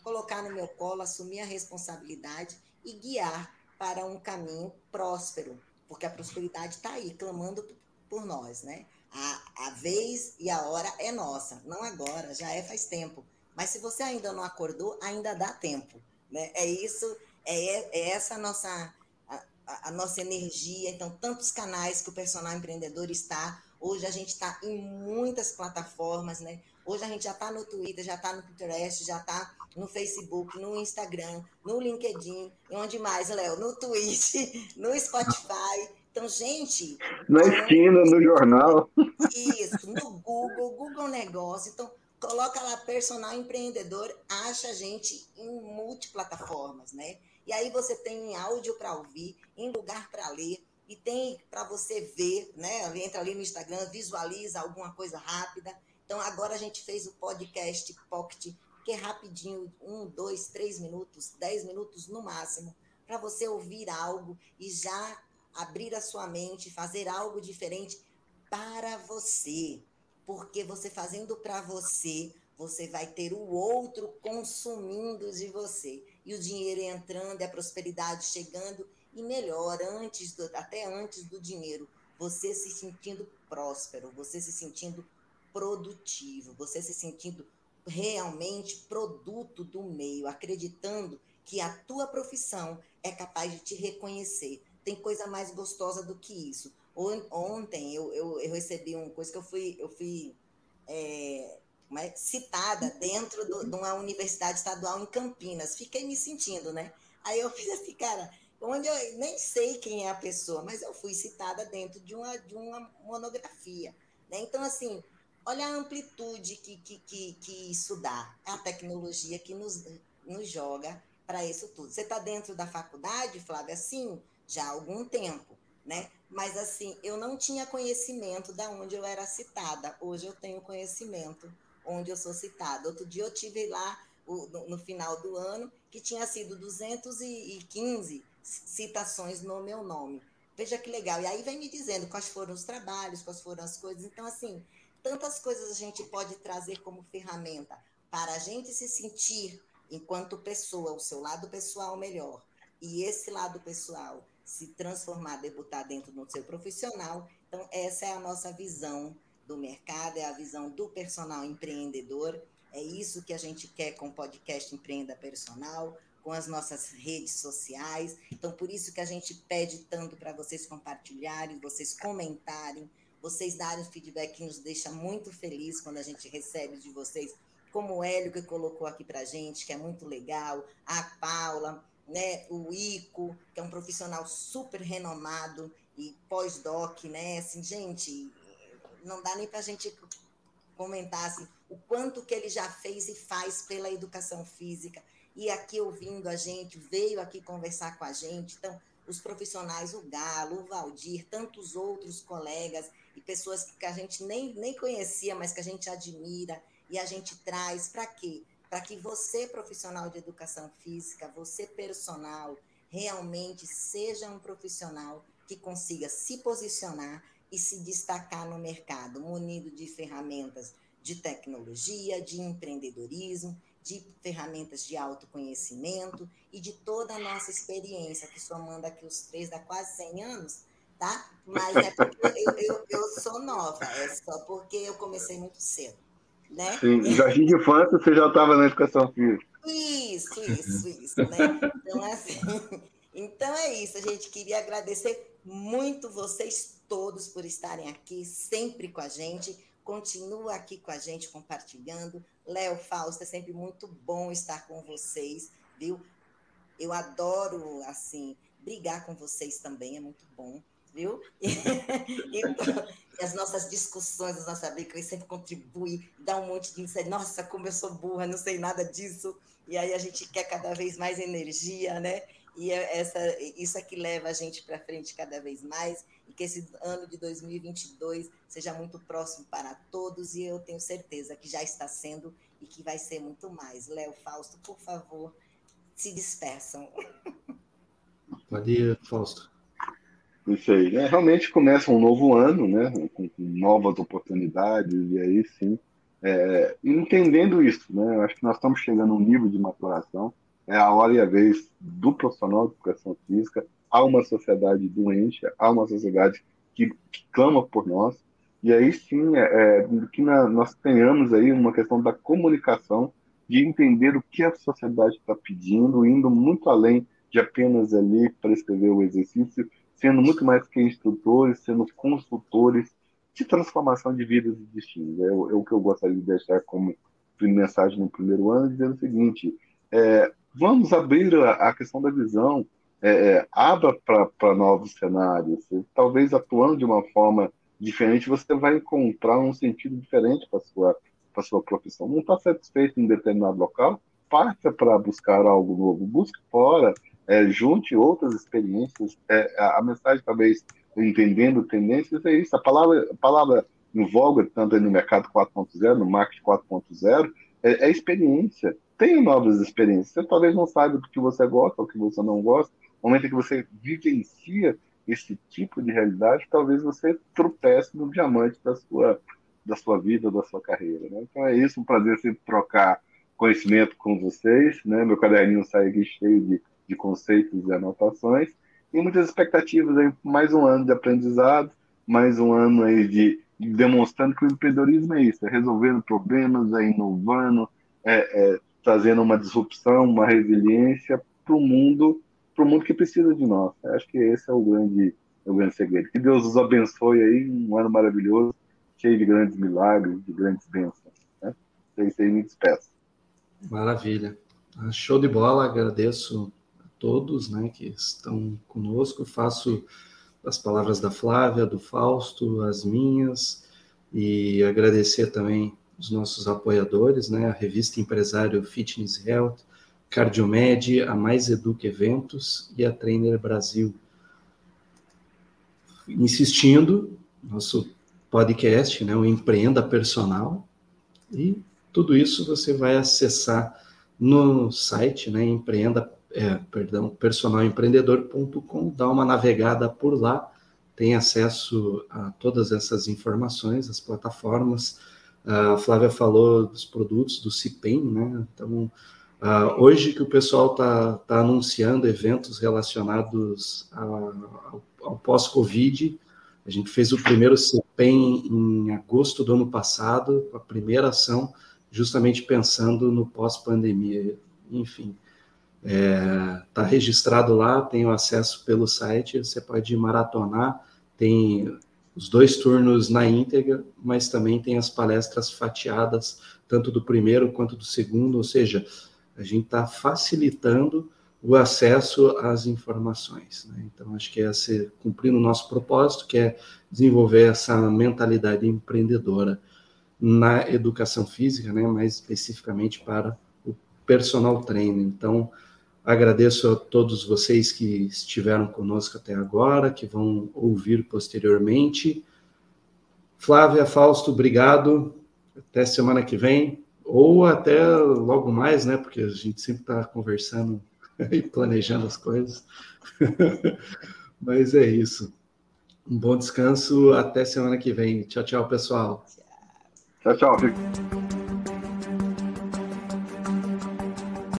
colocar no meu colo, assumir a responsabilidade e guiar para um caminho próspero, porque a prosperidade está aí, clamando por nós, né? A, a vez e a hora é nossa, não agora, já é faz tempo. Mas se você ainda não acordou, ainda dá tempo. Né? É isso, é, é essa a nossa, a, a nossa energia. Então, tantos canais que o personal empreendedor está. Hoje a gente está em muitas plataformas, né? Hoje a gente já está no Twitter, já está no Pinterest, já está no Facebook, no Instagram, no LinkedIn, e onde mais, Léo? No Twitch, no Spotify. Então, gente. Na esquina, no jornal. Isso, no Google, Google Negócio. Então, coloca lá personal empreendedor, acha a gente em multiplataformas, né? E aí você tem áudio para ouvir, em lugar para ler, e tem para você ver, né? Entra ali no Instagram, visualiza alguma coisa rápida. Então, agora a gente fez o podcast Pocket, que é rapidinho, um, dois, três minutos, dez minutos no máximo, para você ouvir algo e já abrir a sua mente, fazer algo diferente para você. Porque você fazendo para você, você vai ter o outro consumindo de você. E o dinheiro entrando, a prosperidade chegando, e melhor, antes do, até antes do dinheiro, você se sentindo próspero, você se sentindo produtivo, você se sentindo realmente produto do meio, acreditando que a tua profissão é capaz de te reconhecer, tem coisa mais gostosa do que isso. Ontem eu, eu, eu recebi uma coisa que eu fui, eu fui é, citada dentro do, de uma universidade estadual em Campinas. Fiquei me sentindo, né? Aí eu fiz assim, cara, onde eu nem sei quem é a pessoa, mas eu fui citada dentro de uma, de uma monografia. Né? Então, assim, olha a amplitude que, que, que, que isso dá. É a tecnologia que nos, nos joga para isso tudo. Você está dentro da faculdade, Flávia? Sim, já há algum tempo, né? Mas assim, eu não tinha conhecimento da onde eu era citada. Hoje eu tenho conhecimento onde eu sou citada. Outro dia eu tive lá no, final do ano que tinha sido 215 citações no meu nome. Veja que legal. E aí vem me dizendo quais foram os trabalhos, quais foram as coisas. Então, assim, tantas coisas a gente pode trazer como ferramenta para a gente se sentir, enquanto pessoa, o seu lado pessoal melhor, e esse lado pessoal se transformar, debutar dentro do seu profissional. Então, essa é a nossa visão do mercado, é a visão do personal empreendedor. É isso que a gente quer com o podcast Empreenda Personal, com as nossas redes sociais. Então, por isso que a gente pede tanto para vocês compartilharem, vocês comentarem, vocês darem feedback que nos deixa muito feliz quando a gente recebe de vocês, como o Hélio que colocou aqui para gente, que é muito legal, a Paula, né, o ICO, que é um profissional super renomado e pós-doc, né? Assim, gente, não dá nem para a gente comentar assim, o quanto que ele já fez e faz pela educação física. E aqui ouvindo a gente, veio aqui conversar com a gente. Então, os profissionais, o Galo, o Valdir, tantos outros colegas e pessoas que a gente nem, nem conhecia, mas que a gente admira e a gente traz para quê? para que você, profissional de educação física, você personal, realmente seja um profissional que consiga se posicionar e se destacar no mercado, munido de ferramentas de tecnologia, de empreendedorismo, de ferramentas de autoconhecimento e de toda a nossa experiência, que somando aqui os três dá quase 100 anos, tá? Mas é porque eu, eu, eu sou nova, é só porque eu comecei muito cedo né? Sim, jardim de infância você já estava na educação física. Isso, isso, isso, né? Então, assim, então é isso, a gente queria agradecer muito vocês todos por estarem aqui, sempre com a gente. Continua aqui com a gente compartilhando. Léo Fausto, é sempre muito bom estar com vocês, viu? Eu adoro, assim, brigar com vocês também, é muito bom viu? e as nossas discussões, as nossas brigas, sempre contribui, dá um monte de insight. Nossa, como eu sou burra, não sei nada disso. E aí a gente quer cada vez mais energia, né? E é essa, isso é que leva a gente para frente cada vez mais. E que esse ano de 2022 seja muito próximo para todos. E eu tenho certeza que já está sendo e que vai ser muito mais. Léo Fausto, por favor, se dispersam. Pode ir, Fausto. Isso aí. É, realmente começa um novo ano, né? Com, com novas oportunidades, e aí sim. É, entendendo isso, né? Eu acho que nós estamos chegando a um nível de maturação. É a hora e a vez do profissional de educação física. Há uma sociedade doente, há uma sociedade que, que clama por nós. e aí sim é, é que na, nós tenhamos aí uma questão da comunicação, de entender o que a sociedade está pedindo, indo muito além de apenas ali prescrever o exercício, sendo muito mais que instrutores, sendo consultores de transformação de vidas e destinos. É, é o que eu gostaria de deixar como mensagem no primeiro ano, dizendo o seguinte: é, vamos abrir a, a, questão da visão, é, é abra para novos cenários. Talvez atuando de uma forma diferente, você vai encontrar um sentido diferente para a sua, sua profissão. Não está satisfeito em determinado local? Parta para buscar algo novo, busque fora, é, junte outras experiências. É, a mensagem, talvez, entendendo tendências, é isso. A palavra, a palavra em voga, tanto no mercado 4.0, no marketing 4.0, é, é, experiência. Tenha novas experiências. Você talvez não saiba do que você gosta, ou que você não gosta. No momento em que você vivencia esse tipo de realidade, talvez você tropece no diamante da sua, da sua vida, da sua carreira. Né? Então é isso, um prazer sempre trocar conhecimento com vocês. Né? Meu caderninho sai aqui cheio de, de conceitos e anotações. E muitas expectativas aí, mais um ano de aprendizado, mais um ano aí de demonstrando que o empreendedorismo é isso, é resolvendo problemas, é inovando, é, é trazendo uma disrupção, uma resiliência para o mundo para o mundo que precisa de nós. Acho que esse é o grande, é o grande segredo. Que Deus os abençoe aí, um ano maravilhoso, cheio de grandes milagres, de grandes bênçãos. Né? Isso aí, me despeço. Maravilha. Ah, show de bola, agradeço a todos né, que estão conosco. Faço as palavras da Flávia, do Fausto, as minhas, e agradecer também os nossos apoiadores, né, a revista Empresário Fitness Health, Cardiomed, a Mais Educa Eventos e a Trainer Brasil. Insistindo, nosso podcast, né, o Empreenda Personal, e tudo isso você vai acessar no site, né, empreenda, é, perdão, personalempreendedor.com, dá uma navegada por lá, tem acesso a todas essas informações, as plataformas. A Flávia falou dos produtos do CIPEM, né? Então, Uh, hoje que o pessoal está tá anunciando eventos relacionados a, ao, ao pós-Covid, a gente fez o primeiro CEPEM em agosto do ano passado, a primeira ação, justamente pensando no pós-pandemia. Enfim, está é, tá registrado lá, tem o acesso pelo site, você pode maratonar, tem os dois turnos na íntegra, mas também tem as palestras fatiadas, tanto do primeiro quanto do segundo, ou seja, a gente está facilitando o acesso às informações. Né? Então, acho que é ser, cumprindo o nosso propósito, que é desenvolver essa mentalidade empreendedora na educação física, né? mais especificamente para o personal trainer. Então, agradeço a todos vocês que estiveram conosco até agora, que vão ouvir posteriormente. Flávia, Fausto, obrigado. Até semana que vem ou até logo mais, né? Porque a gente sempre está conversando e planejando as coisas. Mas é isso. Um bom descanso. Até semana que vem. Tchau, tchau, pessoal. Tchau, tchau.